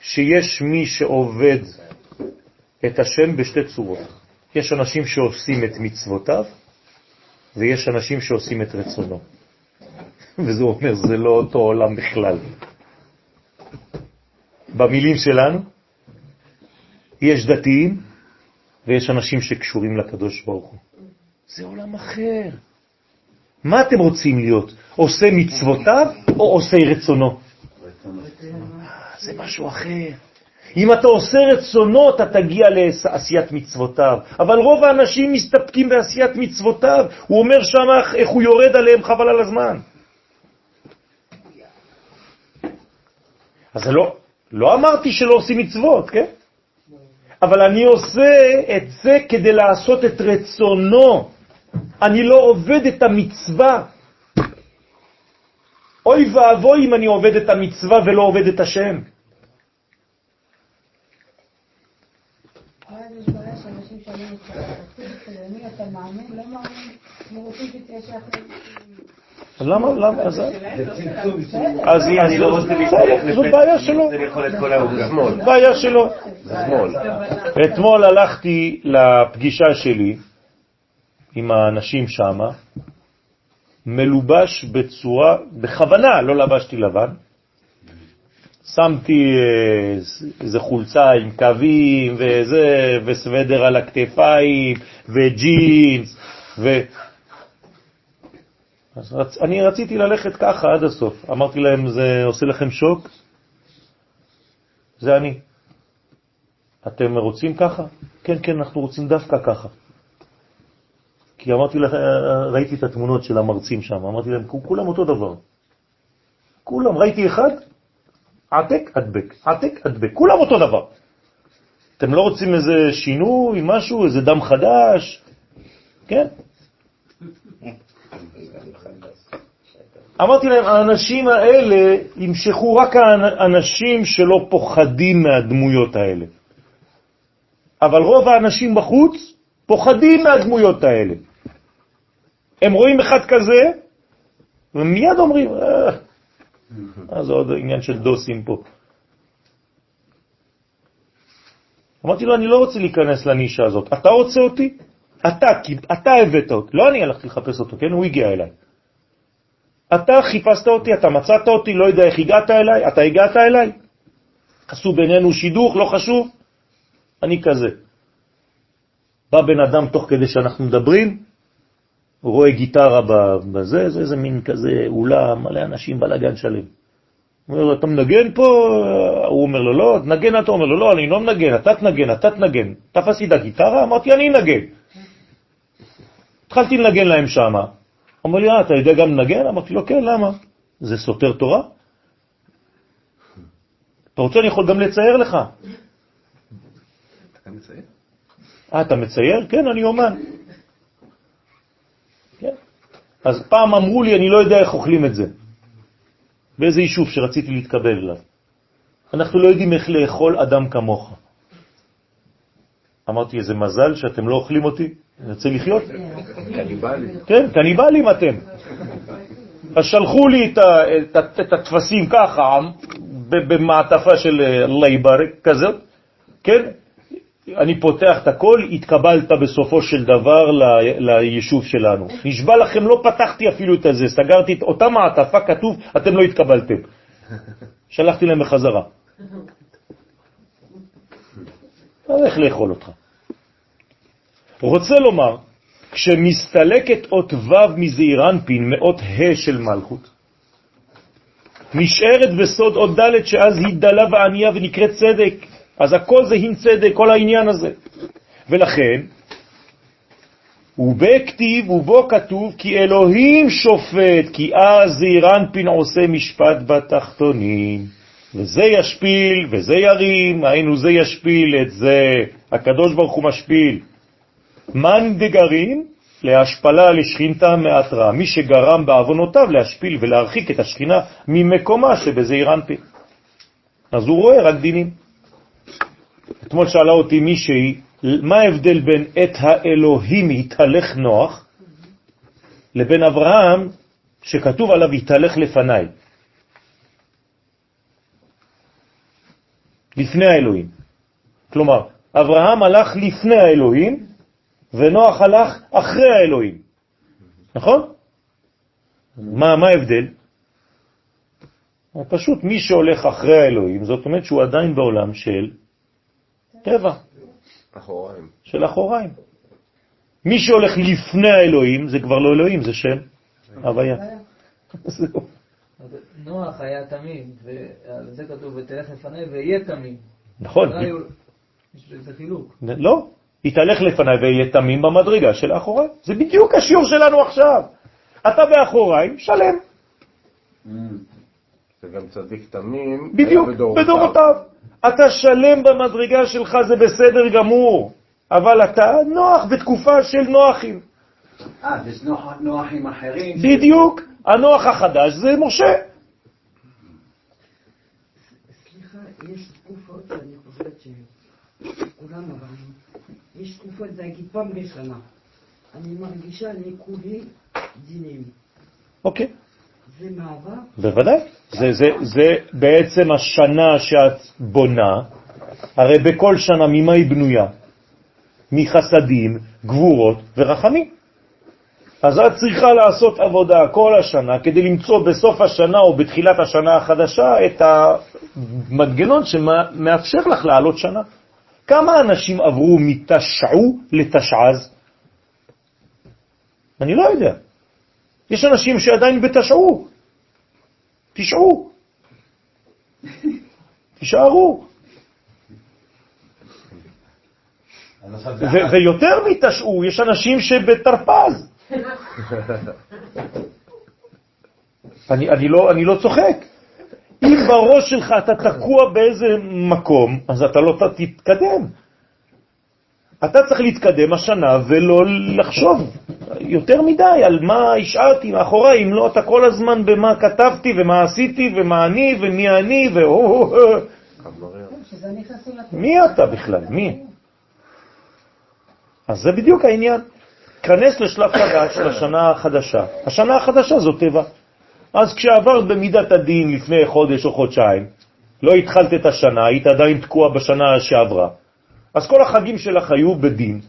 שיש מי שעובד את השם בשתי צורות. יש אנשים שעושים את מצוותיו, ויש אנשים שעושים את רצונו. וזה אומר, זה לא אותו עולם בכלל. במילים שלנו, יש דתיים ויש אנשים שקשורים לקדוש ברוך הוא. זה עולם אחר. מה אתם רוצים להיות? עושה מצוותיו או עושה רצונו? זה משהו אחר. אם אתה עושה רצונו, אתה תגיע לעשיית מצוותיו. אבל רוב האנשים מסתפקים בעשיית מצוותיו. הוא אומר שם איך הוא יורד עליהם חבל על הזמן. אז זה לא, לא אמרתי שלא עושים מצוות, כן? אבל אני עושה את זה כדי לעשות את רצונו. אני לא עובד את המצווה. אוי ואבוי אם אני עובד את המצווה ולא עובד את השם. למה, למה, אז... זה צמצום. אז אני לא רוצה בסדר, זאת בעיה שלו. זאת בעיה שלו. שמאל. אתמול הלכתי לפגישה שלי עם האנשים שם, מלובש בצורה, בכוונה לא לבשתי לבן, שמתי אה, איזה חולצה עם קווים וזה, וסוודר על הכתפיים, וג'ינס, ו... אז רצ... אני רציתי ללכת ככה עד הסוף. אמרתי להם, זה עושה לכם שוק? זה אני. אתם רוצים ככה? כן, כן, אנחנו רוצים דווקא ככה. כי אמרתי לך, ראיתי את התמונות של המרצים שם, אמרתי להם, כולם אותו דבר. כולם, ראיתי אחד, עתק, הדבק, עתק, הדבק, כולם אותו דבר. אתם לא רוצים איזה שינוי, משהו, איזה דם חדש? כן? אמרתי להם, האנשים האלה ימשכו רק האנשים שלא פוחדים מהדמויות האלה. אבל רוב האנשים בחוץ פוחדים מהדמויות האלה. הם רואים אחד כזה, ומיד אומרים, אה, אה, זה עוד עניין של דוסים פה. אמרתי לו, אני לא רוצה להיכנס לנישה הזאת. אתה רוצה אותי? אתה, אתה הבאת אותי. לא אני הלכתי לחפש אותו, כן? הוא הגיע אליי. אתה חיפשת אותי, אתה מצאת אותי, לא יודע איך הגעת אליי, אתה הגעת אליי. עשו בינינו שידוך, לא חשוב. אני כזה. בא בן אדם תוך כדי שאנחנו מדברים, הוא רואה גיטרה בזה, זה איזה מין כזה אולם, מלא אנשים, בלגן שלם. הוא אומר אתה מנגן פה? הוא אומר לו, לא, תנגן אתה אומר לו, לא, אני לא מנגן, אתה תנגן, אתה תנגן. תפסתי את הגיטרה, אמרתי, אני אנגן. התחלתי לנגן להם שם. אמר לי, אה, אתה יודע גם לנגן? אמרתי לו, כן, למה? זה סותר תורה? אתה רוצה, אני יכול גם לצייר לך. אתה מצייר? אה, אתה מצייר? כן, אני אומן. כן. אז פעם אמרו לי, אני לא יודע איך אוכלים את זה. באיזה יישוב שרציתי להתקבל אליו. אנחנו לא יודעים איך לאכול אדם כמוך. אמרתי, איזה מזל שאתם לא אוכלים אותי, אני רוצה לחיות. קניבלים. כן, קניבלים אתם. אז שלחו לי את, ה, את, ה, את התפסים ככה, במעטפה של אללה יבארק כזאת, כן? אני פותח את הכל, התקבלת בסופו של דבר ל, ליישוב שלנו. נשבע לכם, לא פתחתי אפילו את הזה, סגרתי את אותה מעטפה, כתוב, אתם לא התקבלתם. שלחתי להם בחזרה. <laughs> איך לאכול אותך? רוצה לומר, כשמסתלקת אות ו' אנפין מאות ה' של מלכות, נשארת בסוד אות ד' שאז היא דלה וענייה ונקראת צדק. אז הכל זה הין צדק, כל העניין הזה. ולכן, ובכתיב ובו כתוב כי אלוהים שופט, כי אז זעיר אנפין עושה משפט בתחתונים. וזה ישפיל וזה ירים, היינו זה ישפיל את זה, הקדוש ברוך הוא משפיל. מן דגרים? להשפלה לשכינתה מאתרה, מי שגרם בעוונותיו להשפיל ולהרחיק את השכינה ממקומה שבזעיר אנפין. אז הוא רואה רק דינים. אתמול שאלה אותי מישהי, מה ההבדל בין את האלוהים התהלך נוח לבין אברהם שכתוב עליו התהלך לפניי? לפני האלוהים. כלומר, אברהם הלך לפני האלוהים, ונוח הלך אחרי האלוהים. נכון? מה, מה ההבדל? פשוט מי שהולך אחרי האלוהים, זאת אומרת שהוא עדיין בעולם של טבע. אחוריים. של אחוריים. מי שהולך לפני האלוהים זה כבר לא אלוהים, זה שם הוויה. <laughs> נוח היה תמים, ועל זה כתוב, ותלך לפני ויהיה תמים. נכון. יש בזה חילוק. לא, יתהלך לפניי ויהיה תמים במדרגה של האחוריים. זה בדיוק השיעור שלנו עכשיו. אתה באחוריים, שלם. זה גם צדיק תמים. בדיוק, בדורותיו. אתה שלם במדרגה שלך, זה בסדר גמור, אבל אתה נוח בתקופה של נוחים. אה, יש נוחים אחרים. בדיוק. הנוח החדש זה משה. סליחה, יש תקופות שאני חושבת שכולם עברנו. יש תקופות, זה אגיד פעם בשנה. אני מרגישה לכולי דינים. אוקיי. זה מעבר? בוודאי. זה, זה, זה בעצם השנה שאת בונה, הרי בכל שנה ממה היא בנויה? מחסדים, גבורות ורחמים. אז את צריכה לעשות עבודה כל השנה כדי למצוא בסוף השנה או בתחילת השנה החדשה את המנגנון שמאפשר לך לעלות שנה. כמה אנשים עברו מתשעו לתשעז? אני לא יודע. יש אנשים שעדיין בתשעו. תשעו. תישארו. ויותר מתשעו, יש אנשים שבתרפז. <laughs> אני, אני, לא, אני לא צוחק. אם בראש שלך אתה תקוע באיזה מקום, אז אתה לא תתקדם. אתה צריך להתקדם השנה ולא לחשוב יותר מדי על מה השארתי מאחוריי, אם לא אתה כל הזמן במה כתבתי ומה עשיתי ומה אני ומי אני ו... מי אתה בכלל? מי? אז זה בדיוק העניין. כנס לשלב חדש, לשנה החדשה. השנה החדשה זו טבע. אז כשעברת במידת הדין לפני חודש או חודשיים, לא התחלת את השנה, היית עדיין תקוע בשנה שעברה, אז כל החגים שלך היו בדין.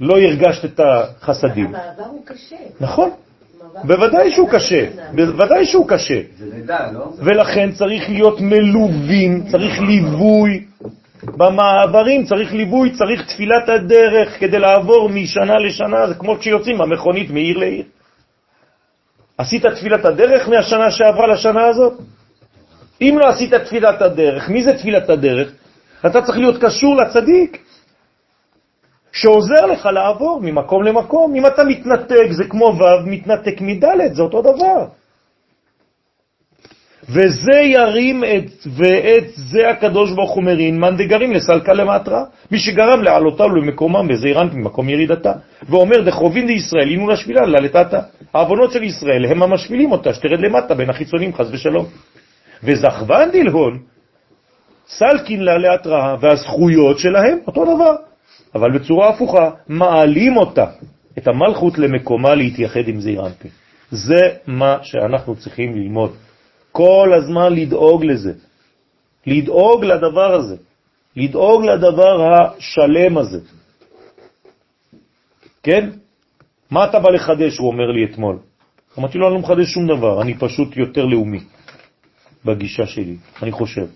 לא הרגשת את החסדים. המעבר הוא קשה. נכון. בוודאי שהוא קשה, בוודאי שהוא קשה. לא? ולכן צריך להיות מלווים, צריך ליווי. במעברים צריך ליווי, צריך תפילת הדרך כדי לעבור משנה לשנה, זה כמו כשיוצאים במכונית מעיר לעיר. עשית תפילת הדרך מהשנה שעברה לשנה הזאת? אם לא עשית תפילת הדרך, מי זה תפילת הדרך? אתה צריך להיות קשור לצדיק, שעוזר לך לעבור ממקום למקום. אם אתה מתנתק, זה כמו ו' מתנתק מד', זה אותו דבר. וזה ירים את, ואת זה הקדוש ברוך הוא מרין, מאן דגרים לסלקה למטרה, מי שגרם לעלותה ולמקומם וזעירן ממקום ירידתה, ואומר דחובין דישראל, אינו לשבילה ללטתה. העוונות של ישראל הם המשפילים אותה, שתרד למטה בין החיצונים, חז ושלום. וזכבן דלהון, סלקין לה להתראה, והזכויות שלהם אותו דבר, אבל בצורה הפוכה, מעלים אותה, את המלכות למקומה להתייחד עם זעירנטי. זה מה שאנחנו צריכים ללמוד. כל הזמן לדאוג לזה, לדאוג לדבר הזה, לדאוג לדבר השלם הזה. כן? מה אתה בא לחדש, הוא אומר לי אתמול. אמרתי לו, אני לא מחדש שום דבר, אני פשוט יותר לאומי בגישה שלי, אני חושב.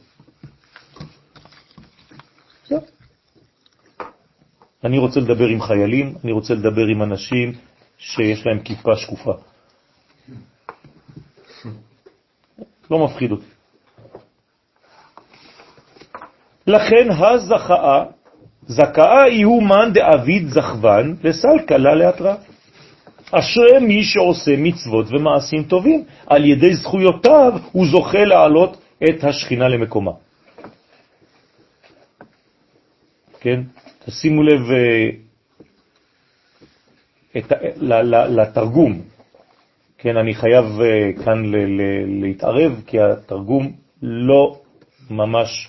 אני רוצה לדבר עם חיילים, אני רוצה לדבר עם אנשים שיש להם כיפה שקופה. לא מפחיד אותי. לכן הזכאה, זכאה יהיו מן דאביד זכבן לסל קלה להתראה. אשרי מי שעושה מצוות ומעשים טובים, על ידי זכויותיו הוא זוכה לעלות את השכינה למקומה. כן? תשימו לב אה, את, לתרגום. כן, אני חייב אה, כאן להתערב, כי התרגום לא ממש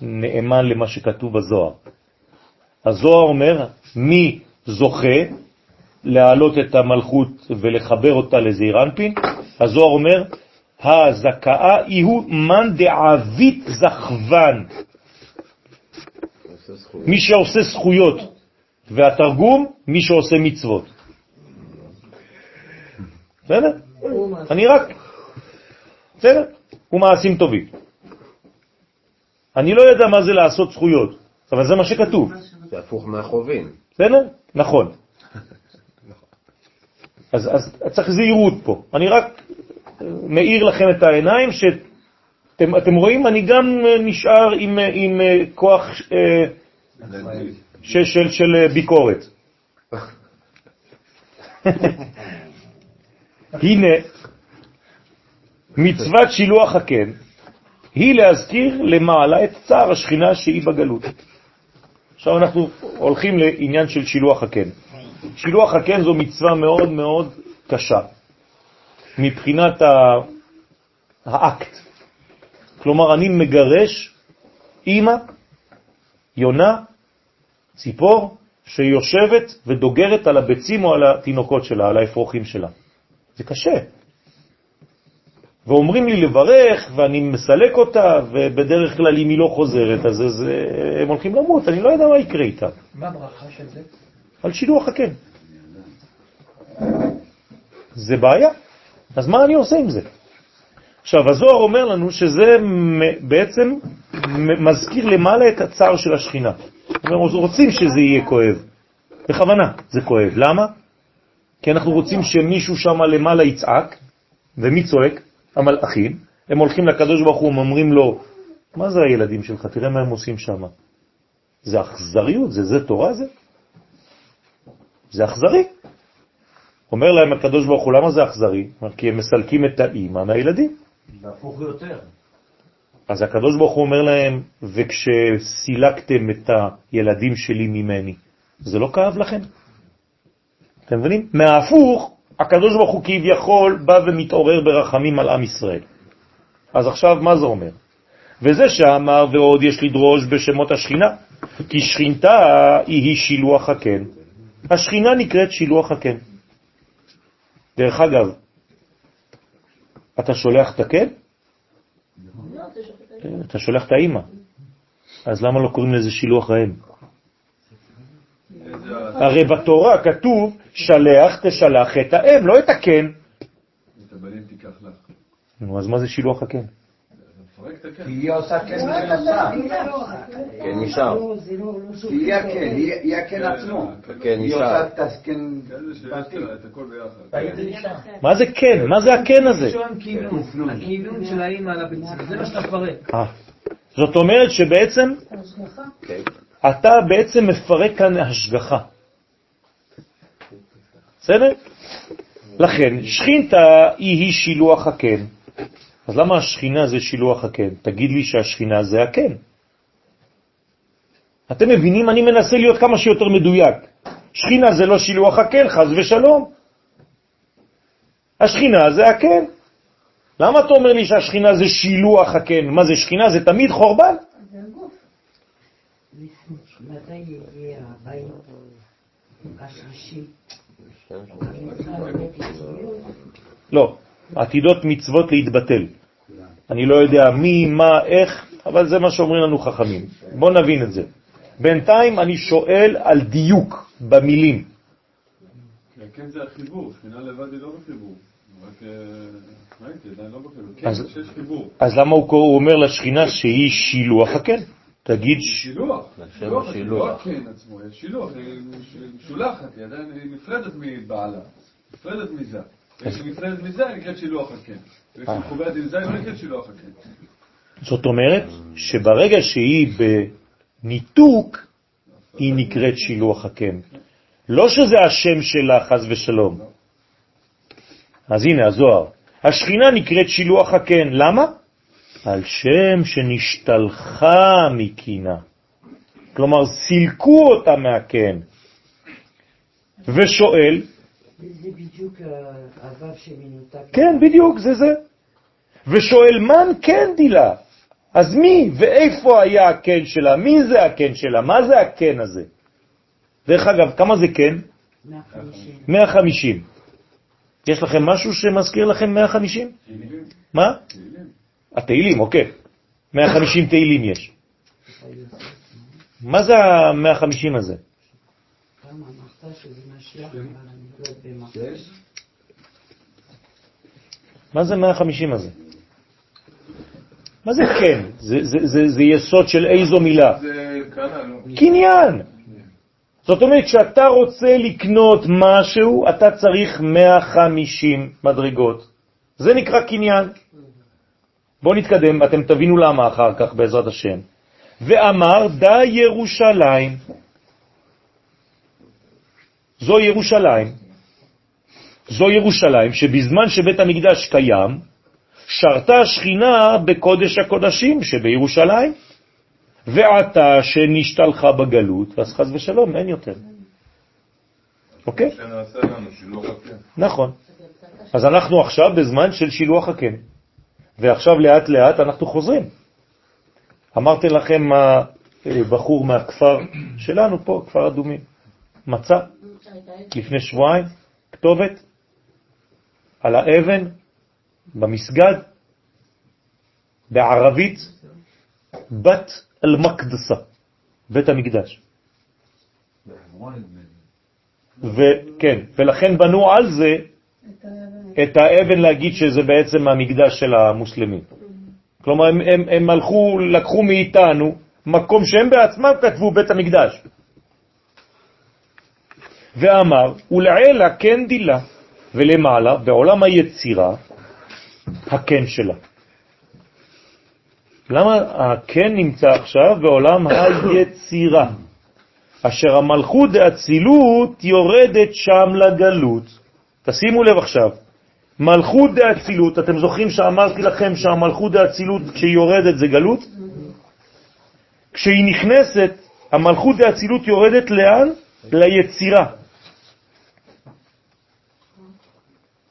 נאמן למה שכתוב בזוהר. הזוהר אומר, מי זוכה להעלות את המלכות ולחבר אותה לזעירנפין? הזוהר אומר, הזכאה יהיו מן דעבית זכוון. מי שעושה זכויות, והתרגום, מי שעושה מצוות. בסדר? אני רק... בסדר? ומעשים טובים. אני לא יודע מה זה לעשות זכויות, אבל זה מה שכתוב. זה הפוך מהחובים. בסדר? נכון. אז, אז צריך זהירות פה. אני רק מאיר לכם את העיניים שאתם אתם רואים, אני גם נשאר עם, עם כוח אה, של, של, של ביקורת. <laughs> הנה, מצוות שילוח הקן היא להזכיר למעלה את צער השכינה שהיא בגלות. עכשיו אנחנו הולכים לעניין של שילוח הקן. שילוח הקן זו מצווה מאוד מאוד קשה מבחינת האקט. כלומר, אני מגרש אימא, יונה, ציפור, שיושבת ודוגרת על הביצים או על התינוקות שלה, על האפרוחים שלה. זה קשה. ואומרים לי לברך, ואני מסלק אותה, ובדרך כלל אם היא לא חוזרת, אז, אז הם הולכים למות, אני לא יודע מה יקרה איתה. מה הברכה של זה? על שילוח הקן. זה בעיה. אז מה אני עושה עם זה? עכשיו, הזוהר אומר לנו שזה בעצם מזכיר למעלה את הצער של השכינה. אנחנו רוצים שזה יהיה כואב. בכוונה זה כואב. למה? כי אנחנו רוצים שמישהו שם למעלה יצעק, ומי צועק? המלאכים. הם הולכים לקדוש ברוך הוא, אומרים לו, מה זה הילדים שלך? תראה מה הם עושים שם. זה אכזריות, זה זה תורה זה? זה אכזרי. אומר להם הקדוש ברוך הוא, למה זה אכזרי? כי הם מסלקים את האימא מהילדים. זה הפוך יותר. אז הקדוש ברוך הוא אומר להם, וכשסילקתם את הילדים שלי ממני, זה לא כאב לכם? אתם מבינים? מההפוך, הקדוש ברוך הוא כביכול בא ומתעורר ברחמים על עם ישראל. אז עכשיו מה זה אומר? וזה שאמר ועוד יש לדרוש בשמות השכינה, כי שכינתה היא שילוח הקן. השכינה נקראת שילוח הקן. דרך אגב, אתה שולח את הקן? אתה שולח את האימא. אז למה לא קוראים לזה שילוח האם? הרי בתורה כתוב, שלח תשלח את האם, לא את הקן. את הבנים תיקח לך. נו, אז מה זה שילוח הקן? כי היא עושה כן ונשאר. כן, נשאר. לא, לא, לא היא הכן, היא הכן עצמו. כן, היא נשאר. כן. מה זה כן? מה זה הכן הזה? הכינון, של האימא על הביצים, זה מה שאתה מפרק. אה. זאת אומרת שבעצם השגחה. אתה בעצם מפרק כאן השגחה. בסדר? לכן, שכינתה היא שילוח הקן. אז למה השכינה זה שילוח הקן? תגיד לי שהשכינה זה הקן. אתם מבינים? אני מנסה להיות כמה שיותר מדויק. שכינה זה לא שילוח הקן, חז ושלום. השכינה זה הקן. למה אתה אומר לי שהשכינה זה שילוח הקן? מה זה שכינה? זה תמיד חורבן? לא, עתידות מצוות להתבטל. אני לא יודע מי, מה, איך, אבל זה מה שאומרים לנו חכמים. בואו נבין את זה. בינתיים אני שואל על דיוק במילים. כי הכן זה החיבור, שכינה לבד היא לא בחיבור. רק, אה, ראיתי, עדיין לא בחיבור. כן, אז- למה הוא אומר לשכינה שהיא שילוח הקן? תגיד, שילוח. שילוח. שילוח. לא הכן עצמו, יש שילוח. שולחת, היא עדיין נפרדת מבעלה. נפרדת מזה. נפרדת מזה, נקראת שילוח הכן. וכשהיא מחוברת עם זה, היא לא נקראת שילוח הכן. זאת אומרת שברגע שהיא בניתוק, היא נקראת שילוח הקן. לא שזה השם שלה, חז ושלום. אז הנה הזוהר. השכינה נקראת שילוח הקן. למה? על שם שנשתלחה מקינה. כלומר, סילקו אותה מהקן. ושואל, זה בדיוק הוו שמנותק. כן, בדיוק, זה זה. ושואל, מן כן דילה? אז מי ואיפה היה הקן שלה? מי זה הקן שלה? מה זה הקן הזה? דרך אגב, כמה זה קן? 150. 150. יש לכם משהו שמזכיר לכם 150? מה? התהילים, אוקיי. 150 תהילים יש. מה זה ה-150 הזה? מה זה 150 הזה? מה זה כן? זה, זה, זה, זה יסוד של איזו מילה? לא? קניין. זאת אומרת, כשאתה רוצה לקנות משהו, אתה צריך 150 מדרגות. זה נקרא קניין. בואו נתקדם, אתם תבינו למה אחר כך בעזרת השם. ואמר דה ירושלים. זו ירושלים. זו ירושלים שבזמן שבית המקדש קיים, שרתה השכינה בקודש הקודשים שבירושלים. ועתה שנשתלחה בגלות, אז חז ושלום, אין יותר. אוקיי? נכון. אז אנחנו עכשיו בזמן של שילוח הקן. ועכשיו לאט לאט אנחנו חוזרים. אמרתי לכם מה אה, בחור מהכפר שלנו פה, כפר אדומים, מצא לפני שבועיים כתובת על האבן במסגד בערבית בת אל-מקדסה, בית המקדש. וכן, ולכן בנו על זה את האבן להגיד שזה בעצם המקדש של המוסלמים. כלומר, הם, הם, הם הלכו, לקחו מאיתנו מקום שהם בעצמם כתבו בית המקדש. ואמר, ולעילה כן דילה, ולמעלה, בעולם היצירה, הכן שלה. למה הכן נמצא עכשיו בעולם היצירה? אשר המלכות דאצילות יורדת שם לגלות. תשימו לב עכשיו, מלכות דאצילות, אתם זוכרים שאמרתי לכם שהמלכות דאצילות כשהיא יורדת זה גלות? כשהיא נכנסת, המלכות דאצילות יורדת לאן? ליצירה.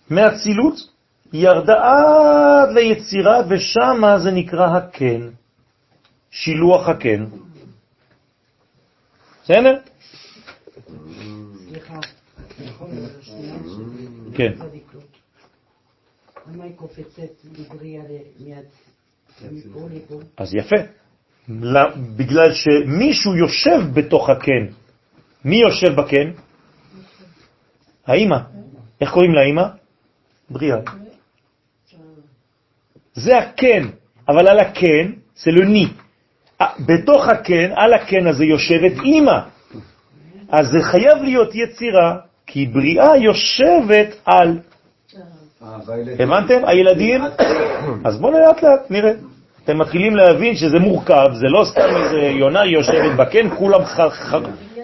מהצילות היא ירדה עד ליצירה ושם זה נקרא הקן, שילוח הקן. בסדר? כן. קופצת מבריאה מפה לפה? אז יפה. לא- בגלל שמישהו יושב בתוך הקן. מי יושב בקן? האמא. איך קוראים לאמא? בריאה. זה הקן. אבל על הכן, זה לא ני. אה, בתוך הכן, על הכן הזה יושבת אימא. אז זה חייב להיות יצירה, כי בריאה יושבת על. הבנתם? הילדים? אז בואו לאט לאט נראה. אתם מתחילים להבין שזה מורכב, זה לא סתם איזה יונה יושבת בקן, כולם ח, ח,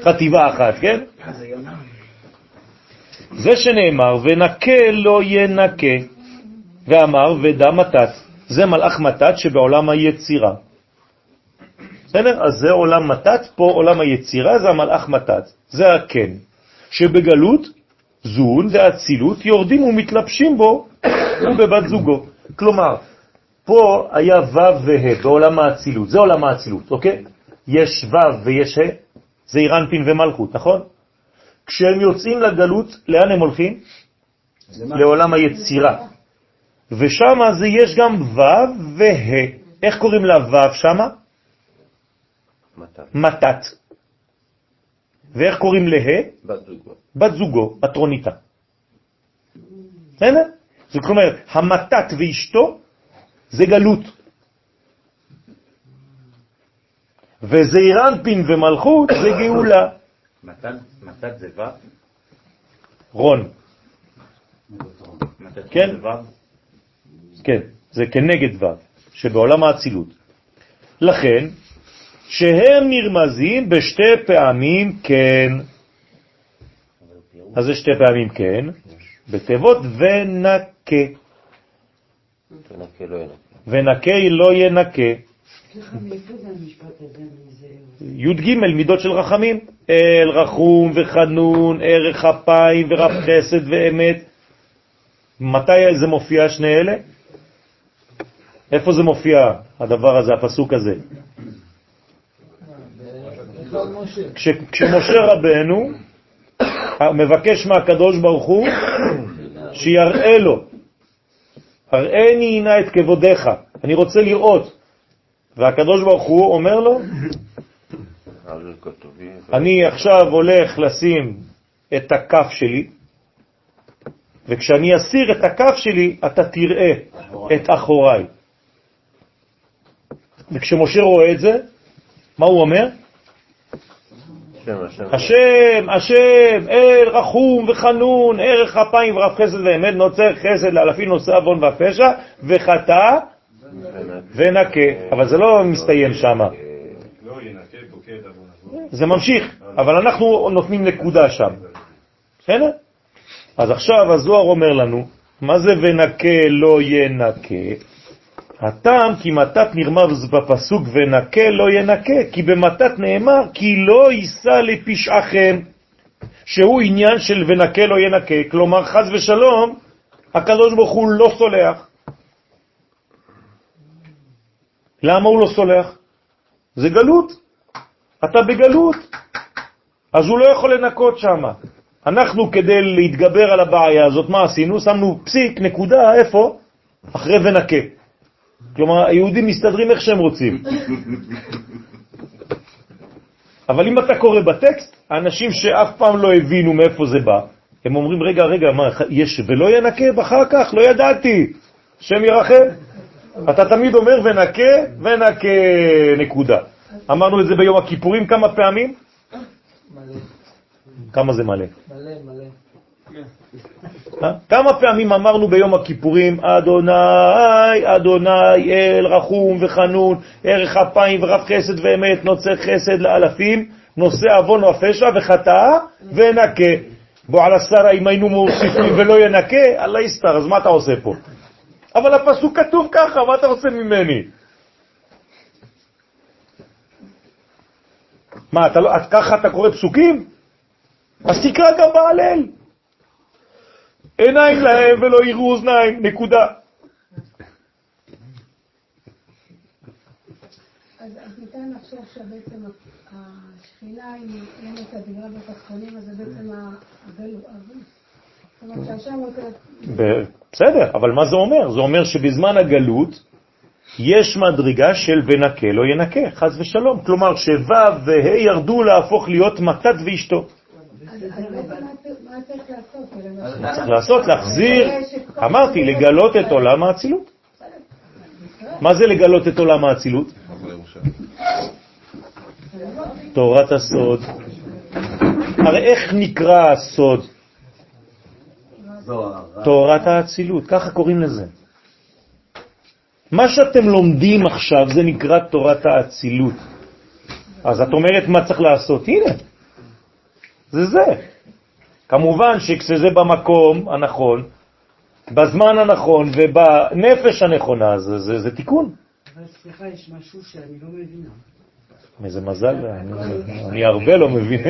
חטיבה אחת, כן? זה שנאמר, ונקה לא ינקה, ואמר, ודע מתת. זה מלאך מתת שבעולם היצירה. בסדר? אז זה עולם מתת, פה עולם היצירה זה המלאך מתת, זה הכן, שבגלות זון ואצילות יורדים ומתלבשים בו ובבת זוגו. כלומר, פה היה ו' וה' בעולם האצילות, זה עולם האצילות, אוקיי? יש ו' ויש ה', זה אירנפין ומלכות, נכון? כשהם יוצאים לגלות, לאן הם הולכים? לעולם היצירה. ושם זה יש גם ו' וה'. איך קוראים לה ו' שמה? מתת. ואיך קוראים לה? בת זוגו. בת זוגו, אטרוניטה. בסדר? זאת אומרת, המתת ואשתו זה גלות. וזעיר אנפין ומלכות זה גאולה. מתת זה ו'? רון. מתת כן. כן, זה כנגד ו', שבעולם האצילות. לכן, שהם נרמזים בשתי פעמים כן. אז זה שתי פעמים כן, בתיבות ונקה. לא. ונקה לא ינקה. מזה? י"ג מידות של רחמים, אל רחום וחנון, ערך אפיים ורב חסד ואמת. מתי זה מופיע שני אלה? איפה זה מופיע הדבר הזה, הפסוק הזה? כש, כשמשה רבנו מבקש מהקדוש ברוך הוא שיראה לו, הראני הנה את כבודך, אני רוצה לראות. והקדוש ברוך הוא אומר לו. אני עכשיו הולך לשים את הכף שלי, וכשאני אסיר את הכף שלי, אתה תראה את אחוריי. וכשמשה רואה את זה, מה הוא אומר? השם, השם. אל רחום וחנון, ערך אפיים ורב חסד ואמת, נוצר חסד לאלפים נושא עוון והפשע, וחטא ונקה. אבל זה לא מסתיים שם. לא זה ממשיך, אבל אנחנו נותנים נקודה שם. בסדר? אז עכשיו הזוהר אומר לנו, מה זה ונקה לא ינקה? הטעם כי מתת נרמז בפסוק ונקה לא ינקה, כי במתת נאמר כי לא יישא לפשעכם, שהוא עניין של ונקה לא ינקה, כלומר חז ושלום, הקדוש ברוך הוא לא סולח. למה הוא לא סולח? זה גלות. אתה בגלות, אז הוא לא יכול לנקות שם. אנחנו כדי להתגבר על הבעיה הזאת, מה עשינו? שמנו פסיק, נקודה, איפה? אחרי ונקה. כלומר, היהודים מסתדרים איך שהם רוצים. אבל אם אתה קורא בטקסט, האנשים שאף פעם לא הבינו מאיפה זה בא, הם אומרים, רגע, רגע, מה, יש ולא ינקה אחר כך? לא ידעתי. שם ירחם. אתה תמיד אומר ונקה, ונקה, נקודה. אמרנו את זה ביום הכיפורים כמה פעמים? מלא, כמה זה מלא? מלא, מלא. אה? כמה פעמים אמרנו ביום הכיפורים, אדוני, אדוני, אל רחום וחנון, ערך אפיים ורב חסד ואמת, נוצר חסד לאלפים, נושא עוון או הפשע וחטאה ונקה. בוא על השרה, אם היינו מוסיפים ולא ינקה, אללה יסתר, אז מה אתה עושה פה? אבל הפסוק כתוב ככה, מה אתה רוצה ממני? מה, אתה לא, את ככה אתה קורא פסוקים? אז תקרא גם בהלל. עיניים להם ולא יראו אוזניים, נקודה. אז ניתן לחשוב שבעצם השכינה, אם אין את הדירה בתחתונים, אז זה בעצם הגלות. ב- בסדר, אבל מה זה אומר? זה אומר שבזמן הגלות יש מדרגה של ונקה לא ינקה, חז ושלום. כלומר שו' וה' ירדו להפוך להיות מתת ואשתו. צריך לעשות? כאילו, צריך לעשות, להחזיר, אמרתי, לגלות את עולם האצילות. מה זה לגלות את עולם האצילות? תורת הסוד. הרי איך נקרא הסוד? תורת האצילות, ככה קוראים לזה. מה שאתם לומדים עכשיו זה נקרא תורת האצילות. אז את אומרת מה צריך לעשות? הנה, זה זה. כמובן שכשזה במקום הנכון, בזמן הנכון ובנפש הנכונה, זה, זה, זה תיקון. אבל סליחה, יש משהו שאני לא מבינה. איזה מזל, אני, הרבה לא מבין.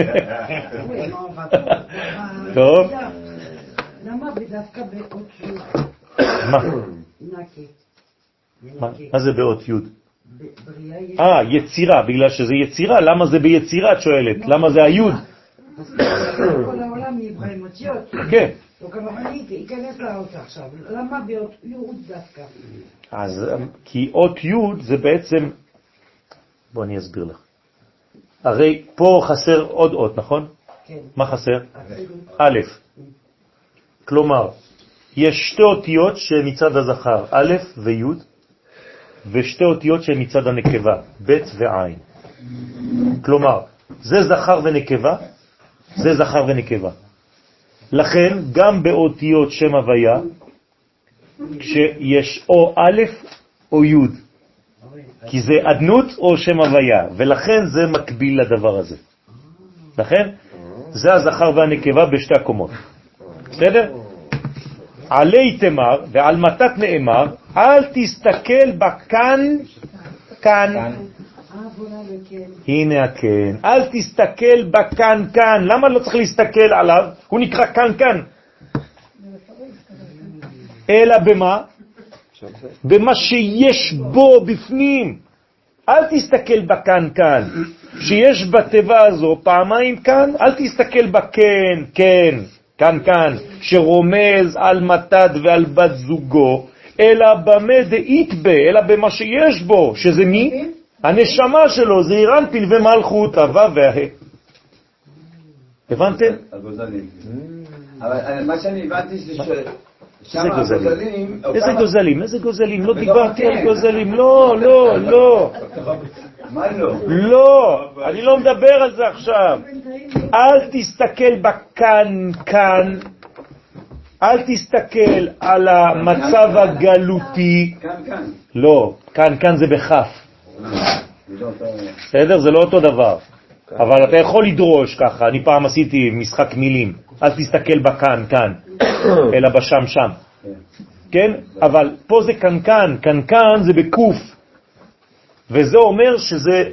טוב. למה דווקא באות י' מה? מה זה באות י'? אה, יצירה, בגלל שזה יצירה, למה זה ביצירה, את שואלת? למה זה היוד? אז כל העולם נברא עם אותיות. כן. לא אני אכנס לאות עכשיו. למה באות י' דווקא? אז כי אות י' זה בעצם, בוא אני אסביר לך. הרי פה חסר עוד אות, נכון? כן. מה חסר? א', כלומר, יש שתי אותיות שמצד הזכר, א' וי', ושתי אותיות שהן מצד הנקבה, ב' ועין. כלומר, זה זכר ונקבה, זה זכר ונקבה. לכן, גם באותיות שם הוויה, כשיש או א' או י', כי זה עדנות או שם הוויה, ולכן זה מקביל לדבר הזה. לכן, זה הזכר והנקבה בשתי הקומות. בסדר? עלי תמר ועל מתת נאמר, אל תסתכל בכאן, כאן. אה, בוא נעלה, כן. הנה הכן. אל תסתכל כאן. למה לא צריך להסתכל עליו? הוא נקרא כאן. אלא במה? במה שיש בו בפנים. אל תסתכל כאן. שיש בתיבה הזו פעמיים כאן, אל תסתכל בכן, כן, כאן כאן, שרומז על מתת ועל בת זוגו, אלא במה דאית בה, אלא במה שיש בו, שזה מי? הנשמה שלו, זה אירנפיל ומלכות, הווה והה. הבנתם? הגוזלים. אבל אה, מה שאני הבנתי זה ש... איזה גוזלים? איזה גוזלים? איזה גוזלים? לא בתוך דיברתי על הקן. גוזלים. לא, לא, לא. מה לא? לא, אני לא מדבר על זה עכשיו. אל תסתכל בכאן, כאן. אל תסתכל על המצב הגלותי. כאן, כאן. לא, כאן, כאן זה בכף. בסדר? זה לא אותו דבר. אבל אתה יכול לדרוש ככה, אני פעם עשיתי משחק מילים, אל תסתכל בכאן, כאן, <coughs> אלא בשם, שם. כן? אבל פה זה קנקן, קנקן זה בקוף, וזה אומר שזה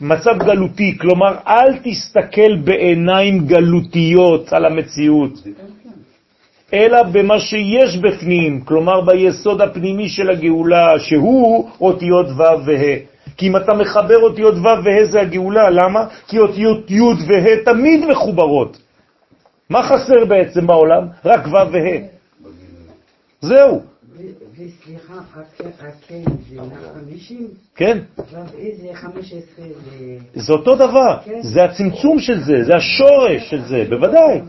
מצב גלותי, כלומר אל תסתכל בעיניים גלותיות על המציאות, אלא במה שיש בפנים, כלומר ביסוד הפנימי של הגאולה, שהוא אותיות ו' וה'. כי אם אתה מחבר אותיות ו' וה' זה הגאולה, למה? כי אותיות י' וה' תמיד מחוברות. מה חסר בעצם בעולם? רק ו' וה'. זהו, וסליחה, הכן זה 150, כן? ואיזה 15 זה... זה אותו דבר, זה הצמצום של זה, זה השורש של זה, בוודאי.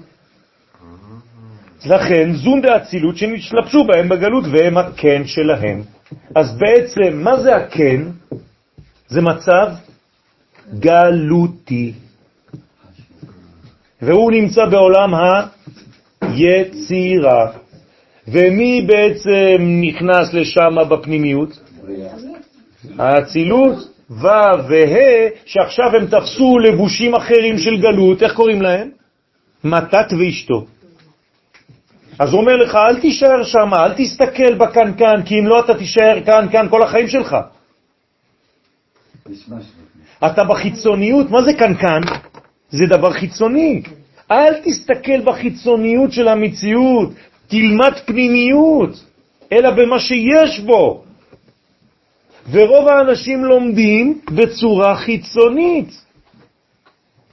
לכן זון דאצילות שנשלפשו בהם בגלות והם הכן שלהם. אז בעצם, מה זה הכן? זה מצב גלותי. והוא נמצא בעולם היצירה. ומי בעצם נכנס לשם בפנימיות? האצילות, ו' וה', שעכשיו הם תפסו לבושים אחרים של גלות, איך קוראים להם? מתת ואשתו. אז הוא אומר לך, אל תישאר שם, אל תסתכל כאן, כי אם לא אתה תישאר כאן כאן כל החיים שלך. אתה בחיצוניות, מה זה כאן? זה דבר חיצוני. אל תסתכל בחיצוניות של המציאות, תלמד פנימיות, אלא במה שיש בו. ורוב האנשים לומדים בצורה חיצונית,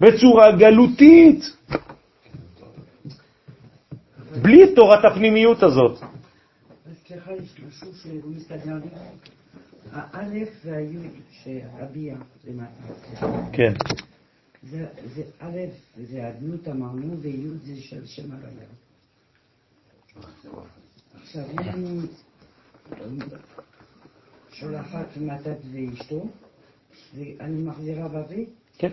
בצורה גלותית, בלי תורת הפנימיות הזאת. האלף והיוד שהביע למטה. כן. זה זה א', זה אדנות אמרנו, ויוד זה של שם הוויה. עכשיו, אם שולחת מתת לאשתו, ואני מחזירה באבי, כן.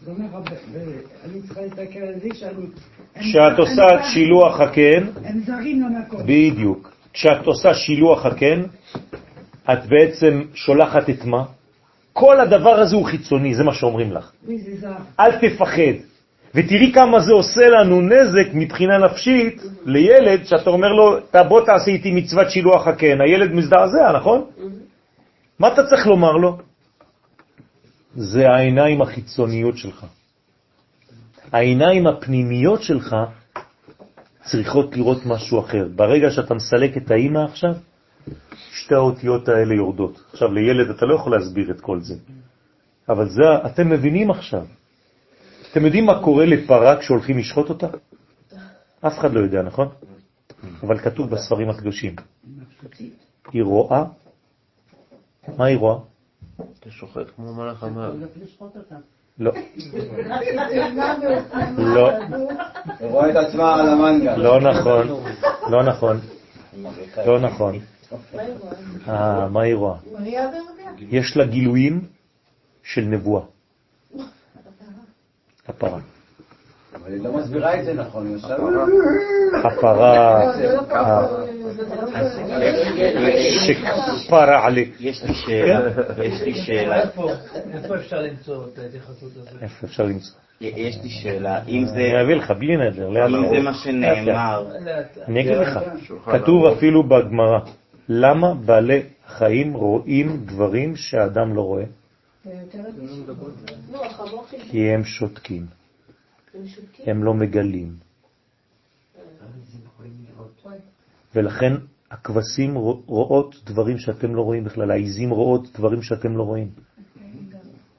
זאת אומרת, אני צריכה להסתכל על זה שאני... כשאת עושה את שילוח הקן, הם זרים למקום. בדיוק. כשאת עושה שילוח הקן, את בעצם שולחת את מה? כל הדבר הזה הוא חיצוני, זה מה שאומרים לך. אל תפחד. ותראי כמה זה עושה לנו נזק מבחינה נפשית לילד, שאתה אומר לו, "אתה בוא תעשה איתי מצוות שילוח הקן. הילד מזדעזע, נכון? מה אתה צריך לומר לו? זה העיניים החיצוניות שלך. העיניים הפנימיות שלך צריכות לראות משהו אחר. ברגע שאתה מסלק את האימא עכשיו, שתי האותיות האלה יורדות. עכשיו, לילד אתה לא יכול להסביר את כל זה, אבל זה, אתם מבינים עכשיו. אתם יודעים מה קורה לפרה כשהולכים לשחוט אותה? אף אחד לא יודע, נכון? אבל כתוב בספרים הקדושים. היא רואה, מה היא רואה? אתה שוחט כמו מלאך המוות. לא. לא. רואה את עצמה על המנגל. לא נכון, לא נכון, לא נכון. אה, מה היא רואה? יש לה גילויים של נבואה. הפרה. אבל היא לא מסבירה את זה נכון, היא עושה... הפרה שכפרה עלי. יש לי שאלה, יש לי שאלה. איפה אפשר למצוא את ההתייחסות הזאת? איפה אפשר למצוא? יש לי שאלה, אם זה... אני אביא לך בלי נדר, לאט אם זה. מה שנאמר, אני אגיד לך, כתוב אפילו בגמרא, למה בעלי חיים רואים דברים שהאדם לא רואה? כי הם שותקים, הם לא מגלים. ולכן הכבשים רואות דברים שאתם לא רואים בכלל, העיזים רואות דברים שאתם לא רואים.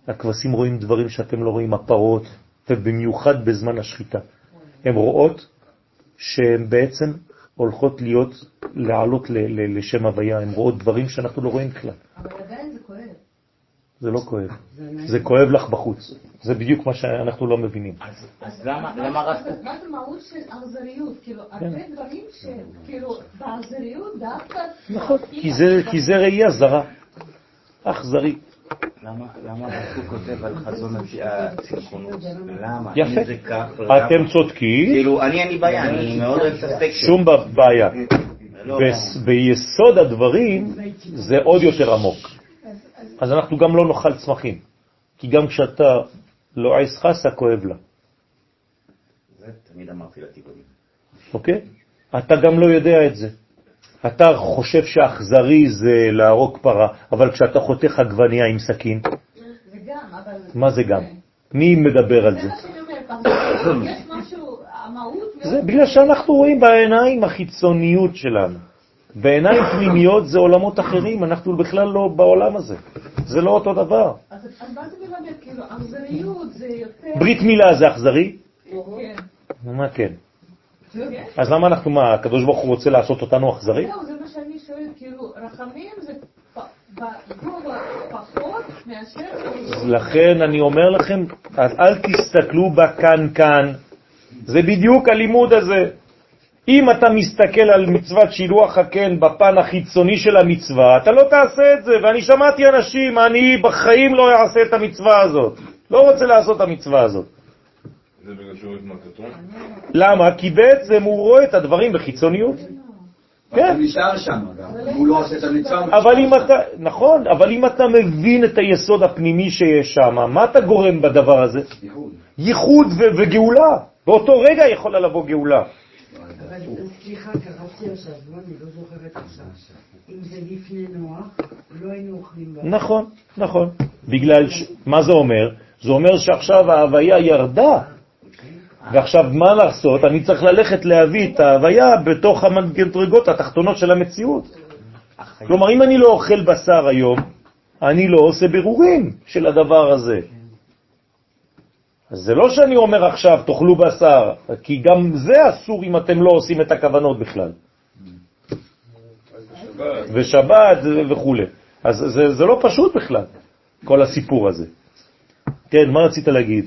הכבשים רואים דברים שאתם לא רואים, הפרות, ובמיוחד בזמן השחיטה. הן רואות שהן בעצם הולכות להיות, לעלות ל- ל- לשם הוויה, הן רואות דברים שאנחנו לא רואים בכלל. אבל עדיין זה כואב. זה לא כואב. זה כואב לך בחוץ. זה בדיוק מה שאנחנו לא מבינים. אז למה למה רק... מה זה מהות של אכזריות? כאילו, הרבה דברים שכאילו, באכזריות דווקא... נכון, כי זה, כי זה ראייה זרה, אכזרי. למה הוא כותב על חזון הצמחונות? למה? יפה. אתם צודקים, כאילו, אני אין לי בעיה, אני <laughs> מאוד אוהב את הטקסט. שום בעיה. לא- ביסוד הדברים זה עוד יותר עמוק. אז אנחנו גם לא נאכל צמחים, כי גם כשאתה לא עס חסה, כואב לה, זה תמיד אמרתי לטבעונים. אוקיי? אתה גם לא יודע את זה. אתה חושב שאכזרי זה להרוג פרה, אבל כשאתה חותך עגבנייה עם סכין, זה גם, אבל... מה זה גם? מי מדבר על זה זה? מה שאני אומרת, יש <coughs> משהו, המהות... זה בגלל שאנחנו רואים בעיניים החיצוניות שלנו. בעיניים פנימיות זה עולמות אחרים, אנחנו בכלל לא בעולם הזה. זה לא אותו דבר. אז מה זה מלמד? כאילו, אכזריות זה יותר... ברית מילה זה אכזרי? כן. מה כן? כן. אז למה אנחנו, מה, הקדוש ברוך הוא רוצה לעשות אותנו אכזרי? זהו, זה מה שאני שואלת, כאילו, רחמים זה בגובה פחות מאשר... לכן אני אומר לכם, אל תסתכלו כאן. זה בדיוק הלימוד הזה. אם אתה מסתכל על מצוות שילוח הקן בפן החיצוני של המצווה, אתה לא תעשה את זה. ואני שמעתי אנשים, אני בחיים לא אעשה את המצווה הזאת. לא רוצה לעשות את המצווה הזאת. זה בגלל שהוא אוהב מהכתוב? למה? כי בעצם הוא רואה את הדברים בחיצוניות. כן. הוא נשאר שם. הוא לא עושה את המצווה. אבל אם אתה, נכון, אבל אם אתה מבין את היסוד הפנימי שיש שם, מה אתה גורם בדבר הזה? ייחוד. וגאולה. באותו רגע יכולה לבוא גאולה. אבל סליחה, קראתי עכשיו, אני לא זוכרת עכשיו. אם זה לפני נוח, לא היינו אוכלים. נכון, נכון. בגלל, ש... מה זה אומר? זה אומר שעכשיו ההוויה ירדה, ועכשיו מה לעשות? אני צריך ללכת להביא את ההוויה בתוך המדרגות התחתונות של המציאות. כלומר, אם אני לא אוכל בשר היום, אני לא עושה בירורים של הדבר הזה. זה לא שאני אומר עכשיו, תאכלו בשר, כי גם זה אסור אם אתם לא עושים את הכוונות בכלל. ושבת וכו'. אז זה, זה לא פשוט בכלל, כל הסיפור הזה. כן, מה רצית להגיד?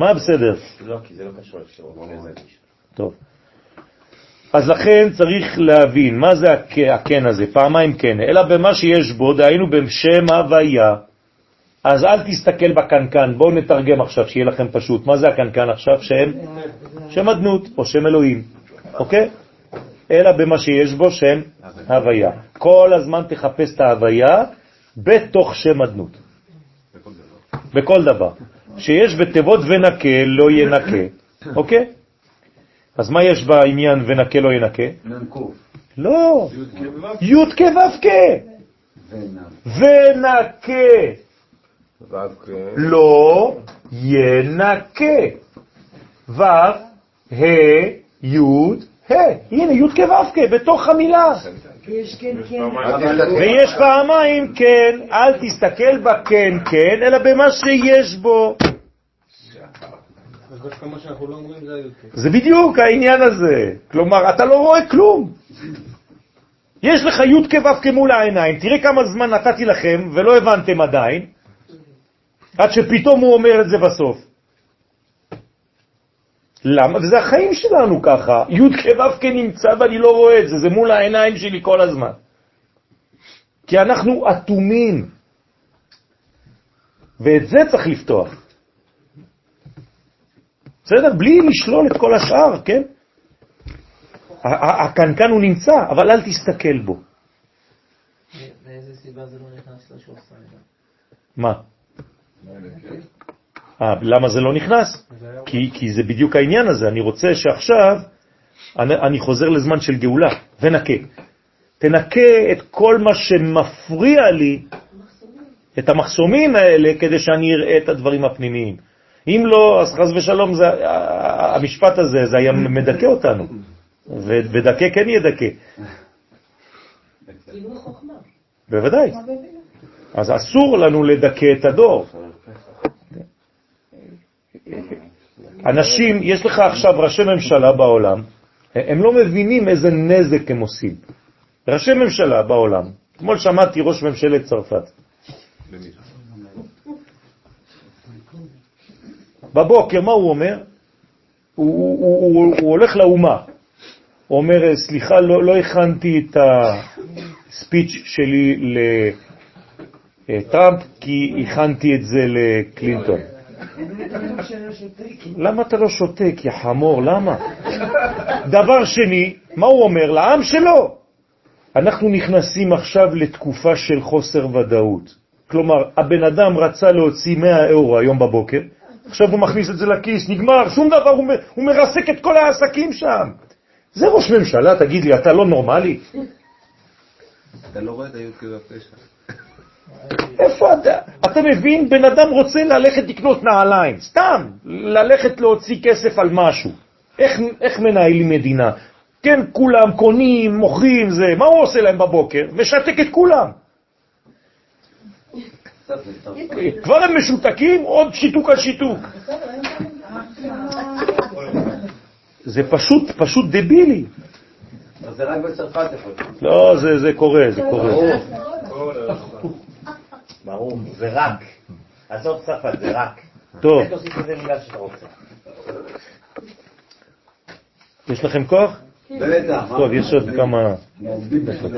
מה בסדר? לא, כי זה לא קשור זה. טוב. אז לכן צריך להבין מה זה הכן הזה, פעמיים כן, אלא במה שיש בו, דהיינו בשם הוויה. אז אל תסתכל בקנקן, בואו נתרגם עכשיו, שיהיה לכם פשוט. מה זה הקנקן עכשיו? שם? שם אדנות, או שם אלוהים, אוקיי? אלא במה שיש בו שם הוויה. כל הזמן תחפש את ההוויה בתוך שם אדנות. בכל דבר. שיש בתיבות ונקה לא ינקה, <coughs> אוקיי? אז מה יש בעניין ונקה לא ינקה? לא, י' כ' ו' כ'. ונקה לא ינקה. ו', ה', י', ה'. הנה, י' כ' ו' כ', בתוך המילה. כן כן. ויש פעמיים כן, אל תסתכל בכן כן, אלא במה שיש בו. אז דווקא מה שאנחנו לא אומרים זה היותר. זה בדיוק העניין הזה. כלומר, אתה לא רואה כלום. יש לך י' כו' כמול העיניים, תראה כמה זמן נתתי לכם ולא הבנתם עדיין, עד שפתאום הוא אומר את זה בסוף. למה? וזה החיים שלנו ככה. י' כו' כנמצא ואני לא רואה את זה, זה מול העיניים שלי כל הזמן. כי אנחנו אטומים. ואת זה צריך לפתוח. בסדר? בלי לשלול את כל השאר, כן? הקנקן הוא נמצא, אבל אל תסתכל בו. מאיזה סיבה זה לא נכנס לשופר? מה? אה, למה זה לא נכנס? כי, כי זה בדיוק העניין הזה. אני רוצה שעכשיו, אני, אני חוזר לזמן של גאולה, ונקה. תנקה את כל מה שמפריע לי, את המחסומים האלה, כדי שאני אראה את הדברים הפנימיים. אם לא, אז חז ושלום, זה, המשפט הזה, זה היה מדכא אותנו. ו- ודכא כן ידכא. כאילו חוכמה. בוודאי. אז אסור לנו לדכא את הדור. אנשים, יש לך עכשיו ראשי ממשלה בעולם, הם לא מבינים איזה נזק הם עושים. ראשי ממשלה בעולם, אתמול שמעתי ראש ממשלת צרפת. בבוקר, מה הוא אומר? הוא, הוא, הוא, הוא, הוא הולך לאומה. הוא אומר, סליחה, לא, לא הכנתי את הספיץ' שלי לטראמפ, כי הכנתי את זה לקלינטון. למה אתה לא שותק, יא חמור? למה? דבר שני, מה הוא אומר? לעם שלו. אנחנו נכנסים עכשיו לתקופה של חוסר ודאות. כלומר, הבן אדם רצה להוציא 100 אירו היום בבוקר, עכשיו הוא מכניס את זה לכיס, נגמר, שום דבר, הוא, הוא מרסק את כל העסקים שם. זה ראש ממשלה, תגיד לי, אתה לא נורמלי? אתה לא רואה את הי"ק והפשע. איפה אתה? אתה מבין, בן אדם רוצה ללכת לקנות נעליים, סתם, ללכת להוציא כסף על משהו. איך, איך מנהלים מדינה? כן, כולם קונים, מוכרים, זה, מה הוא עושה להם בבוקר? משתק את כולם. כבר הם משותקים, עוד שיתוק על שיתוק. זה פשוט, פשוט דבילי. זה רק בצרפת יכול להיות. לא, זה, זה קורה, זה קורה. ברור, זה רק. עזוב צרפת, זה רק. טוב. יש לכם כוח? בטח. טוב, יש עוד כמה...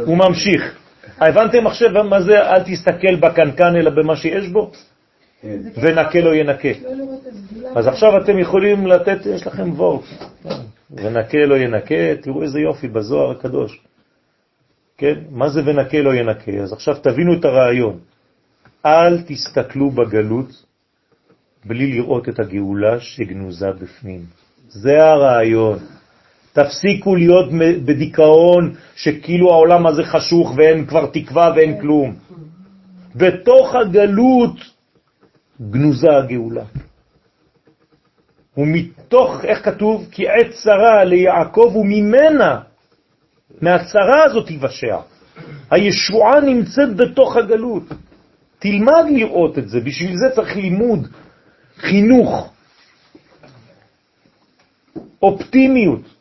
הוא ממשיך. הבנתם עכשיו מה זה אל תסתכל בקנקן אלא במה שיש בו? ונקה לא ינקה. לא. אז עכשיו אתם יכולים לתת, יש לכם וורט. ונקה לא ינקה, תראו איזה יופי בזוהר הקדוש. כן? מה זה ונקה לא ינקה? אז עכשיו תבינו את הרעיון. אל תסתכלו בגלות בלי לראות את הגאולה שגנוזה בפנים. זה הרעיון. תפסיקו להיות בדיכאון שכאילו העולם הזה חשוך ואין כבר תקווה ואין כלום. בתוך הגלות גנוזה הגאולה. ומתוך, איך כתוב? כי עת צרה ליעקב וממנה, מהצרה הזאת יבשע. הישועה נמצאת בתוך הגלות. תלמד לראות את זה, בשביל זה צריך לימוד, חינוך, אופטימיות.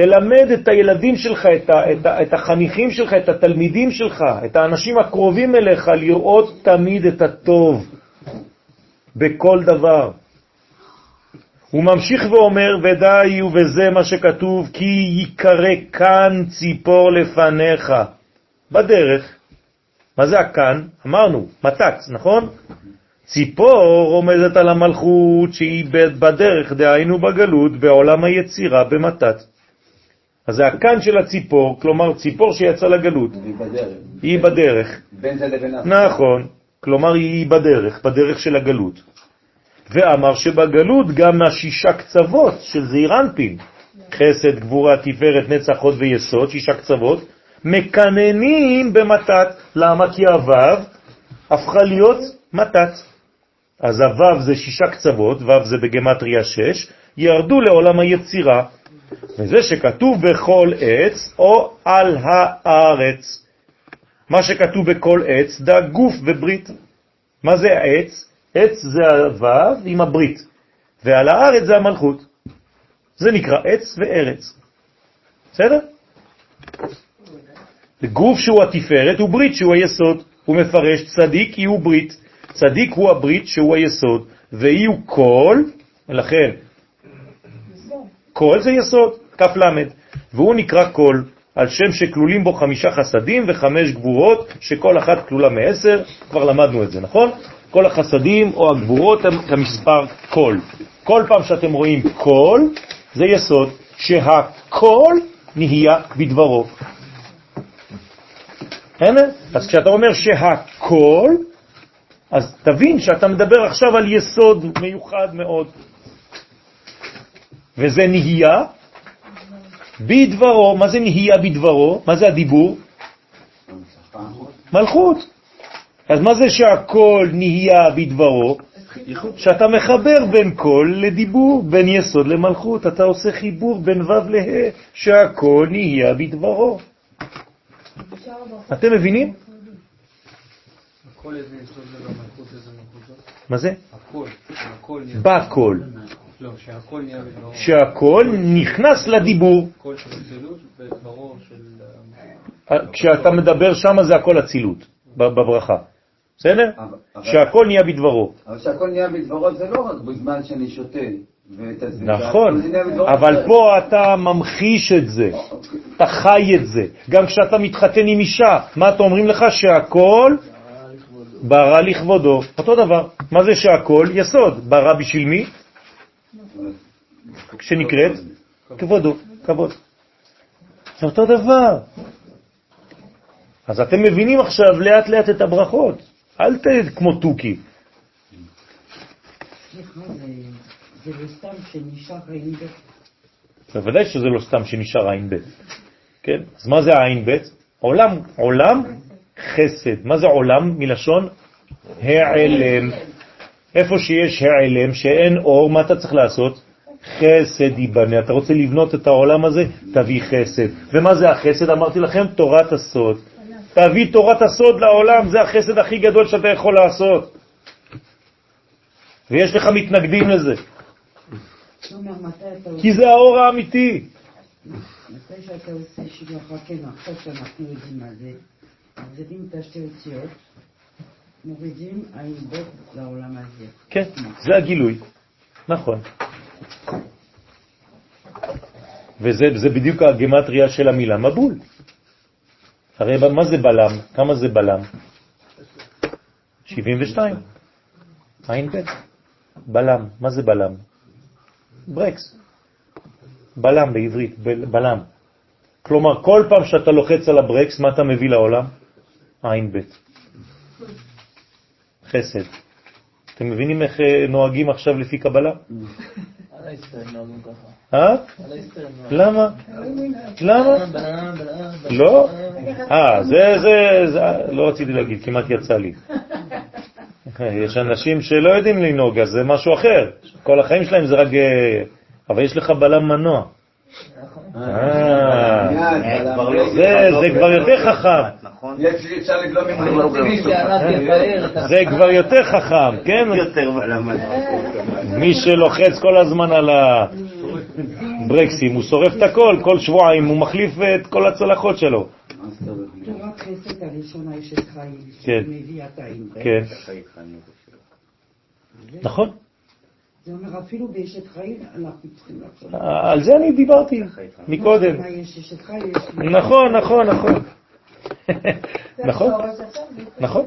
תלמד את הילדים שלך, את, ה, את, ה, את החניכים שלך, את התלמידים שלך, את האנשים הקרובים אליך, לראות תמיד את הטוב בכל דבר. הוא ממשיך ואומר, ודי ובזה מה שכתוב, כי ייקרא כאן ציפור לפניך. בדרך. מה זה הכאן? אמרנו, מתץ, נכון? ציפור עומדת על המלכות שהיא בדרך, דהיינו בגלות, בעולם היצירה, במתת. אז זה הכאן של הציפור, כלומר ציפור שיצא לגלות. היא בדרך. היא בדרך. בין זה לבין. נכון, כלומר היא בדרך, בדרך של הגלות. ואמר שבגלות גם השישה קצוות של זעיר אנפין, חסד, גבורה, תפארת, נצח, הוד ויסוד, שישה קצוות, מקננים במתת. למה? כי הוו הפכה להיות מתת. אז הוו זה שישה קצוות, וו זה בגמטריה שש, ירדו לעולם היצירה. וזה שכתוב בכל עץ או על הארץ. מה שכתוב בכל עץ, דה גוף וברית. מה זה העץ? עץ זה הוו עם הברית, ועל הארץ זה המלכות. זה נקרא עץ וארץ. בסדר? גוף שהוא התפארת הוא ברית שהוא היסוד. הוא מפרש צדיק היא הוא ברית. צדיק הוא הברית שהוא היסוד, ואי הוא כל, לכן כל זה יסוד, כף למד, והוא נקרא כל, על שם שכלולים בו חמישה חסדים וחמש גבורות, שכל אחת כלולה מעשר, כבר למדנו את זה, נכון? כל החסדים או הגבורות הם כמספר כל. כל פעם שאתם רואים כל, זה יסוד, שהכל נהיה בדברו. הנה, אז כשאתה אומר שהכל, אז תבין שאתה מדבר עכשיו על יסוד מיוחד מאוד. וזה נהיה בדברו. מה זה נהיה בדברו? מה זה הדיבור? מלכות. אז מה זה שהכל נהיה בדברו? שאתה מחבר בין כל לדיבור, בין יסוד למלכות. אתה עושה חיבור בין ו' לה', שהכל נהיה בדברו. אתם מבינים? זאת? מה זה? בכל. לא, שהכל נהיה בדברו. שהכל נכנס לדיבור. אצילות בדברו של... כשאתה מדבר שם זה הכל אצילות, בברכה. בסדר? שהכל נהיה בדברו. אבל שהכל נהיה בדברו זה לא רק בזמן שאני שותה. נכון, אבל. פה אתה ממחיש את זה, אתה חי את זה. גם כשאתה מתחתן עם אישה, מה אתה אומרים לך? שהכל ברא לכבודו. אותו דבר. מה זה שהכל? יסוד. ברא בשביל מי? שנקראת כבודו, כבוד. זה אותו דבר. אז אתם מבינים עכשיו לאט לאט את הברכות. אל תהיה כמו תוכי. זה- לא סתם שנשאר עם בית. בוודאי שזה לא סתם שנשאר עין ב', כן? אז מה זה העין ב'? עולם, עולם חסד. מה זה עולם? מלשון העלם. איפה שיש העלם, שאין אור, מה אתה צריך לעשות? חסד ייבנה. אתה רוצה לבנות את העולם הזה? תביא חסד. ומה זה החסד? אמרתי לכם, תורת הסוד. תביא תורת הסוד לעולם, זה החסד הכי גדול שאתה יכול לעשות. ויש לך מתנגדים לזה, כי זה האור האמיתי. מתי שאתה עושה שילוח רקנו, עכשיו שאנחנו יודעים מה זה, מורידים את השתי אותיות, מורידים בית לעולם הזה. כן, זה הגילוי. נכון. וזה זה בדיוק הגמטריה של המילה מבול. הרי מה זה בלם? כמה זה בלם? 72. עין ב'. בלם. מה זה בלם? ברקס. בלם בעברית, בלם. כלומר, כל פעם שאתה לוחץ על הברקס, מה אתה מביא לעולם? עין ב'. חסד. אתם מבינים איך אה, נוהגים עכשיו לפי קבלה? אה? למה? למה? לא? אה, זה, זה, זה, לא רציתי להגיד, כמעט יצא לי. <laughs> יש אנשים שלא יודעים לנהוג, אז זה משהו אחר. כל החיים שלהם זה רק... אה, אבל יש לך בלם מנוע. אה, זה זה כבר יותר חכם. נכון? אתה- זה כבר יותר חכם, כן? <laughs> מי שלוחץ כל הזמן על הברקסים, הוא שורף את הכל, כל שבועיים הוא מחליף את כל הצלחות שלו. תורת חסד הראשונה יש את חיים, כן. כן, נכון. זה אומר, אפילו באשת חיים אנחנו צריכים לחשוב. על זה אני דיברתי מקודם. נכון, נכון, נכון. <laughs> נכון, נכון.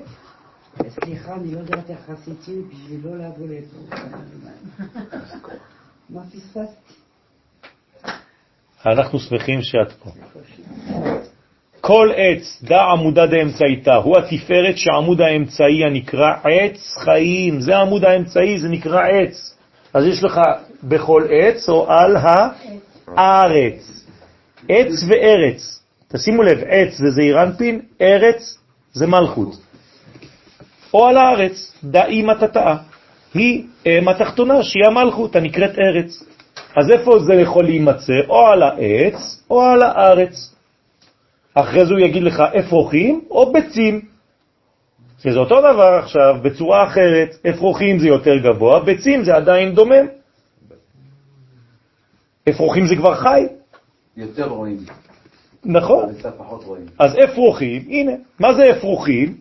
סליחה, אני לא יודעת איך עשיתי בשביל לא לבוא לפה. מה פספסתי? אנחנו שמחים שאת פה. כל עץ, דע עמודה דאמצעיתה, הוא התפארת שעמוד האמצעי הנקרא עץ חיים, זה עמוד האמצעי, זה נקרא עץ. אז יש לך בכל עץ או על הארץ. עץ וארץ. תשימו לב, עץ זה זעירנפין, ארץ זה מלכות. או על הארץ, דאי מתתאה. היא אם התחתונה שהיא המלכות הנקראת ארץ. אז איפה זה יכול להימצא? או על העץ או על הארץ. אחרי זה הוא יגיד לך אפרוחים או ביצים. שזה אותו דבר עכשיו, בצורה אחרת, אפרוחים זה יותר גבוה, ביצים זה עדיין דומם. אפרוחים זה כבר חי. יותר רואים. נכון. רואים. אז אפרוחים, הנה, מה זה אפרוחים?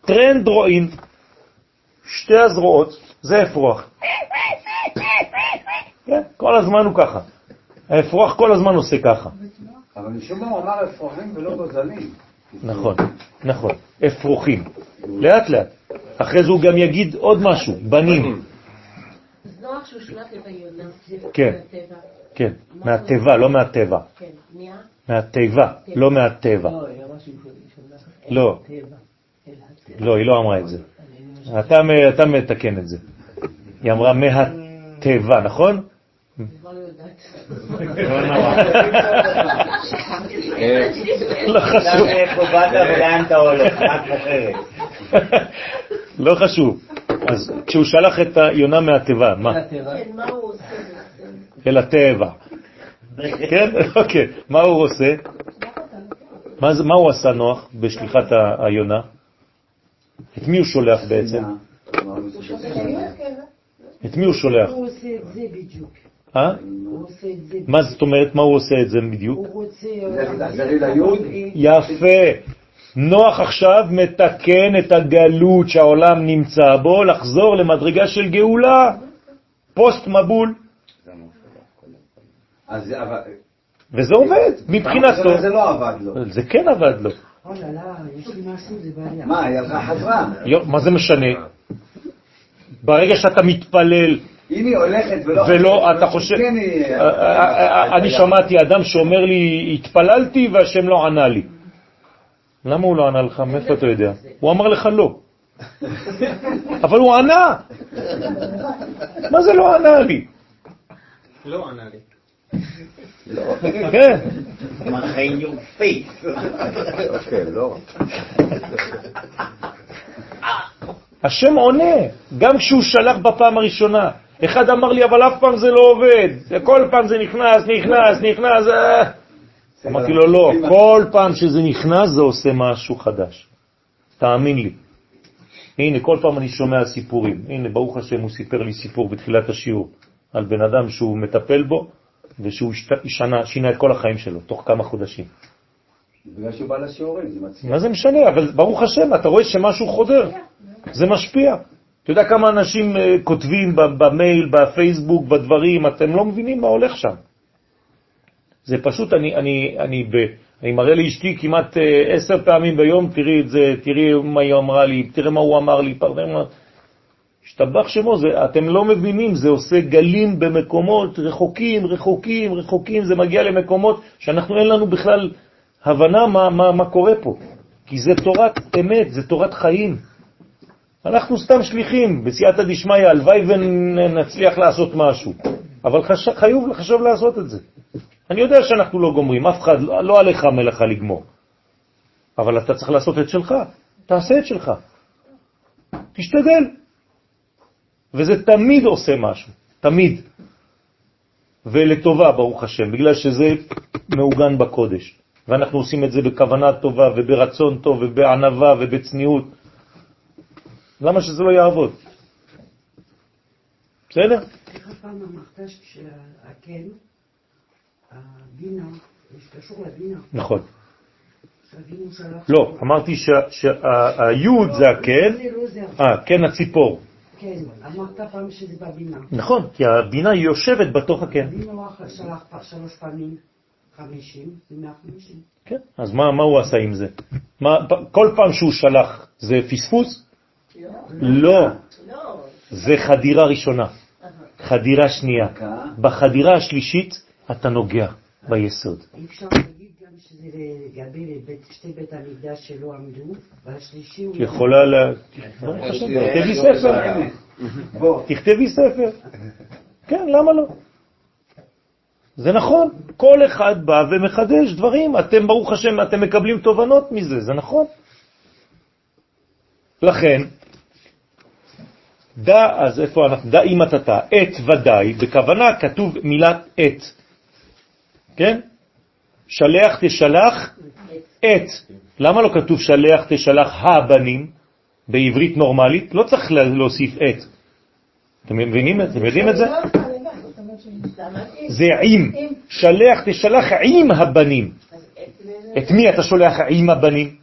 טרנד רואים. שתי הזרועות, זה אפרוח. כן, כל הזמן הוא ככה. האפרוח כל הזמן עושה ככה. אבל משום מה הוא אמר אפרוחים ולא גוזלים. נכון, נכון, אפרוחים. לאט לאט. אחרי זה הוא גם יגיד עוד משהו, בנים. אז נוח שהוא היונה. כן. כן, מהטבע, לא מהטבע. כן? מהטבע, לא מהטבע. לא, לא. לא, היא לא אמרה את זה. אתה מ- אתה מתקן את זה. היא אמרה מהטבע, נכון? אני כבר לא יודעת. לא חשוב. מאיפה באת ולאן אתה הולך, רק אחרת. לא חשוב. אז כשהוא שלח את היונה מהטבע, מה? כן? אל הטבע. כן? אוקיי. מה הוא עושה? מה הוא עשה נוח בשליחת ה- היונה? את מי הוא שולח בעצם? את מי הוא שולח? הוא עושה את זה בדיוק. אה? מה זאת אומרת, מה הוא עושה את זה בדיוק? יפה. נוח עכשיו מתקן את הגלות שהעולם נמצא בו, לחזור למדרגה של גאולה, פוסט מבול. וזה עובד מבחינתו. זה לא עבד לו. זה כן עבד לו. מה, היא חזרה. מה זה משנה? ברגע שאתה מתפלל אם היא הולכת ולא... ולא, אתה חושב... כן, אה, אה, אה, אני שמעתי אדם שאומר לי, התפללתי והשם לא ענה לי. למה הוא לא ענה לך? מאיפה אתה יודע? הוא אמר לך לא. <laughs> אבל הוא ענה! מה זה לא ענה לי? לא ענה לי. כן. מראה. אוקיי, לא. השם עונה, גם כשהוא שלח בפעם הראשונה. אחד אמר לי, אבל אף פעם זה לא עובד. כל פעם זה נכנס, נכנס, נכנס. אה. אמרתי לו, לא, כל פעם שזה נכנס זה עושה משהו חדש. תאמין לי. הנה, כל פעם אני שומע סיפורים. הנה, ברוך השם, הוא סיפר לי סיפור בתחילת השיעור על בן אדם שהוא מטפל בו, ושהוא שנה, שינה את כל החיים שלו, תוך כמה חודשים. בגלל שהוא בא לשיעורים, זה מצליח. מה זה משנה? אבל ברוך השם, אתה רואה שמשהו חודר, זה משפיע. אתה יודע כמה אנשים אה, כותבים במייל, בפייסבוק, בדברים, אתם לא מבינים מה הולך שם. זה פשוט, אני, אני, אני, ב, אני מראה לאשתי כמעט אה, עשר פעמים ביום, תראי את זה, תראי מה היא אמרה לי, תראה מה הוא אמר לי. השתבח שמו, זה, אתם לא מבינים, זה עושה גלים במקומות רחוקים, רחוקים, רחוקים, זה מגיע למקומות שאנחנו אין לנו בכלל הבנה מה, מה, מה קורה פה. כי זה תורת אמת, זה תורת חיים. אנחנו סתם שליחים, בסייעתא דשמיא, הלוואי ונצליח לעשות משהו. אבל חש... חיוב חשוב לעשות את זה. אני יודע שאנחנו לא גומרים, אף אחד, לא, לא עליך מלאכה לגמור. אבל אתה צריך לעשות את שלך, תעשה את שלך. תשתדל. וזה תמיד עושה משהו, תמיד. ולטובה, ברוך השם, בגלל שזה מעוגן בקודש. ואנחנו עושים את זה בכוונה טובה וברצון טוב ובענבה ובצניעות. למה שזה לא יעבוד? בסדר? איך הפעם אמרת שהקן, הבינה, קשור לבינה. נכון. לא, אמרתי שהיוד זה הקן, זה לא. אה, קן הציפור. כן, אמרת פעם שזה בבינה. נכון, כי הבינה היא יושבת בתוך הקן. הוא שלח שלוש פעמים חמישים, מאה חמישים. כן, אז מה, הוא עשה עם זה? כל פעם שהוא שלח זה פספוס? לא, לא. זה חדירה ראשונה, חדירה שנייה. בחדירה השלישית אתה נוגע ביסוד. אי אפשר להגיד גם שזה לגבי שתי בית המקדש שלא עמדו, והשלישי הוא... יכולה ל... תכתבי ספר. תכתבי ספר. כן, למה לא? זה נכון, כל אחד בא ומחדש דברים, אתם ברוך השם, אתם מקבלים תובנות מזה, זה נכון. לכן, דע, אז איפה אנחנו, דע אם אתה את ודאי, בכוונה כתוב מילת את, כן? שלח תשלח את. למה לא כתוב שלח תשלח הבנים בעברית נורמלית? לא צריך לה- להוסיף את. אתם מבינים? אתם יודעים את זה? זה עם. שלח תשלח עם הבנים. את מי אתה שולח עם הבנים?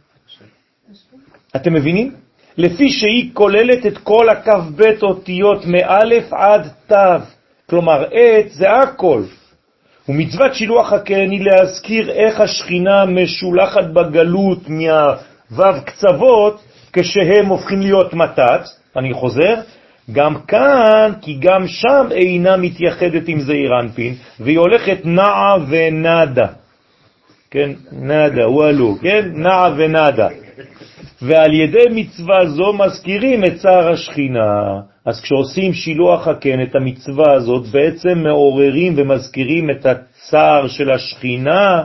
אתם מבינים? לפי שהיא כוללת את כל הכ"ב אותיות מאלף עד תו. כלומר, את זה הכל. ומצוות שילוח הקן היא להזכיר איך השכינה משולחת בגלות מהוו קצוות כשהם הופכים להיות מתת, אני חוזר, גם כאן, כי גם שם אינה מתייחדת עם זעיר אנפין, והיא הולכת נעה ונדה. כן, נדה, וואלו, כן, נעה ונדה. ועל ידי מצווה זו מזכירים את צער השכינה. אז כשעושים שילוח הקן, את המצווה הזאת, בעצם מעוררים ומזכירים את הצער של השכינה,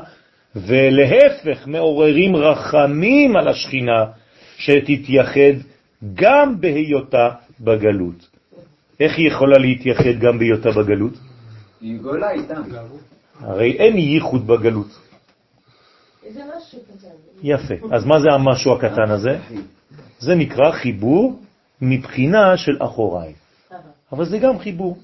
ולהפך, מעוררים רחמים על השכינה, שתתייחד גם בהיותה בגלות. איך היא יכולה להתייחד גם בהיותה בגלות? היא גולה איתם. הרי אין ייחוד בגלות. איזה משהו קטן. יפה. אז מה זה המשהו הקטן הזה? זה נקרא חיבור מבחינה של אחוריים. אבל זה גם חיבור.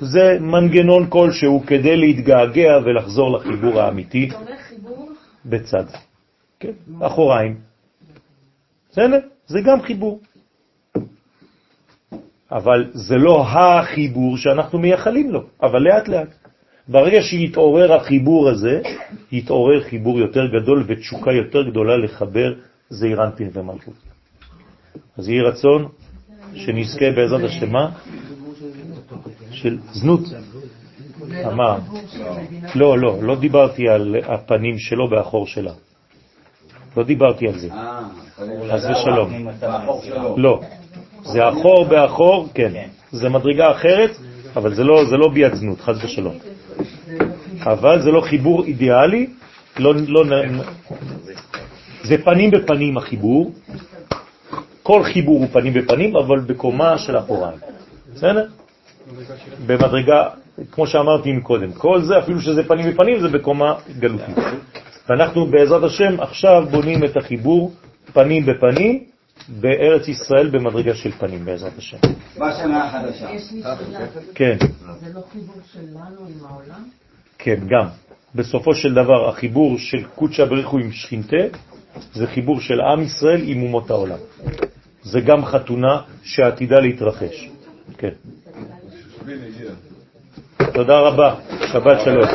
זה מנגנון כלשהו כדי להתגעגע ולחזור לחיבור האמיתי אתה אומר חיבור? בצד. כן, אחוריים. בסדר? זה גם חיבור. אבל זה לא החיבור שאנחנו מייחלים לו, אבל לאט לאט. ברגע שיתעורר החיבור הזה, יתעורר חיבור יותר גדול ותשוקה יותר גדולה לחבר זעיר אנפין ומלכות. אז יהי רצון שנזכה בעזרת השם מה? של זנות. אמר. לא, לא, לא דיברתי על הפנים שלו באחור שלה. לא דיברתי על זה. חס ושלום. לא. זה אחור באחור, כן. זה מדרגה אחרת, אבל זה לא, זה לא ביד זנות, חס ושלום. אבל זה לא חיבור אידיאלי, לא, לא, זה פנים בפנים החיבור, כל חיבור הוא פנים בפנים, אבל בקומה של אחוריים. בסדר? במדרגה, כמו שאמרתי מקודם, כל זה, אפילו שזה פנים בפנים, זה בקומה גלותית. ואנחנו בעזרת השם עכשיו בונים את החיבור פנים בפנים בארץ ישראל במדרגה של פנים, בעזרת השם. בשנה החדשה. יש לי שאלה. כן. זה לא חיבור שלנו עם העולם? כן, גם. בסופו של דבר, החיבור של קודשא בריחו עם שכינתה, זה חיבור של עם ישראל עם אומות העולם. זה גם חתונה שעתידה להתרחש. כן. תודה רבה, שבת שלום.